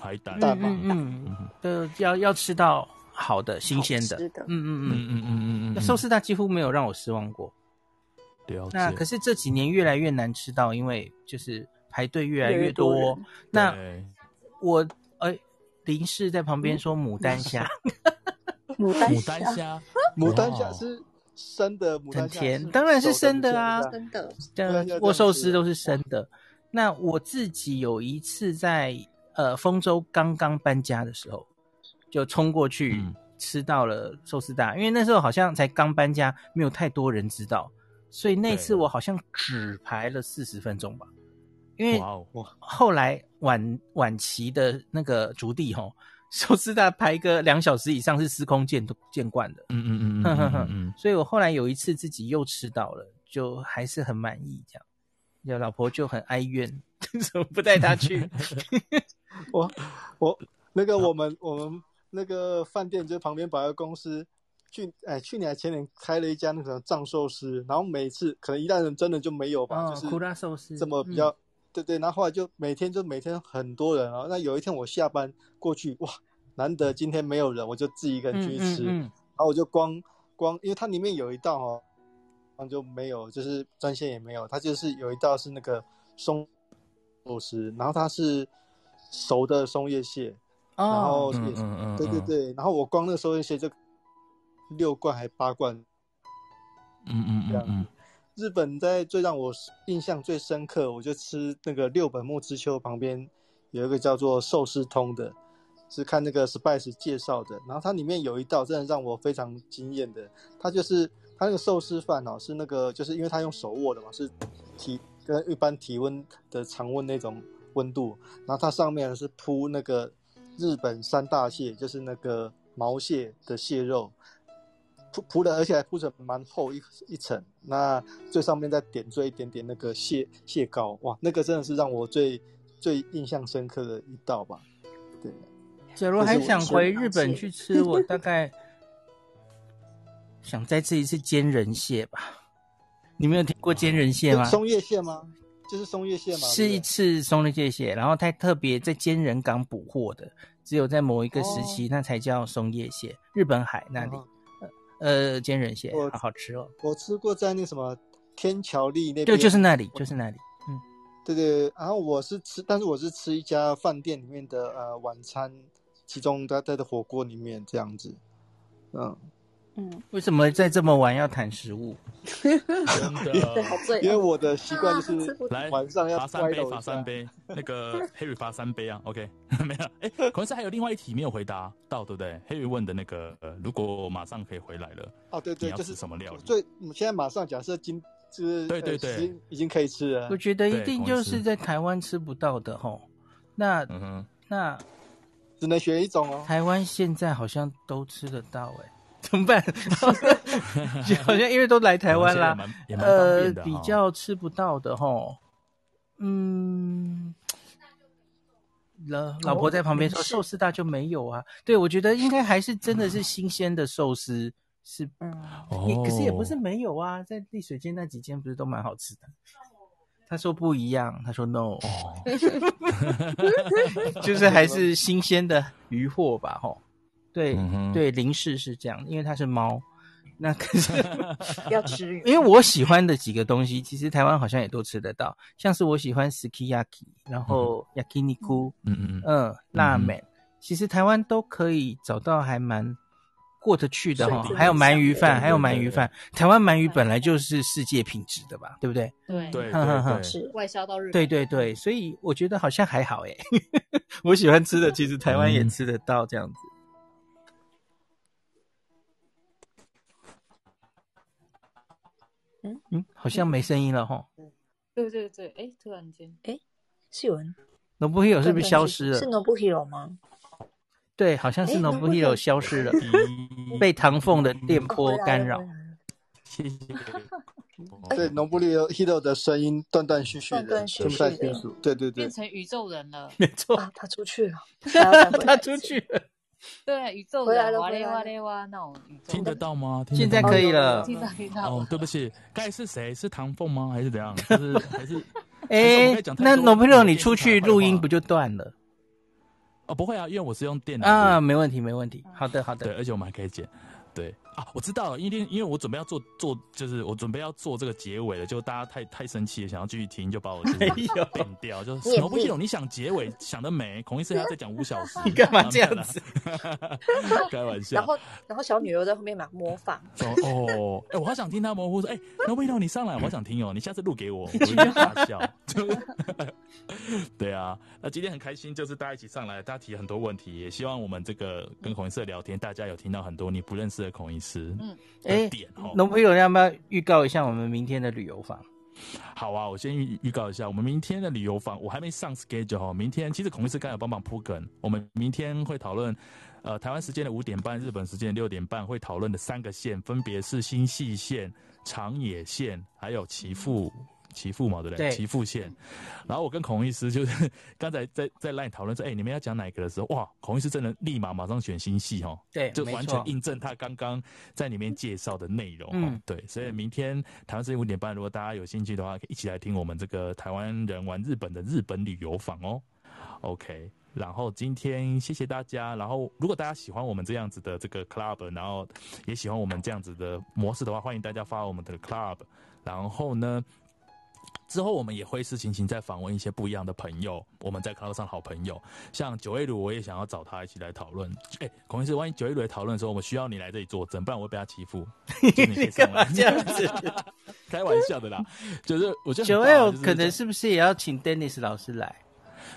海胆，嗯嗯嗯，要要吃到好的、新鲜的，嗯嗯嗯。嗯嗯嗯嗯。那寿司大几乎没有让我失望过。那可是这几年越来越难吃到，因为就是排队越来越多。那我哎，林氏在旁边说牡丹虾，牡 丹牡丹虾，牡丹虾是生的，牡丹虾甜，当然是生的啊，生的。握寿司都是生的。那我自己有一次在。呃，丰州刚刚搬家的时候，就冲过去吃到了寿司大，嗯、因为那时候好像才刚搬家，没有太多人知道，所以那次我好像只排了四十分钟吧。因为后来晚晚期的那个竹地吼，寿司大排个两小时以上是司空见见惯的。嗯嗯嗯嗯嗯，所以我后来有一次自己又吃到了，就还是很满意。这样，有老婆就很哀怨，怎么不带她去？我我那个我们我们那个饭店就旁边百货公司，去哎去年还前年开了一家那个藏寿司，然后每次可能一代人真的就没有吧，就是寿司这么比较对对，然后后来就每天就每天很多人啊，那有一天我下班过去哇，难得今天没有人，我就自己一个人去吃，然后我就光光因为它里面有一道哦，然后就没有就是专线也没有，它就是有一道是那个松寿司，然后它是。熟的松叶蟹，然后也是，对对对，然后我光那个松叶蟹就六罐还八罐，嗯嗯这样。日本在最让我印象最深刻，我就吃那个六本木之丘旁边有一个叫做寿司通的，是看那个 Spice 介绍的，然后它里面有一道真的让我非常惊艳的，它就是它那个寿司饭哦，是那个就是因为它用手握的嘛，是体跟一般体温的常温那种。温度，然后它上面是铺那个日本三大蟹，就是那个毛蟹的蟹肉，铺铺的，而且还铺成蛮厚一一层。那最上面再点缀一点点那个蟹蟹膏，哇，那个真的是让我最最印象深刻的一道吧。对，假如还想回日本去吃，我大概想再吃一次煎人蟹吧。你没有听过煎人蟹吗？松叶蟹吗？就是松叶蟹吗？是一次松叶蟹，然后它特别在坚仁港捕获的，只有在某一个时期，那才叫松叶蟹。日本海那里，呃，坚仁蟹好好吃哦。我吃过在那什么天桥立那边，对，就是那里，就是那里。嗯，对对。然后我是吃，但是我是吃一家饭店里面的呃晚餐，其中它在的火锅里面这样子，嗯。嗯，为什么在这么晚要谈食物？真的，因为我的习惯就是来晚上要罚三杯，罚三杯。那个 Harry 罚三杯啊，OK，没有。哎，可能是还有另外一题没有回答到，对不对？Harry 问的那个，呃，如果马上可以回来了，哦，对对，就是什么料理？对，现在马上假设今就是对对对，已经可以吃了。我觉得一定就是在台湾吃不到的吼。那嗯那只能选一种哦。台湾现在好像都吃得到哎。怎么办？好像因为都来台湾啦，呃，比较吃不到的吼。嗯，老老婆在旁边说寿司大就没有啊。对，我觉得应该还是真的是新鲜的寿司是，嗯，可是也不是没有啊，在丽水街那几间不是都蛮好吃的。他说不一样，他说 no，就是还是新鲜的鱼货吧，齁。对、嗯、对，林氏是这样，因为它是猫。那可是 要吃鱼，因为我喜欢的几个东西，其实台湾好像也都吃得到，像是我喜欢 sukiyaki，然后 yakiniku，嗯嗯嗯，拉面，其实台湾都可以找到还蛮过得去的哈。还有鳗鱼饭，还有鳗鱼饭，台湾鳗鱼本来就是世界品质的吧，对不对？对对对，是外销到日本。对对对，所以我觉得好像还好诶。我喜欢吃的，其实台湾也吃得到这样子。嗯嗯，好像没声音了哈。对对对，哎，突然间，哎，是有人？Nobuhiro 是不是消失了？是 Nobuhiro 吗？对，好像是 Nobuhiro 消失了，被唐凤的电波干扰。谢谢。对，Nobuhiro 的声音断断续续的，断断续续的。对对对，变成宇宙人了。没错，他出去了，他出去了。对，宇宙回来了，哇嘞哇嘞哇那种宇宙。听得到吗？现在可以了。听到听到。哦，对不起，该是谁？是唐凤吗？还是怎样？就是还是？哎，那 Nobuhiro 你出去录音不就断了？哦，不会啊，因为我是用电脑。啊，没问题，没问题。好的，好的。对，而且我们还可以剪。对啊，我知道了，因为因为我准备要做做，就是我准备要做这个结尾了，就大家太太生气了，想要继续听，就把我变掉，就是 Nobuhiro，你想结尾想得美，孔医师还要再讲五小时，你干嘛这样子？开玩笑。然后然后小女儿在后面嘛模仿。哦，哎，我好想听他模糊说，哎，Nobuhiro 你上来，我好想听哦，你下次录给我，我一定大笑。对啊，那今天很开心，就是大家一起上来，大家提很多问题，也希望我们这个跟孔医师聊天，大家有听到很多你不认识。的孔医师，嗯，哎，点哦，农朋友要不要预告一下我们明天的旅游房？好啊，我先预预告一下，我们明天的旅游房，我还没上 schedule 哦。明天其实孔医师刚有帮忙铺梗，我们明天会讨论，呃，台湾时间的五点半，日本时间的六点半会讨论的三个县，分别是新细线、长野县，还有岐阜。岐阜嘛，对不对？岐阜线。然后我跟孔医师就是 刚才在在 LINE 讨论说，哎、欸，你们要讲哪个的时候，哇，孔医师真的立马马上选新戏哦，对，就完全印证他刚刚在里面介绍的内容。嗯，对，所以明天台湾时间五点半，如果大家有兴趣的话，可以一起来听我们这个台湾人玩日本的日本旅游坊哦。OK，然后今天谢谢大家。然后如果大家喜欢我们这样子的这个 club，然后也喜欢我们这样子的模式的话，欢迎大家发我们的 club。然后呢，之后我们也会是情形再访问一些不一样的朋友，我们在 Club 上好朋友，像九 A 鲁，我也想要找他一起来讨论。哎、欸，孔医师，万一九 A 鲁来讨论的时候，我们需要你来这里坐镇，不然我会被他欺负。你干嘛这样子？开玩笑的啦，就是我觉得九 A 可能是不是也要请 Dennis 老师来？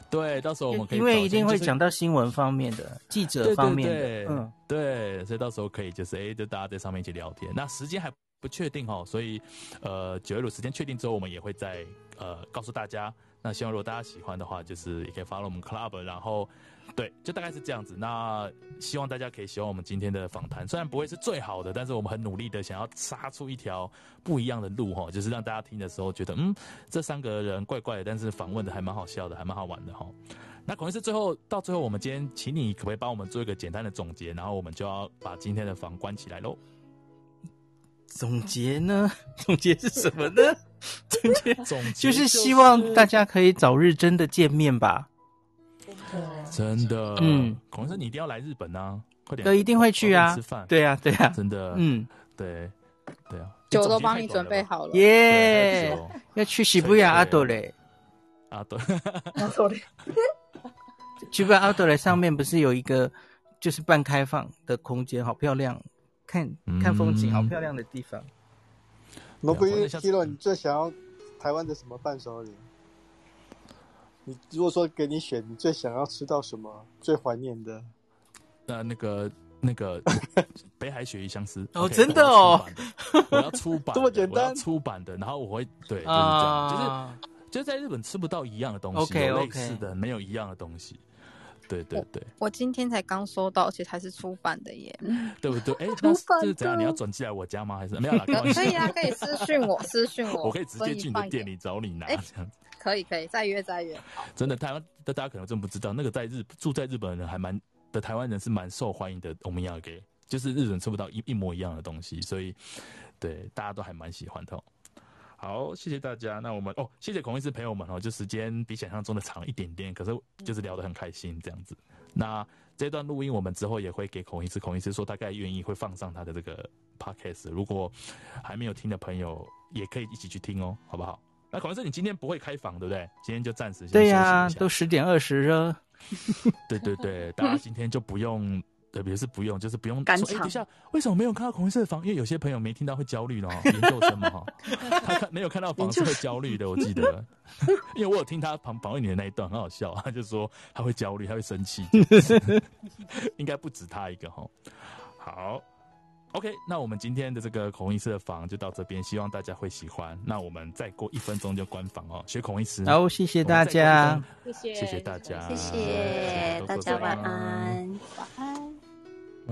对，到时候我们可以因为一定会讲到新闻方面的、记者方面的，对对对嗯，对，所以到时候可以就是哎、欸，就大家在上面一起聊天。那时间还。不确定哦，所以，呃，九月五时间确定之后，我们也会再呃告诉大家。那希望如果大家喜欢的话，就是也可以 follow 我们 club，然后，对，就大概是这样子。那希望大家可以喜欢我们今天的访谈，虽然不会是最好的，但是我们很努力的想要杀出一条不一样的路哈，就是让大家听的时候觉得，嗯，这三个人怪怪的，但是访问的还蛮好笑的，还蛮好玩的哈。那可能是最后到最后，我们今天请你可不可以帮我们做一个简单的总结，然后我们就要把今天的房关起来喽。总结呢？总结是什么呢？总结总结就是希望大家可以早日真的见面吧。真的，嗯，孔医生你一定要来日本啊！快点，对，一定会去啊！吃饭，对啊，对啊，真的，嗯，对，对啊，酒都帮你准备好了，耶！要去涩谷阿朵嘞，阿朵，阿多雷，涩谷阿朵嘞上面不是有一个就是半开放的空间，好漂亮。看看风景，好漂亮的地方。罗布伊希洛，你最想要台湾的什么伴手礼？你如果说给你选，你最想要吃到什么？最怀念的？那那个那个 北海鳕鱼香丝哦，真的哦，我要出版，这么简单，出版的，然后我会对，就是这样，就是就是在日本吃不到一样的东西，有类似的，没有一样的东西。对对对，我今天才刚收到，而且还是出版的耶，对不对？哎，那这是怎样？你要转寄来我家吗？还是没有啦？可以啊，可以私信我，私信我，我可以直接去你的店里找你拿，这样子。可以可以，再约再约。真的，台湾的大家可能真不知道，那个在日住在日本的人还蛮的台湾人是蛮受欢迎的。我们要给，就是日本吃不到一一模一样的东西，所以对大家都还蛮喜欢的。好，谢谢大家。那我们哦，谢谢孔医师朋友们哦，就时间比想象中的长一点点，可是就是聊得很开心这样子。那这段录音我们之后也会给孔医师，孔医师说大概愿意会放上他的这个 podcast，如果还没有听的朋友也可以一起去听哦，好不好？那孔医师你今天不会开房对不对？今天就暂时先对呀、啊，都十点二十了。对对对，大家今天就不用。特别是不用，就是不用说。哎、欸，等一下，为什么没有看到孔医师的房？因为有些朋友没听到会焦虑哦，研究生嘛哈，他看没有看到房是会焦虑的，我记得，因为我有听他旁访问你的那一段，很好笑，他就说他会焦虑，他会生气，应该不止他一个哈。好，OK，那我们今天的这个孔医师的房就到这边，希望大家会喜欢。那我们再过一分钟就关房哦，学孔医师。好，谢谢大家，谢谢，谢谢大家，谢谢大家，晚安，晚安。